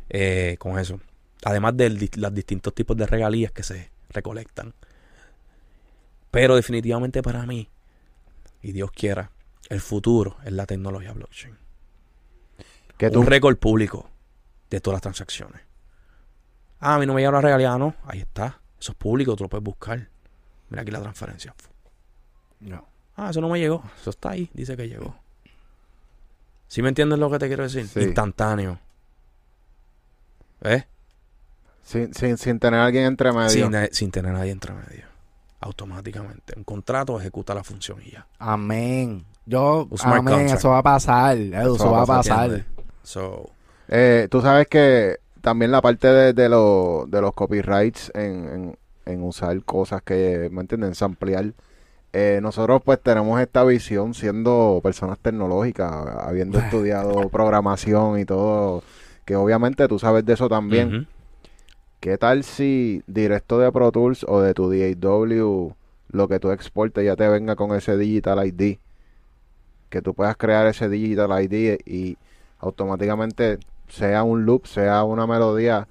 eh, con eso. Además de los distintos tipos de regalías que se recolectan. Pero definitivamente para mí, y Dios quiera, el futuro es la tecnología blockchain. Que tú, Un récord público de todas las transacciones. Ah, a mí no me llega la regalía, no. Ahí está. Eso es público, tú lo puedes buscar. Mira aquí la transferencia. No. Ah, eso no me llegó. Eso está ahí, dice que llegó. ¿Sí me entiendes lo que te quiero decir? Sí. Instantáneo. ¿Ves? sin, sin, sin tener a alguien entre medio. Sin, na- sin tener nadie entre medio. Automáticamente. Un contrato ejecuta la función y ya. Amén. Yo, amén, contract. eso va a pasar. Edu, Eso, va a pasar. So, Eh, tú sabes que también la parte de, de, lo- de los copyrights en, en, en usar cosas que, ¿me entienden? Ampliar. Eh, nosotros pues tenemos esta visión siendo personas tecnológicas, habiendo estudiado programación y todo, que obviamente tú sabes de eso también. ¿Qué tal si directo de Pro Tools o de tu DAW lo que tú exportes ya te venga con ese Digital ID? Que tú puedas crear ese Digital ID y automáticamente sea un loop, sea una melodía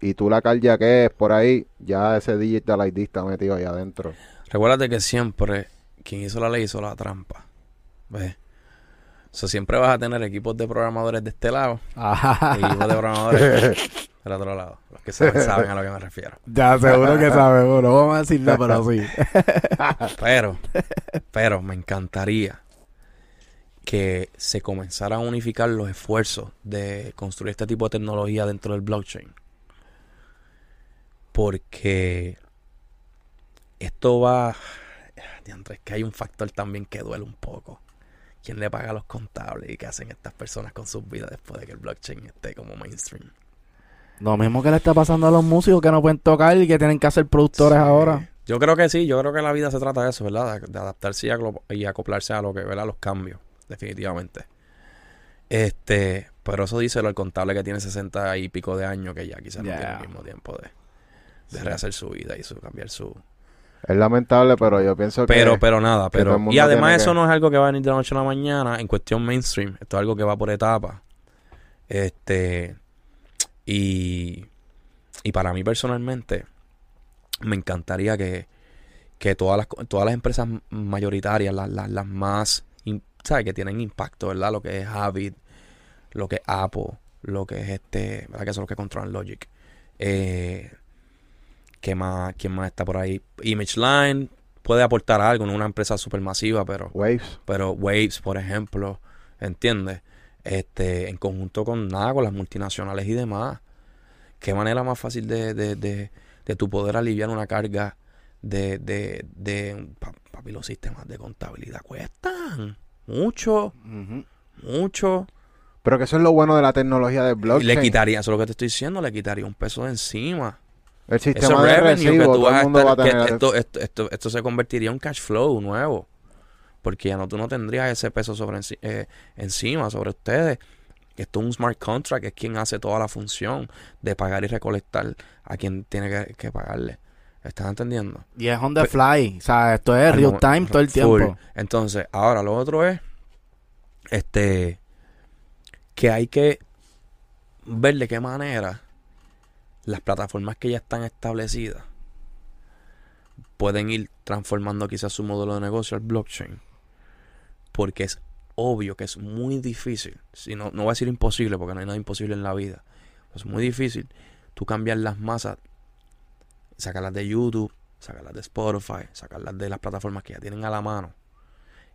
y tú la que es por ahí, ya ese Digital ID está metido ahí adentro. Recuérdate que siempre quien hizo la ley hizo la trampa. ¿Ves? So, siempre vas a tener equipos de programadores de este lado y equipos de programadores del otro lado. Los que saben, saben a lo que me refiero. Ya, seguro que sabemos. No vamos a decirlo, pero sí. Pero, pero me encantaría. que se comenzaran a unificar los esfuerzos de construir este tipo de tecnología dentro del blockchain. Porque esto va... Es que hay un factor también que duele un poco. ¿Quién le paga a los contables y qué hacen estas personas con sus vidas después de que el blockchain esté como mainstream? Lo mismo que le está pasando a los músicos que no pueden tocar y que tienen que ser productores Sí. ahora. Yo creo que sí, yo creo que la vida se trata de eso, ¿verdad? De, de adaptarse y, acoplarse a lo que, ¿verdad? Los cambios, definitivamente. Este, pero eso díselo al contable que tiene 60 y pico de años que ya quizás no tiene el mismo tiempo de, de Sí. rehacer su vida y su, cambiar su... Es lamentable, pero yo pienso que... Pero, pero nada, pero... Y además eso que- no es algo que va a venir de la noche a la mañana en cuestión mainstream. Esto es algo que va por etapas. Este... Y... Y para mí personalmente, me encantaría que, que todas las, todas las empresas mayoritarias, las, las, las más, in- ¿sabes? Que tienen impacto, ¿verdad? Lo que es Avid, lo que es Apple, lo que es este, ¿verdad? Que son los que controlan Logic. Eh, ¿qué más, ¿Quién más está por ahí? ImageLine puede aportar algo, no una empresa supermasiva, pero Waves. pero Waves, por ejemplo, ¿entiendes? Este, en conjunto con nada, con las multinacionales y demás. Qué manera más fácil de, de, de, de tu poder aliviar una carga de, de, de pa- papi, los sistemas de contabilidad cuestan mucho, mucho. Pero que eso es lo bueno de la tecnología del Y blockchain. le quitaría, eso es lo que te estoy diciendo, le quitaría un peso de encima. El sistema de revenue recibo, que tú vas a mundo va a estar, tener... esto, esto, esto, esto se convertiría en un cash flow nuevo. Porque ya no, tú no tendrías ese peso sobre eh, encima, sobre ustedes. Esto es un smart contract, es quien hace toda la función de pagar y recolectar a quien tiene que, que pagarle. ¿Estás entendiendo? Y es on the Pe- fly. O sea, esto es Al real time todo el full. tiempo. Entonces, ahora lo otro es este que hay que ver de qué manera las plataformas que ya están establecidas pueden ir transformando quizás su modelo de negocio al blockchain. Porque es obvio que es muy difícil, si no, no voy a decir imposible, porque no hay nada imposible en la vida. Es muy difícil tú cambiar las masas, sacarlas de YouTube, sacarlas de Spotify, sacarlas de las plataformas que ya tienen a la mano.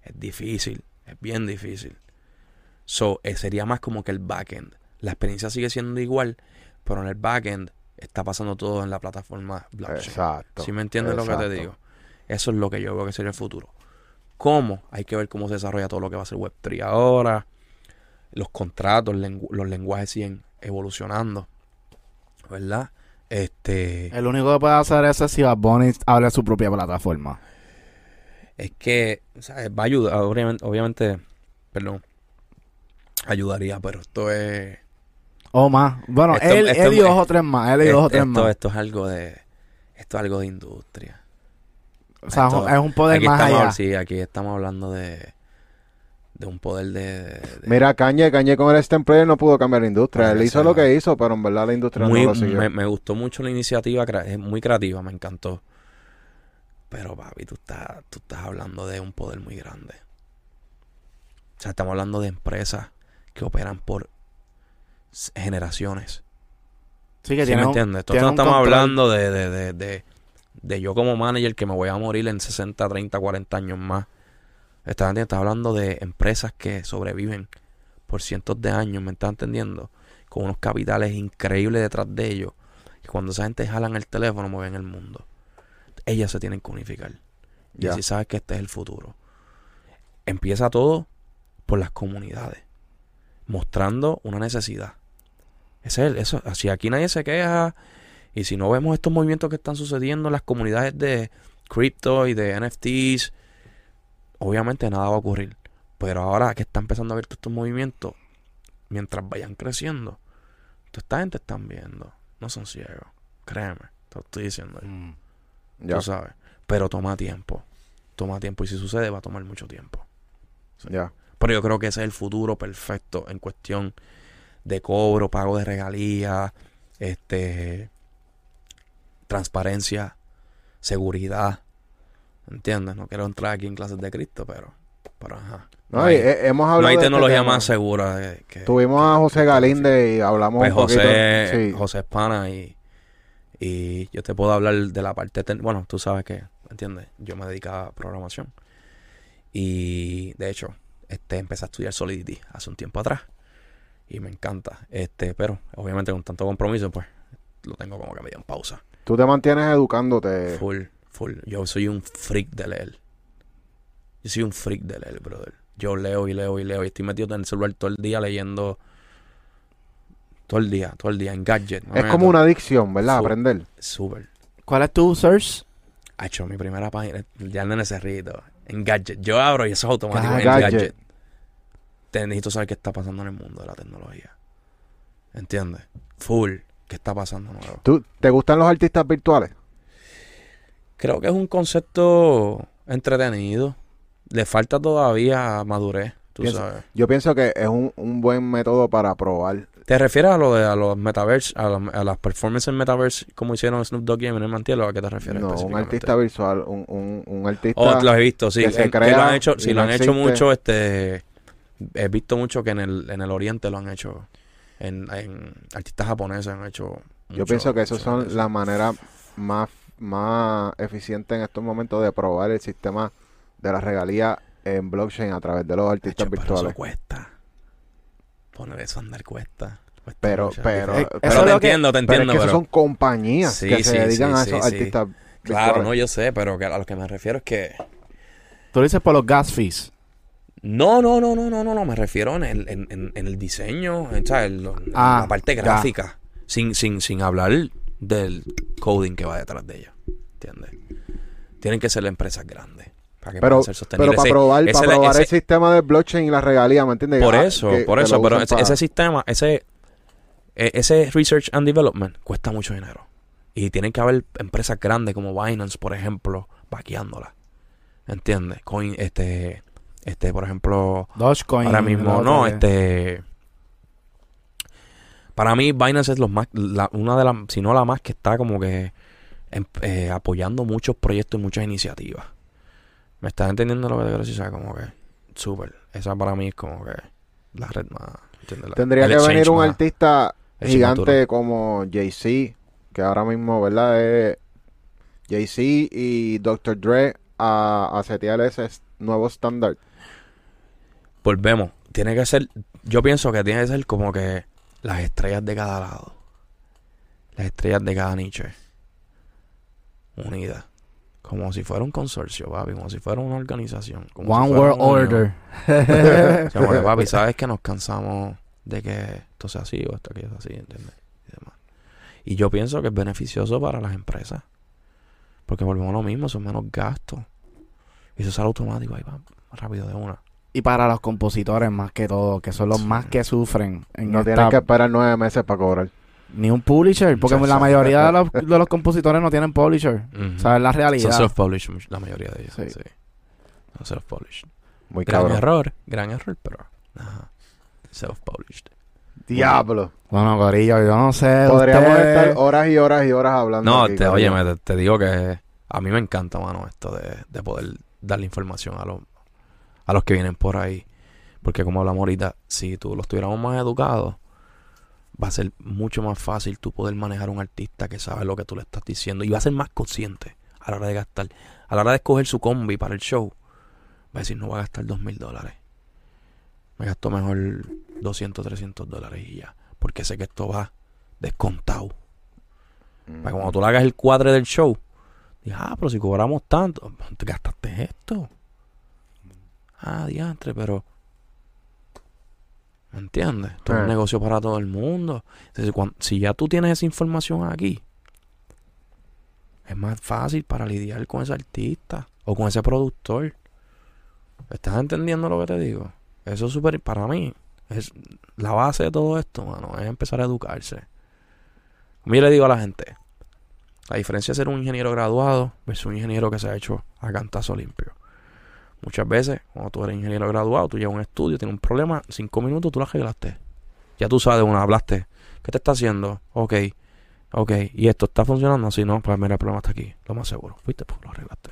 Es difícil, es bien difícil. So, eh, sería más como que el backend. La experiencia sigue siendo igual, pero en el backend está pasando todo en la plataforma blockchain. Exacto. Si me entiendes lo que te digo? Eso es lo que yo veo que sería el futuro. ¿Cómo? Hay que ver cómo se desarrolla todo lo que va a ser Web3 ahora. Los contratos, lengu- los lenguajes siguen evolucionando. ¿Verdad? Este. El único que puede hacer eso es si Bad Bunny abre su propia plataforma. Es que, o sea, va a ayudar, obviamente, obviamente, perdón, ayudaría, pero esto es... O más. Bueno, Esto- él, esto- él y dos o tres más. Él y dos o tres esto, más. esto es algo de... Esto es algo de industria. o sea, esto- es un poder aquí más estamos, allá. Sí, aquí estamos hablando de... De un poder de... de- Mira, Kanye, Kanye con el Stem Player no pudo cambiar la industria. Él hizo lo que hizo, pero en verdad la industria muy, no lo siguió. me, me gustó mucho la iniciativa, es muy creativa, me encantó. Pero, papi, tú estás, tú estás hablando de un poder muy grande. O sea, estamos hablando de empresas que operan por generaciones. Sí, que ¿Sí tiene me un- entiendes? Entonces no estamos control. hablando de, de, de, de, de yo como manager que me voy a morir en 60, 30, 40 años más. ¿Estás hablando de empresas que sobreviven por cientos de años, ¿me estás entendiendo? Con unos capitales increíbles detrás de ellos. Y cuando esa gente jalan el teléfono, mueven el mundo. Ellas se tienen que unificar. Y así sabes que este es el futuro. Empieza todo por las comunidades. Mostrando una necesidad. Ese es el- eso, si aquí nadie se queja y si no vemos estos movimientos que están sucediendo en las comunidades de cripto y de NFTs, obviamente nada va a ocurrir. Pero ahora que está empezando a ver todos estos movimientos, mientras vayan creciendo, toda esta gente están viendo. No son ciegos. Créeme, te lo estoy diciendo. Mm. Ya, Tú sabes. Pero toma tiempo. Toma tiempo. Y si sucede, va a tomar mucho tiempo. ya. Pero yo creo que ese es el futuro perfecto en cuestión de cobro, pago de regalías, este transparencia, seguridad. ¿Entiendes? No quiero entrar aquí en clases de Cristo, pero, pero ajá. No, hay, y, eh, hemos hablado no hay de este tecnología más segura que. Tuvimos a José Galinde y hablamos Pues un poquito. José, Sí. José Espana y, y yo te puedo hablar de la parte. Bueno, tú sabes que, ¿entiendes? Yo me dedicaba a programación. Y de hecho, este, empecé a estudiar Solidity hace un tiempo atrás. Y me encanta. Este, pero obviamente con tanto compromiso, pues lo tengo como que medio en pausa. Tú te mantienes educándote. Full, full. Yo soy un freak de leer. Yo soy un freak de leer, brother. Yo leo y leo y leo. Y estoy metido en el celular todo el día leyendo. Todo el día, todo el día en gadget. Es como una adicción, ¿verdad? Aprender. Súper. ¿Cuál es tu search? Ha hecho mi primera página. Ya y todo. En gadget. Yo abro y eso es automático. en Gadget. gadget. Te necesito saber qué está pasando en el mundo de la tecnología. ¿Entiendes? Full. ¿Qué está pasando nuevo? ¿Tú, ¿Te gustan los artistas virtuales? Creo que es un concepto entretenido. Le falta todavía madurez, tú Pienso- sabes. Yo pienso que es un, un buen método para probar. ¿Te refieres a lo de a los metaverse, a, a las performances en metaverse como hicieron Snoop Dogg y Eminem Mantielo? ¿A qué te refieres? No, un artista visual, un, un, un artista... Oh, los he visto, sí. que se En- crea lo han hecho, sí, lo han hecho mucho, este... He visto mucho que en el, en el oriente lo han hecho. En, en artistas japoneses han hecho Yo pienso que esas son las maneras más, más eficientes en estos momentos de probar el sistema de la regalía en blockchain a través de los artistas pero virtuales. eso cuesta. Poner eso a andar cuesta. Cuesta Pero, mucho, pero, es Eh, pero, te entiendo, te pero es entiendo. que pero- son compañías Sí, que sí, se dedican sí, a esos sí. artistas Claro, virtuales. no, yo sé, pero que a lo que me refiero es que... Tú lo dices por los gas fees. No, no, no, no, no, no, no, me refiero en el, en, en- en el diseño, en, Ah, la parte ya. gráfica, sin, sin, sin hablar del coding que va detrás de ella, ¿entiendes? Tienen que ser empresas grandes para que Pero, puedan ser sostenibles. pero para probar, ese- para probar ese- el sistema de blockchain y la regalía, ¿me entiendes? por Ah, eso, que- por que eso, pero para- ese sistema, ese, e- ese research and development cuesta mucho dinero. Y tienen que haber empresas grandes como Binance, por ejemplo, vaqueándola. ¿Entiendes? Coin, este, este, por ejemplo, Dogecoin. Ahora mismo no, que- este. Para mí, Binance es los más, la- una de las, si no la más, que está como que em- eh, apoyando muchos proyectos y muchas iniciativas. ¿Me estás entendiendo lo que te quiero decir? Como que súper. Esa para mí es como que la red más. La- Tendría el que venir un más- artista gigante como Jay-Z, que ahora mismo, ¿verdad? Es Jay-Z y Dr. Dre a, a setear ese nuevo estándar. Volvemos. Tiene que ser. Yo pienso que tiene que ser como que las estrellas de cada lado. Las estrellas de cada nicho. Unidas. Como si fuera un consorcio, papi. Como si fuera una organización. Como One si World unión. Order. O sea, porque, papi, sabes que nos cansamos de que esto sea así o esto que es así, ¿entiendes? Y, demás. y yo pienso que es beneficioso para las empresas. Porque volvemos a lo mismo, son menos gastos. Y eso sale automático ahí, va, rápido de una. Y para los compositores más que todo, que son los Sí. más que sufren. En No esta- tienen que esperar nueve meses para cobrar. Ni un publisher, porque Sí, la sí. mayoría de los, de los compositores no tienen publisher. ¿Sabes la Son realidad? self-published la mayoría de ellos. Sí. Sí. Son self-published. Muy Gran cabrón. error, gran error, pero. Ajá. Self-published. Diablo. Bueno, Corillo, yo no sé. Podríamos usted- estar horas y horas y horas hablando. No, aquí, te, oye, te, te digo que a mí me encanta, mano, esto de, de poder darle información a los, a los que vienen por ahí. Porque como hablamos ahorita, si tú los tuviéramos más educados, va a ser mucho más fácil tú poder manejar un artista que sabe lo que tú le estás diciendo y va a ser más consciente a la hora de gastar. A la hora de escoger su combi para el show, va a decir, no va a gastar dos mil dólares. Me gasto mejor 200, 300 dólares y ya. Porque sé que esto va descontado. Mm. Para cuando tú le hagas el cuadre del show, digas, ah, pero si cobramos tanto, te gastaste esto. Ah, diantre, pero. ¿Me entiendes? Esto es un negocio para todo el mundo. Entonces, si ya tú tienes esa información aquí, es más fácil para lidiar con ese artista o con ese productor. ¿Estás entendiendo lo que te digo? Eso es súper, para mí, es la base de todo esto, mano, es empezar a educarse. Como yo le digo a la gente, la diferencia de ser un ingeniero graduado versus un ingeniero que se ha hecho a cantazo limpio. Muchas veces, cuando tú eres ingeniero graduado, tú llevas un estudio, tienes un problema, cinco minutos tú lo arreglaste. Ya tú sabes, una hablaste. ¿Qué te está haciendo? Ok, ok. ¿Y esto está funcionando? Si no, pues mira, el problema está aquí. Lo más seguro. Fuiste, pues lo arreglaste.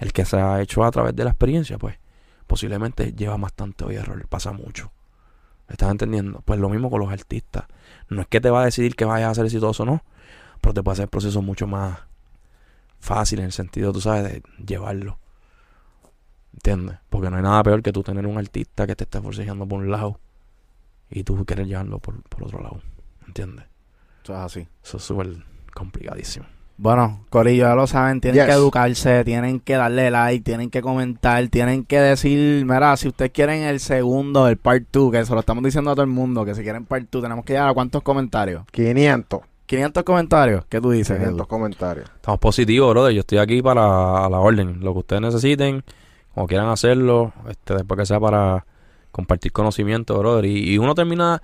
El que se ha hecho a través de la experiencia, pues posiblemente lleva bastante hoy error. Pasa mucho. ¿Estás entendiendo? Pues lo mismo con los artistas. No es que te va a decidir que vayas a ser exitoso o no, pero te puede hacer el proceso mucho más fácil en el sentido, tú sabes, de llevarlo. ¿Entiendes? Porque no hay nada peor que tú tener un artista que te esté forcejeando por un lado y tú quieres llevarlo por, por otro lado. ¿Entiendes? Eso es así. Eso es súper complicadísimo. Bueno, Corillo, ya lo saben, tienen Yes. que educarse, tienen que darle like, tienen que comentar, tienen que decir, mira, si ustedes quieren el segundo, el part 2, que se lo estamos diciendo a todo el mundo, que si quieren part 2, tenemos que llegar a cuántos comentarios. 500. 500 comentarios, ¿qué tú dices? 500 Edu? comentarios. Estamos positivos, brother. Yo estoy aquí para la orden. Lo que ustedes necesiten, como quieran hacerlo, este, después que sea para compartir conocimiento, brother. Y, y uno termina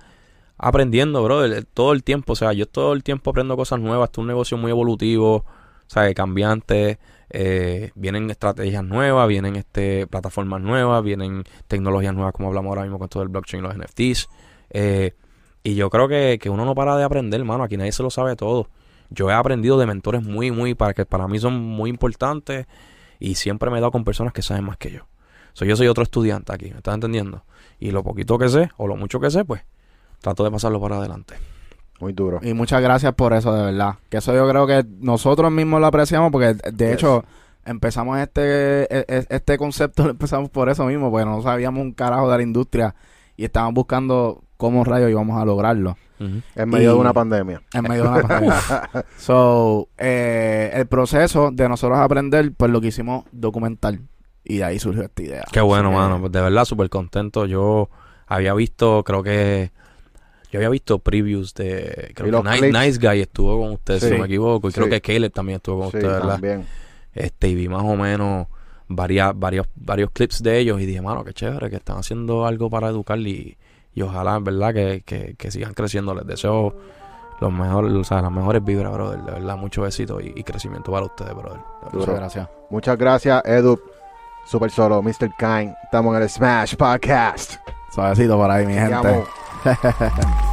aprendiendo, brother, todo el tiempo. O sea, yo todo el tiempo aprendo cosas nuevas. Esto es un negocio muy evolutivo, o sea, cambiante. Eh, vienen estrategias nuevas, vienen este plataformas nuevas, vienen tecnologías nuevas, como hablamos ahora mismo con todo el blockchain y los NFTs. Eh, y yo creo que, que uno no para de aprender, hermano. Aquí nadie se lo sabe todo. Yo he aprendido de mentores muy, muy, para que para mí son muy importantes. Y siempre me he dado con personas que saben más que yo. So, yo soy otro estudiante aquí, ¿me estás entendiendo? Y lo poquito que sé, o lo mucho que sé, pues, trato de pasarlo para adelante. Muy duro. Y muchas gracias por eso, de verdad. Que eso yo creo que nosotros mismos lo apreciamos porque, de Yes. hecho, empezamos este, e- e- este concepto, lo empezamos por eso mismo, porque no sabíamos un carajo de la industria y estábamos buscando cómo rayos íbamos a lograrlo. En medio Y- de una pandemia. En medio de una pandemia. so, eh, el proceso de nosotros aprender, pues lo que hicimos documental. Y de ahí surgió esta idea. Qué bueno, mano. De verdad, súper contento. Yo había visto, creo que. Yo había visto previews de. Creo que Nice. Nice Guy estuvo con usted, si no me equivoco. Y creo que Caleb también estuvo con Sí, usted, ¿verdad? también. Este, y vi más o menos varias, varios, varios clips de ellos. Y dije, mano, qué chévere, que están haciendo algo para educar. Y, y ojalá, en verdad, que, que, que sigan creciendo. Les deseo los mejores, o sea, las mejores vibras, brother. De verdad, mucho besito y, y crecimiento para ustedes, brother. Muchas gracias. Muchas gracias, Edu. Super solo, Mr. Kind. Estamos en el Smash Podcast. Suavecito por ahí, mi Te gente.